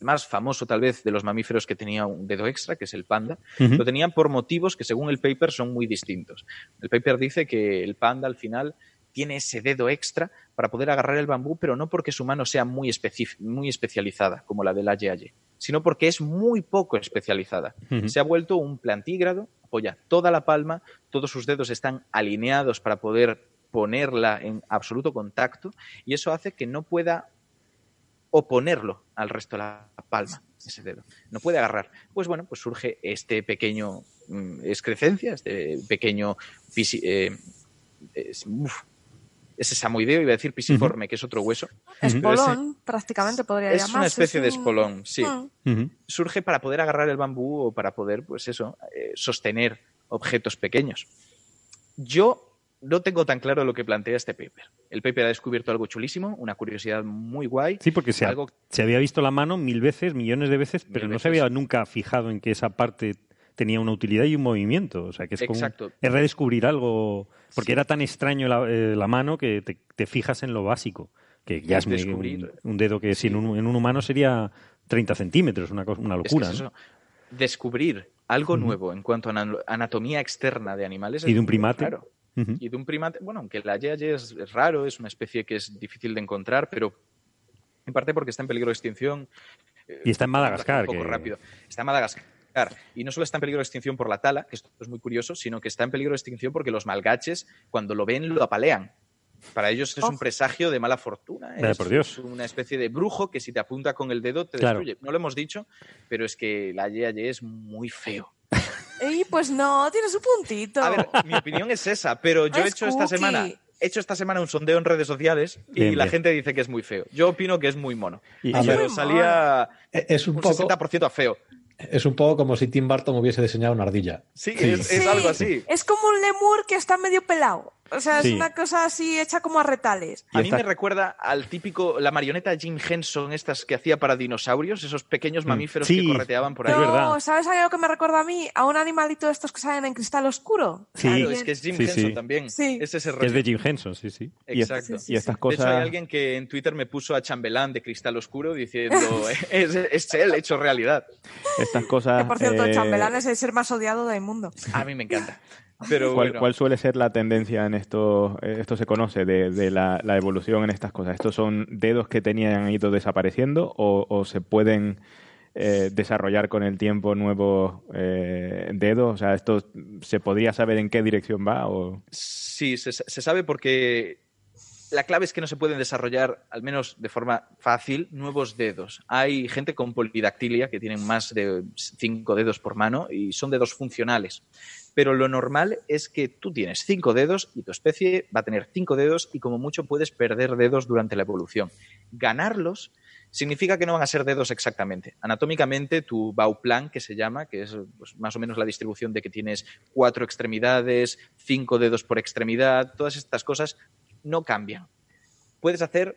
más famoso tal vez de los mamíferos que tenía un dedo extra, que es el panda, lo tenían por motivos que según el paper son muy distintos. El paper dice que el panda al final tiene ese dedo extra para poder agarrar el bambú, pero no porque su mano sea muy, muy especializada, como la del Aye sino porque es muy poco especializada. Se ha vuelto un plantígrado, apoya toda la palma, todos sus dedos están alineados para poder ponerla en absoluto contacto y eso hace que no pueda oponerlo al resto de la palma, ese dedo. No puede agarrar. Pues bueno, pues surge este pequeño mm, excrescencia, este pequeño eh, ese samoideo, iba a decir pisiforme, que es otro hueso. Espolón, prácticamente podría llamarse. Es una especie de espolón, sí. Mm. Surge para poder agarrar el bambú o para poder, pues eso, eh, sostener objetos pequeños. Yo no tengo tan claro lo que plantea este paper. El paper ha descubierto algo chulísimo, una curiosidad muy guay. Sí, porque se, ha- algo se había visto la mano mil veces, millones de veces, pero no se había nunca fijado en que esa parte tenía una utilidad y un movimiento. O sea, que es como Exacto. es redescubrir algo, porque Sí. era tan extraño la, eh, la mano que te, te fijas en lo básico, que ya es Descubrir. un, un dedo que sin un- en un humano sería 30 centímetros, una, cosa- una Es que locura. es. Descubrir algo nuevo en cuanto a ana- anatomía externa de animales. Y es de un primate. Y de un primate, bueno, aunque la yeye es, es raro, es una especie que es difícil de encontrar, pero en parte porque está en peligro de extinción. eh, Y está en Madagascar, Un poco que- rápido. Está en Madagascar. Y no solo está en peligro de extinción por la tala, que esto es muy curioso, sino que está en peligro de extinción porque los malgaches, cuando lo ven, lo apalean. Para ellos es Oh. un presagio de mala fortuna. Es, por Dios. es una especie de brujo que si te apunta con el dedo te Claro. destruye. No lo hemos dicho, pero es que la yeye es muy feo. Y pues no, tiene su puntito. A ver, mi opinión es esa, pero yo he hecho esta semana, he hecho esta semana un sondeo en redes sociales y Bien, la bien. gente dice que es muy feo. Yo opino que es muy mono. Y- A y- ver. pero salía Es un, un poco, 60% a feo. Es un poco como si Tim Burton hubiese diseñado una ardilla. Sí, Sí. Es, es algo así. Es como un lemur que está medio pelado. O sea, Sí. es una cosa así hecha como a retales. A mí me recuerda al típico, la marioneta Jim Henson, estas que hacía para dinosaurios, esos pequeños mamíferos Mm. Sí. que correteaban por ahí. Es no, verdad. ¿sabes a lo que me recuerda a mí? A un animalito de estos que salen en cristal oscuro. Sí. Claro, es que es Jim Sí, Henson sí. también. Sí. Es ese rollo. es de Jim Henson, sí, sí. Exacto. Sí, sí, y estas sí. De hecho, hay cosas. alguien que en Twitter me puso a chambelán de cristal oscuro diciendo es, es él hecho realidad. Estas cosas. Que por cierto, eh, Chambelán es el ser más odiado del mundo. A mí me encanta. Pero ¿Cuál, bueno, cuál suele ser la tendencia en esto? Esto se conoce de, de la, la evolución en estas cosas. ¿Estos son dedos que tenían han ido desapareciendo o, o se pueden eh, desarrollar con el tiempo nuevos eh, dedos? O sea, ¿esto se podría saber en qué dirección va? O... Sí, se, se sabe porque la clave es que no se pueden desarrollar, al menos de forma fácil, nuevos dedos. Hay gente con polidactilia que tienen más de cinco dedos por mano y son dedos funcionales. Pero lo normal es que tú tienes cinco dedos y tu especie va a tener cinco dedos y como mucho puedes perder dedos durante la evolución. Ganarlos significa que no van a ser dedos exactamente. Anatómicamente, tu Bauplan, que se llama, que es pues, más o menos la distribución de que tienes cuatro extremidades, cinco dedos por extremidad, todas estas cosas no cambian. Puedes hacer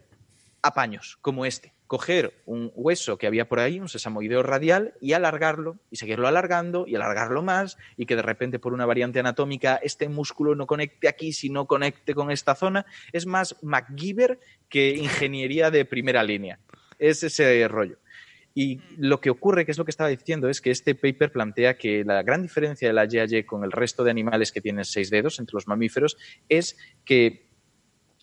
apaños como este, coger un hueso que había por ahí, un sesamoideo radial, y alargarlo, y seguirlo alargando, y alargarlo más, y que de repente por una variante anatómica este músculo no conecte aquí, sino conecte con esta zona. Es más MacGyver que ingeniería de primera línea. Es ese rollo. Y lo que ocurre, que es lo que estaba diciendo, es que este paper plantea que la gran diferencia de la YAY con el resto de animales que tienen seis dedos, entre los mamíferos, es que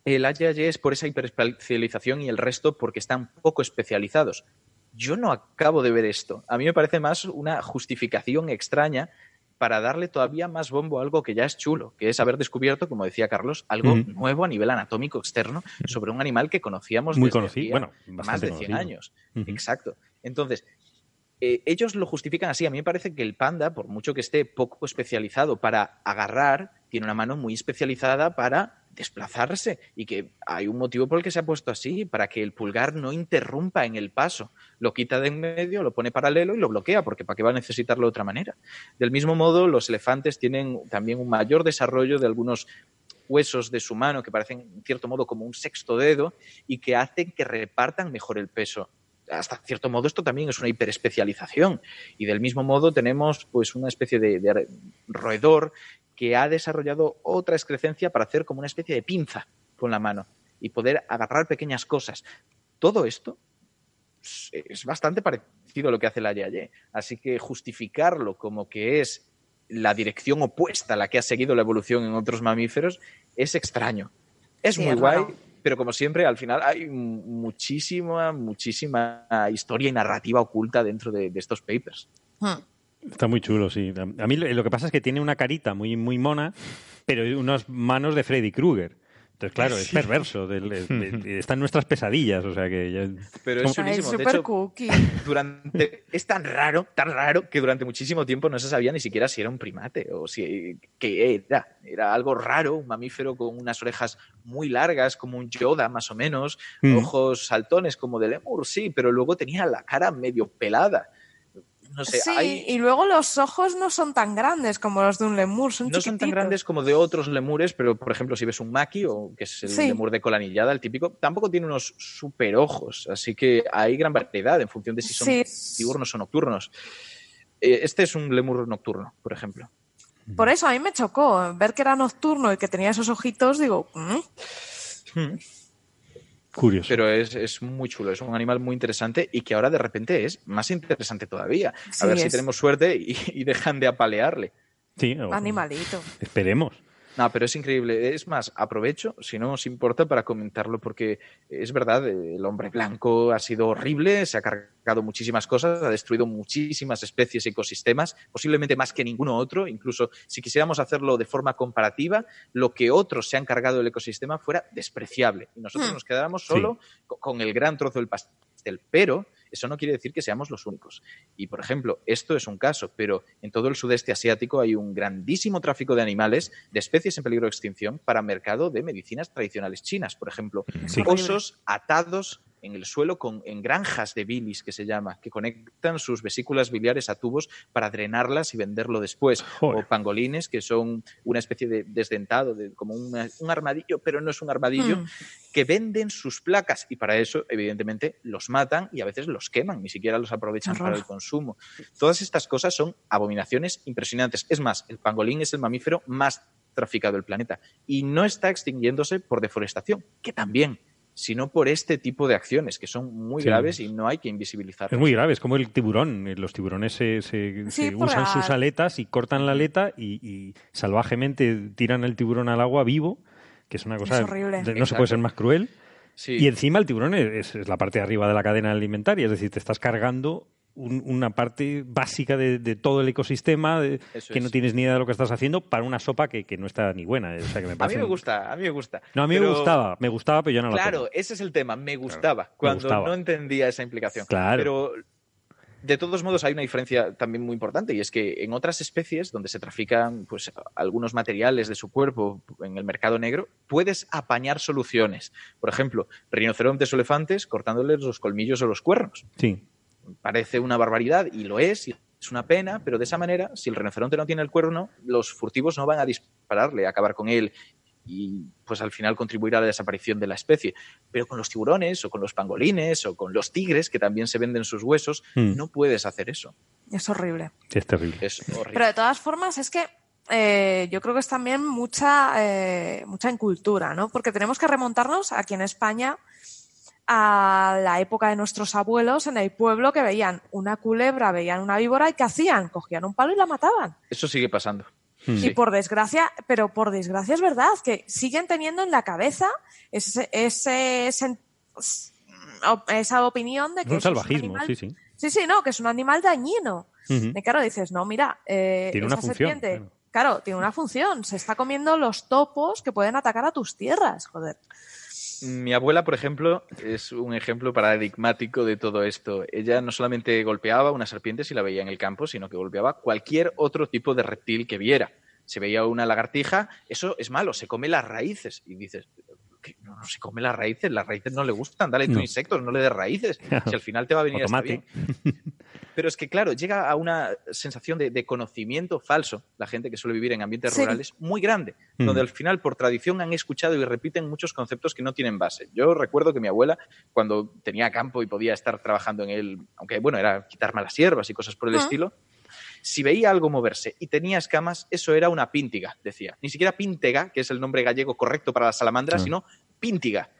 el AYAY es por esa hiperespecialización y el resto porque están poco especializados. Yo no acabo de ver esto. A mí me parece más una justificación extraña para darle todavía más bombo a algo que ya es chulo, que es haber descubierto, como decía Carlos, algo nuevo a nivel anatómico externo sobre un animal que conocíamos Muy desde conocido, bueno, más de 100 conocido. años. Exacto. Entonces, eh, ellos lo justifican así. A mí me parece que el panda, por mucho que esté poco especializado para agarrar, tiene una mano muy especializada para desplazarse y que hay un motivo por el que se ha puesto así, para que el pulgar no interrumpa en el paso. Lo quita de en medio, lo pone paralelo y lo bloquea, porque ¿para qué va a necesitarlo de otra manera? Del mismo modo, los elefantes tienen también un mayor desarrollo de algunos huesos de su mano que parecen, en cierto modo, como un sexto dedo y que hacen que repartan mejor el peso hasta cierto modo esto también es una hiperespecialización. Y del mismo modo tenemos pues una especie de, de roedor que ha desarrollado otra excrescencia para hacer como una especie de pinza con la mano y poder agarrar pequeñas cosas. Todo esto es- bastante parecido a lo que hace la Yaye. Así que justificarlo como que es la dirección opuesta a la que ha seguido la evolución en otros mamíferos es extraño. Es Sí, muy es guay, pero como siempre, al final hay mu- muchísima, muchísima historia y narrativa oculta dentro de, de estos papers. Hmm. Está muy chulo, sí. A mí lo que pasa es que tiene una carita muy, muy mona, pero unas manos de Freddy Krueger. Entonces, claro, es perverso. del- de- de- está en nuestras pesadillas, o sea que ya... Pero es Ay, chulísimo. De super hecho, cookie. durante es tan raro, tan raro que durante muchísimo tiempo no se sabía ni siquiera si era un primate o si qué era. Era algo raro, un mamífero con unas orejas muy largas, como un Yoda más o menos, Mm. ojos saltones como de lemur, sí, pero luego tenía la cara medio pelada. No sé, sí, hay- y luego los ojos no son tan grandes como los de un lemur, son no son tan grandes como de otros lemures, pero por ejemplo, si ves un maki, o que es el Sí. lemur de cola anillada, el típico, tampoco tiene unos super ojos. Así que hay gran variedad en función de si son Sí. diurnos o nocturnos. Eh, Este es un lemur nocturno, por ejemplo. Por eso a mí me chocó ver que era nocturno y que tenía esos ojitos, digo, "Mm". Curioso. Pero es, es muy chulo, es un animal muy interesante y que ahora de repente es más interesante todavía. A Sí, ver si tenemos suerte y, y dejan de apalearle. sí, o- animalito. esperemos. No, pero es increíble. Es más, aprovecho, si no os importa, para comentarlo, porque es verdad, el hombre blanco ha sido horrible, se ha cargado muchísimas cosas, ha destruido muchísimas especies y ecosistemas, posiblemente más que ninguno otro. Incluso si quisiéramos hacerlo de forma comparativa, lo que otros se han cargado del ecosistema fuera despreciable. Y nosotros Hmm. nos quedáramos solo co- con el gran trozo del pastel. Pero eso no quiere decir que seamos los únicos. Y, por ejemplo, esto es un caso, pero en todo el sudeste asiático hay un grandísimo tráfico de animales, de especies en peligro de extinción, para mercado de medicinas tradicionales chinas. Por ejemplo, Sí. osos atados en el suelo con, en granjas de bilis, que se llama, que conectan sus vesículas biliares a tubos para drenarlas y venderlo después. Joder. O pangolines, que son una especie de desdentado, de, como una- un armadillo, pero no es un armadillo, Mm. que venden sus placas y para eso, evidentemente, los matan y a veces los queman, ni siquiera los aprovechan Horror. para el consumo. Todas estas cosas son abominaciones impresionantes. Es más, el pangolín es el mamífero más traficado del planeta y no está extinguiéndose por deforestación, que también, sino por este tipo de acciones que son muy Sí. graves y no hay que invisibilizarlas. Es muy grave, es como el tiburón. Eh, Los tiburones se, se- Sí, se por usan la- sus aletas y cortan la aleta y, y salvajemente tiran el tiburón al agua vivo, que es una cosa... horrible. No se puede ser más cruel. Sí. Y encima el tiburón es, es la parte de arriba de la cadena alimentaria, es decir, te estás cargando un- una parte básica de, de todo el ecosistema, de- que es. no tienes ni idea de lo que estás haciendo, para una sopa que, que no está ni buena. eh, O sea, que me a mí parece me gusta, a mí me gusta. No, a mí me gustaba, me gustaba, pero yo no la Claro, ese es el tema, me gustaba, cuando gustaba. no entendía esa implicación. Claro. Pero de todos modos hay una diferencia también muy importante y es que en otras especies donde se trafican pues algunos materiales de su cuerpo en el mercado negro, puedes apañar soluciones. Por ejemplo, rinocerontes o elefantes cortándoles los colmillos o los cuernos. Sí, Parece una barbaridad y lo es, y es una pena, pero de esa manera, si el rinoceronte no tiene el cuerno, los furtivos no van a dispararle, a acabar con él y pues al final contribuir a la desaparición de la especie. Pero con los tiburones o con los pangolines o con los tigres, que también se venden sus huesos, Mm. no puedes hacer eso. Es horrible. sí, es terrible. Es horrible. Pero de todas formas es que eh, yo creo que es también mucha, eh, mucha incultura, ¿no? Porque tenemos que remontarnos aquí en España a la época de nuestros abuelos en el pueblo que veían una culebra, veían una víbora y ¿qué hacían? Cogían un palo y la mataban. Eso sigue pasando. Mm. Sí. Y por desgracia, pero por desgracia es verdad que siguen teniendo en la cabeza ese, esa opinión de Es que un eso salvajismo, animal- sí, sí. Sí, sí, no, que es un animal dañino. Y claro, dices, no, mira, eh, Tiene una esa función, serpiente, claro. claro. tiene una función. Se está comiendo los topos que pueden atacar a tus tierras, joder. Mi abuela, por ejemplo, es un ejemplo paradigmático de todo esto. Ella no solamente golpeaba una serpiente si la veía en el campo, sino que golpeaba cualquier otro tipo de reptil que viera. Se veía una lagartija, eso es malo, se come las raíces. Y dices, "¿Qué? no, no se come las raíces, las raíces no le gustan, dale No. insectos, no le des raíces. Si al final te va a venir hasta bien. Pero es que, claro, llega a una sensación de, de conocimiento falso, la gente que suele vivir en ambientes Sí. rurales, muy grande, Mm. donde al final, por tradición, han escuchado y repiten muchos conceptos que no tienen base. Yo recuerdo que mi abuela, cuando tenía campo y podía estar trabajando en él, aunque bueno, era quitar malas hierbas y cosas por el Ah. estilo, si veía algo moverse y tenía escamas, eso era una píntiga, decía. Ni siquiera píntega, que es el nombre gallego correcto para la salamandra, Ah. sino píntiga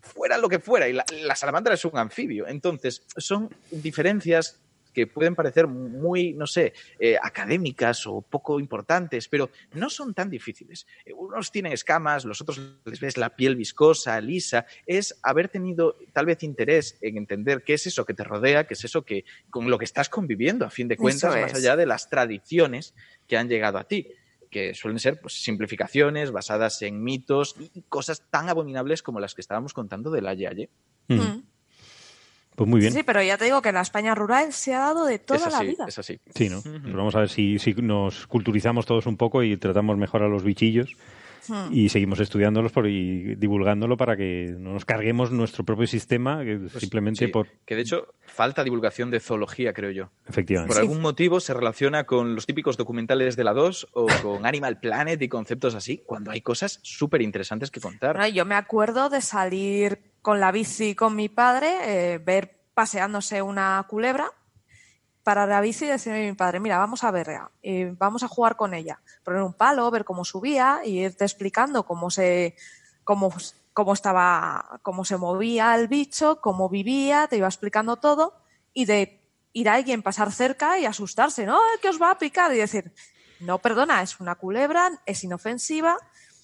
fuera lo que fuera, y la, la salamandra es un anfibio. Entonces, son diferencias que pueden parecer muy, no sé, eh, académicas o poco importantes, pero no son tan difíciles. Eh, Unos tienen escamas, los otros les ves la piel viscosa, lisa. Es haber tenido tal vez interés en entender qué es eso que te rodea, qué es eso que con lo que estás conviviendo, a fin de cuentas, Eso más es. allá de las tradiciones que han llegado a ti que suelen ser pues, simplificaciones basadas en mitos y cosas tan abominables como las que estábamos contando de la Yaye. Mm. Mm. Pues muy bien. Sí, pero ya te digo que en la España rural se ha dado de toda es la así, vida. es así. Sí, ¿no? Ujú. Pues vamos a ver si, si nos culturizamos todos un poco y tratamos mejor a los bichillos. Hmm. y seguimos estudiándolos por, y divulgándolo para que no nos carguemos nuestro propio sistema que Pues, simplemente sí, por Que de hecho falta divulgación de zoología, creo yo. efectivamente Por algún motivo se relaciona con los típicos documentales de la 2 o con Animal Planet y conceptos así, cuando hay cosas súper interesantes que contar. Bueno, yo me acuerdo de salir con la bici con mi padre, eh, ver paseándose una culebra, parar la bici y decirle a mi padre, mira, vamos a verla, eh, vamos a jugar con ella, poner un palo, ver cómo subía y irte explicando cómo se, cómo, cómo estaba, cómo se movía el bicho, cómo vivía, te iba explicando todo y de ir a alguien pasar cerca y asustarse, ¿no? "Ay, que os va a picar y decir, no, perdona, es una culebra, es inofensiva,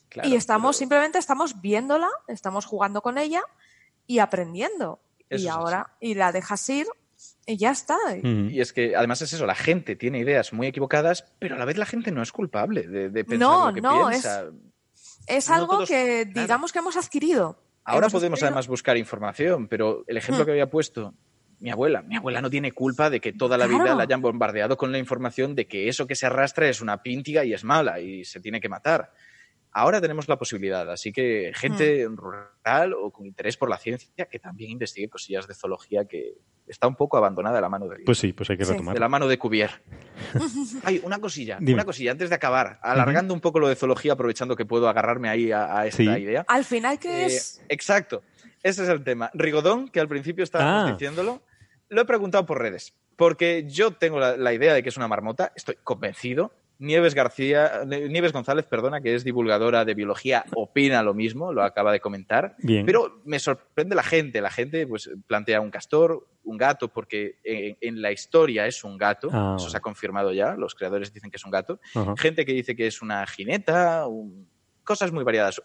Claro, y estamos pero simplemente estamos viéndola, estamos jugando con ella y aprendiendo. Eso y ahora, y la dejas ir y ya está. Y es que además es eso, la gente tiene ideas muy equivocadas, pero a la vez la gente no es culpable de, de pensar No, lo que no, piensa. Es No algo todos- que digamos que hemos adquirido. Ahora Hemos podemos adquirido- además buscar información, pero el ejemplo Hmm. que había puesto mi abuela, mi abuela no tiene culpa de que toda la vida la hayan bombardeado con la información de que eso que se arrastra es una píntiga y es mala y se tiene que matar. Ahora tenemos la posibilidad, así que gente Hmm. rural o con interés por la ciencia que también investigue cosillas de zoología que está un poco abandonada de la mano de pues sí pues hay que retomar de la mano de Cuvier. Ay, una cosilla, Dime. una cosilla antes de acabar, alargando un poco lo de zoología, aprovechando que puedo agarrarme ahí a, a esta Sí. idea. Al final, ¿qué Eh, es? Exacto, ese es el tema. Rigodón, que al principio estábamos Ah. diciéndolo, lo he preguntado por redes, porque yo tengo la, la idea de que es una marmota, estoy convencido. Nieves García, Nieves González, perdona, que es divulgadora de biología, opina lo mismo, lo acaba de comentar. Bien. Pero me sorprende la gente. La gente pues plantea un castor, un gato, porque en, en la historia es un gato. Ah, Eso se ha confirmado ya. Los creadores dicen que es un gato. Gente que dice que es una jineta, un- cosas muy variadas.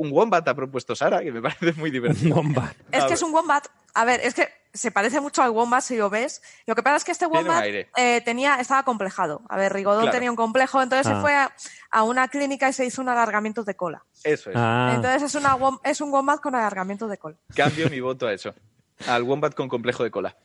Un wombat ha propuesto Sara, que me parece muy divertido. Wombat. Es que es un wombat. A ver, es que se parece mucho al wombat si lo ves. Lo que pasa es que este wombat eh, tenía, estaba complejado. A ver, Rigodón Claro. tenía un complejo, entonces Ah. se fue a, a una clínica y se hizo un alargamiento de cola. Eso es. Ah, Entonces es, una, wom- es un wombat con alargamiento de cola. Cambio mi voto a eso. Al wombat con complejo de cola.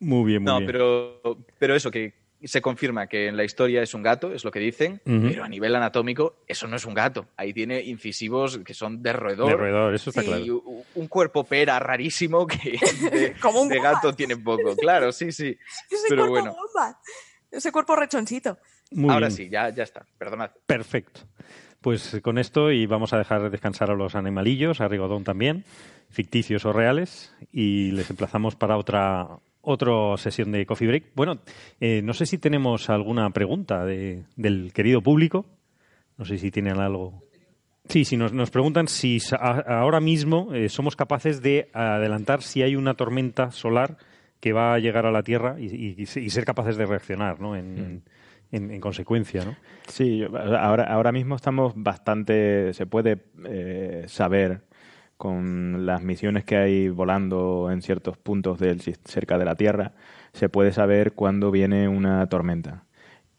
muy bien muy No, bien pero, pero eso, que se confirma que en la historia es un gato, es lo que dicen, pero a nivel anatómico eso no es un gato. Ahí tiene incisivos que son de roedor. de roedor eso está claro y un cuerpo pera rarísimo que de, Como un de wombat. gato tiene poco. Claro, sí, sí. Ese Pero cuerpo bueno. wombat. Ese cuerpo rechonchito. muy Ahora bien. sí, ya, ya está. Perdonad. Perfecto. Pues con esto y vamos a dejar descansar a los animalillos, a Rigodón también, ficticios o reales, y les emplazamos para otra otra sesión de Coffee Break. Bueno, eh, no sé si tenemos alguna pregunta de- del querido público. No sé si tienen algo. Sí, si nos, nos preguntan si a- ahora mismo eh, somos capaces de adelantar si hay una tormenta solar que va a llegar a la Tierra y, y- y ser capaces de reaccionar ¿no? en, en- en consecuencia. ¿no? Sí, ahora, ahora mismo estamos bastante, se puede eh, saber con las misiones que hay volando en ciertos puntos del, cerca de la Tierra, se puede saber cuándo viene una tormenta.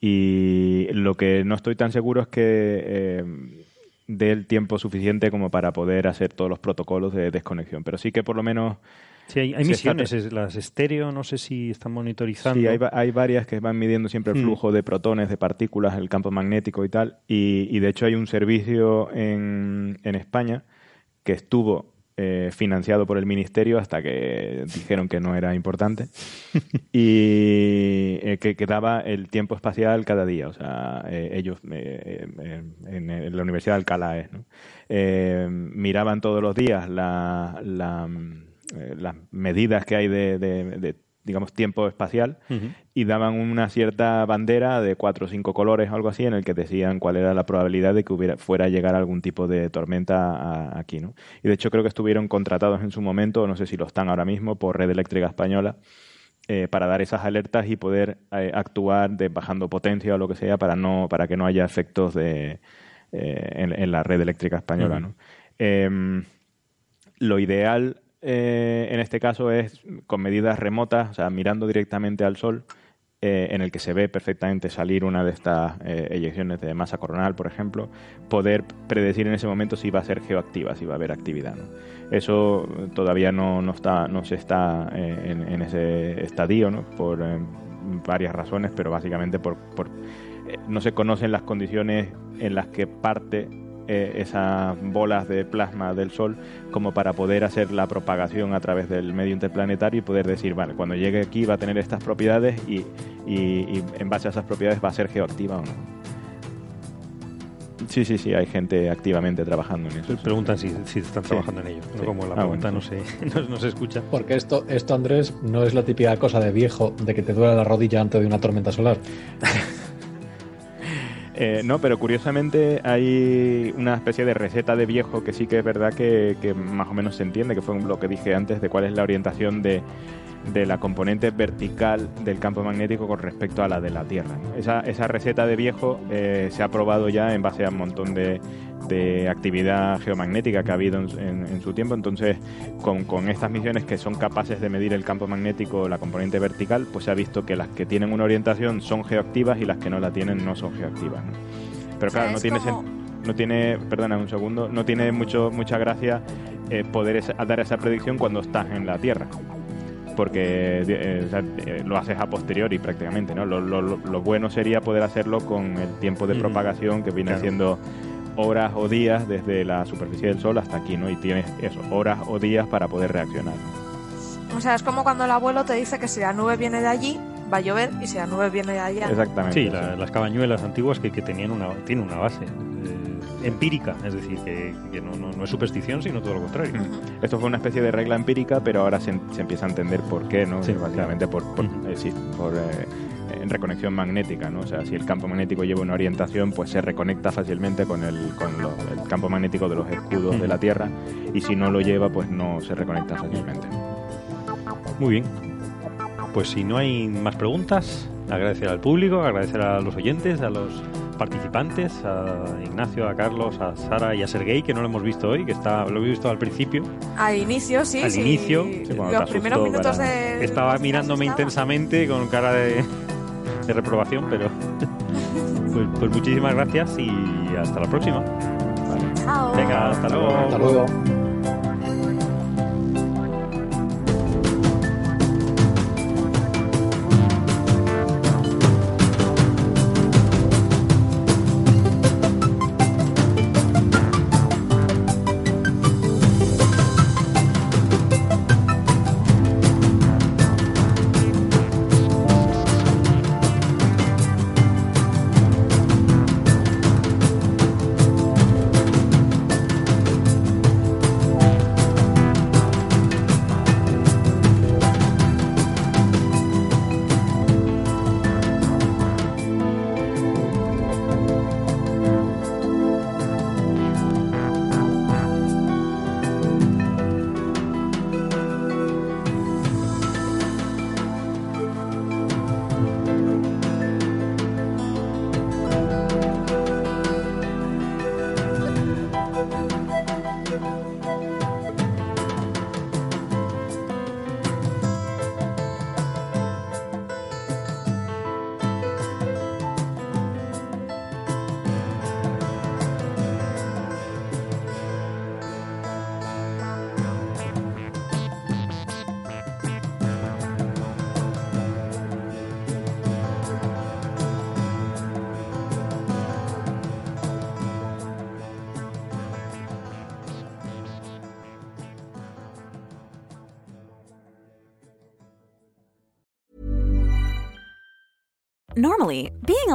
Y lo que no estoy tan seguro es que eh, dé el tiempo suficiente como para poder hacer todos los protocolos de desconexión. Pero sí que por lo menos Sí, hay, hay Se está misiones, es- las estéreo, no sé si están monitorizando. Sí, hay, hay varias que van midiendo siempre el Mm. flujo de protones, de partículas, el campo magnético y tal. Y, y de hecho hay un servicio en, en España que estuvo eh, financiado por el ministerio hasta que dijeron que no era importante y eh, que, que daba el tiempo espacial cada día. O sea, eh, ellos eh, en, la Universidad de Alcalá es, ¿no? Miraban todos los días la, la, las medidas que hay de, de- de, digamos, tiempo espacial y daban una cierta bandera de cuatro o cinco colores o algo así en el que decían cuál era la probabilidad de que hubiera, fuera a llegar algún tipo de tormenta a- aquí, ¿no? Y de hecho creo que estuvieron contratados en su momento, no sé si lo están ahora mismo, por Red Eléctrica Española eh, para dar esas alertas y poder eh, actuar de bajando potencia o lo que sea para no para que no haya efectos de eh, en, en la red eléctrica española. ¿no? Em, lo ideal eh, en este caso es con medidas remotas, o sea, mirando directamente al Sol, eh, en el que se ve perfectamente salir una de estas eh, eyecciones de masa coronal, por ejemplo, poder predecir en ese momento si va a ser geoactiva, si va a haber actividad. Eso todavía no, no, está, no se está eh, en, en ese estadio, ¿no? por varias razones, pero básicamente por, por no se conocen las condiciones en las que parte eh, esas bolas de plasma del Sol como para poder hacer la propagación a través del medio interplanetario y poder decir, vale, cuando llegue aquí va a tener estas propiedades y, y- y en base a esas propiedades va a ser geoactiva o no. Sí, sí, sí, hay gente activamente trabajando en eso. Preguntan si, si están trabajando en ello. No Sí. como la Ah, pregunta bueno, no, se, no, no se escucha. Porque esto, esto, Andrés, no es la típica cosa de viejo de que te duele la rodilla antes de una tormenta solar. Eh, no, pero curiosamente hay una especie de receta de viejo que sí que es verdad que, que más o menos se entiende, que fue lo que dije antes de cuál es la orientación de, de la componente vertical del campo magnético con respecto a la de la Tierra. Esa, esa receta de viejo eh, se ha probado ya en base a un montón de, de actividad geomagnética que ha habido en, en- en su tiempo. Entonces, con, con estas misiones que son capaces de medir el campo magnético, la componente vertical, pues se ha visto que las que tienen una orientación son geoactivas y las que no la tienen no son geoactivas. ¿no? Pero claro, no tiene, como- no tiene, perdona un segundo, no tiene mucho, mucha gracia eh, poder esa- dar esa predicción cuando estás en la Tierra. Porque eh, o sea, eh, lo haces a posteriori prácticamente, ¿no? Lo, lo- lo bueno sería poder hacerlo con el tiempo de propagación que viene Claro. siendo horas o días desde la superficie del Sol hasta aquí, ¿no? Y tienes eso, horas o días para poder reaccionar. ¿no? O sea, es como cuando el abuelo te dice que si la nube viene de allí, va a llover, y si la nube viene de allá. Exactamente. Sí, la- las cabañuelas antiguas que, que tenían una, tienen una base eh, empírica, es decir, que, que no, no- no es superstición, sino todo lo contrario. Esto fue una especie de regla empírica, pero ahora se, se empieza a entender por qué, ¿no? Sí, Básicamente por, eh, sí, por eh, en reconexión magnética, ¿no? O sea, si el campo magnético lleva una orientación, pues se reconecta fácilmente con el, con lo- el campo magnético de los escudos de la Tierra, y si no lo lleva, pues no se reconecta fácilmente. Muy bien. Pues si no hay más preguntas, agradecer al público, agradecer a los oyentes, a los participantes, a Ignacio, a Carlos, a Sara y a Sergei, que no lo hemos visto hoy, que está, lo he visto al principio. Al inicio, sí. Al sí. inicio, sí, Los primeros asustó minutos para- de. Estaba mirándome intensamente con cara de, de reprobación, pero pues, pues muchísimas gracias y hasta la próxima. Chao. Venga, hasta luego. Hasta luego.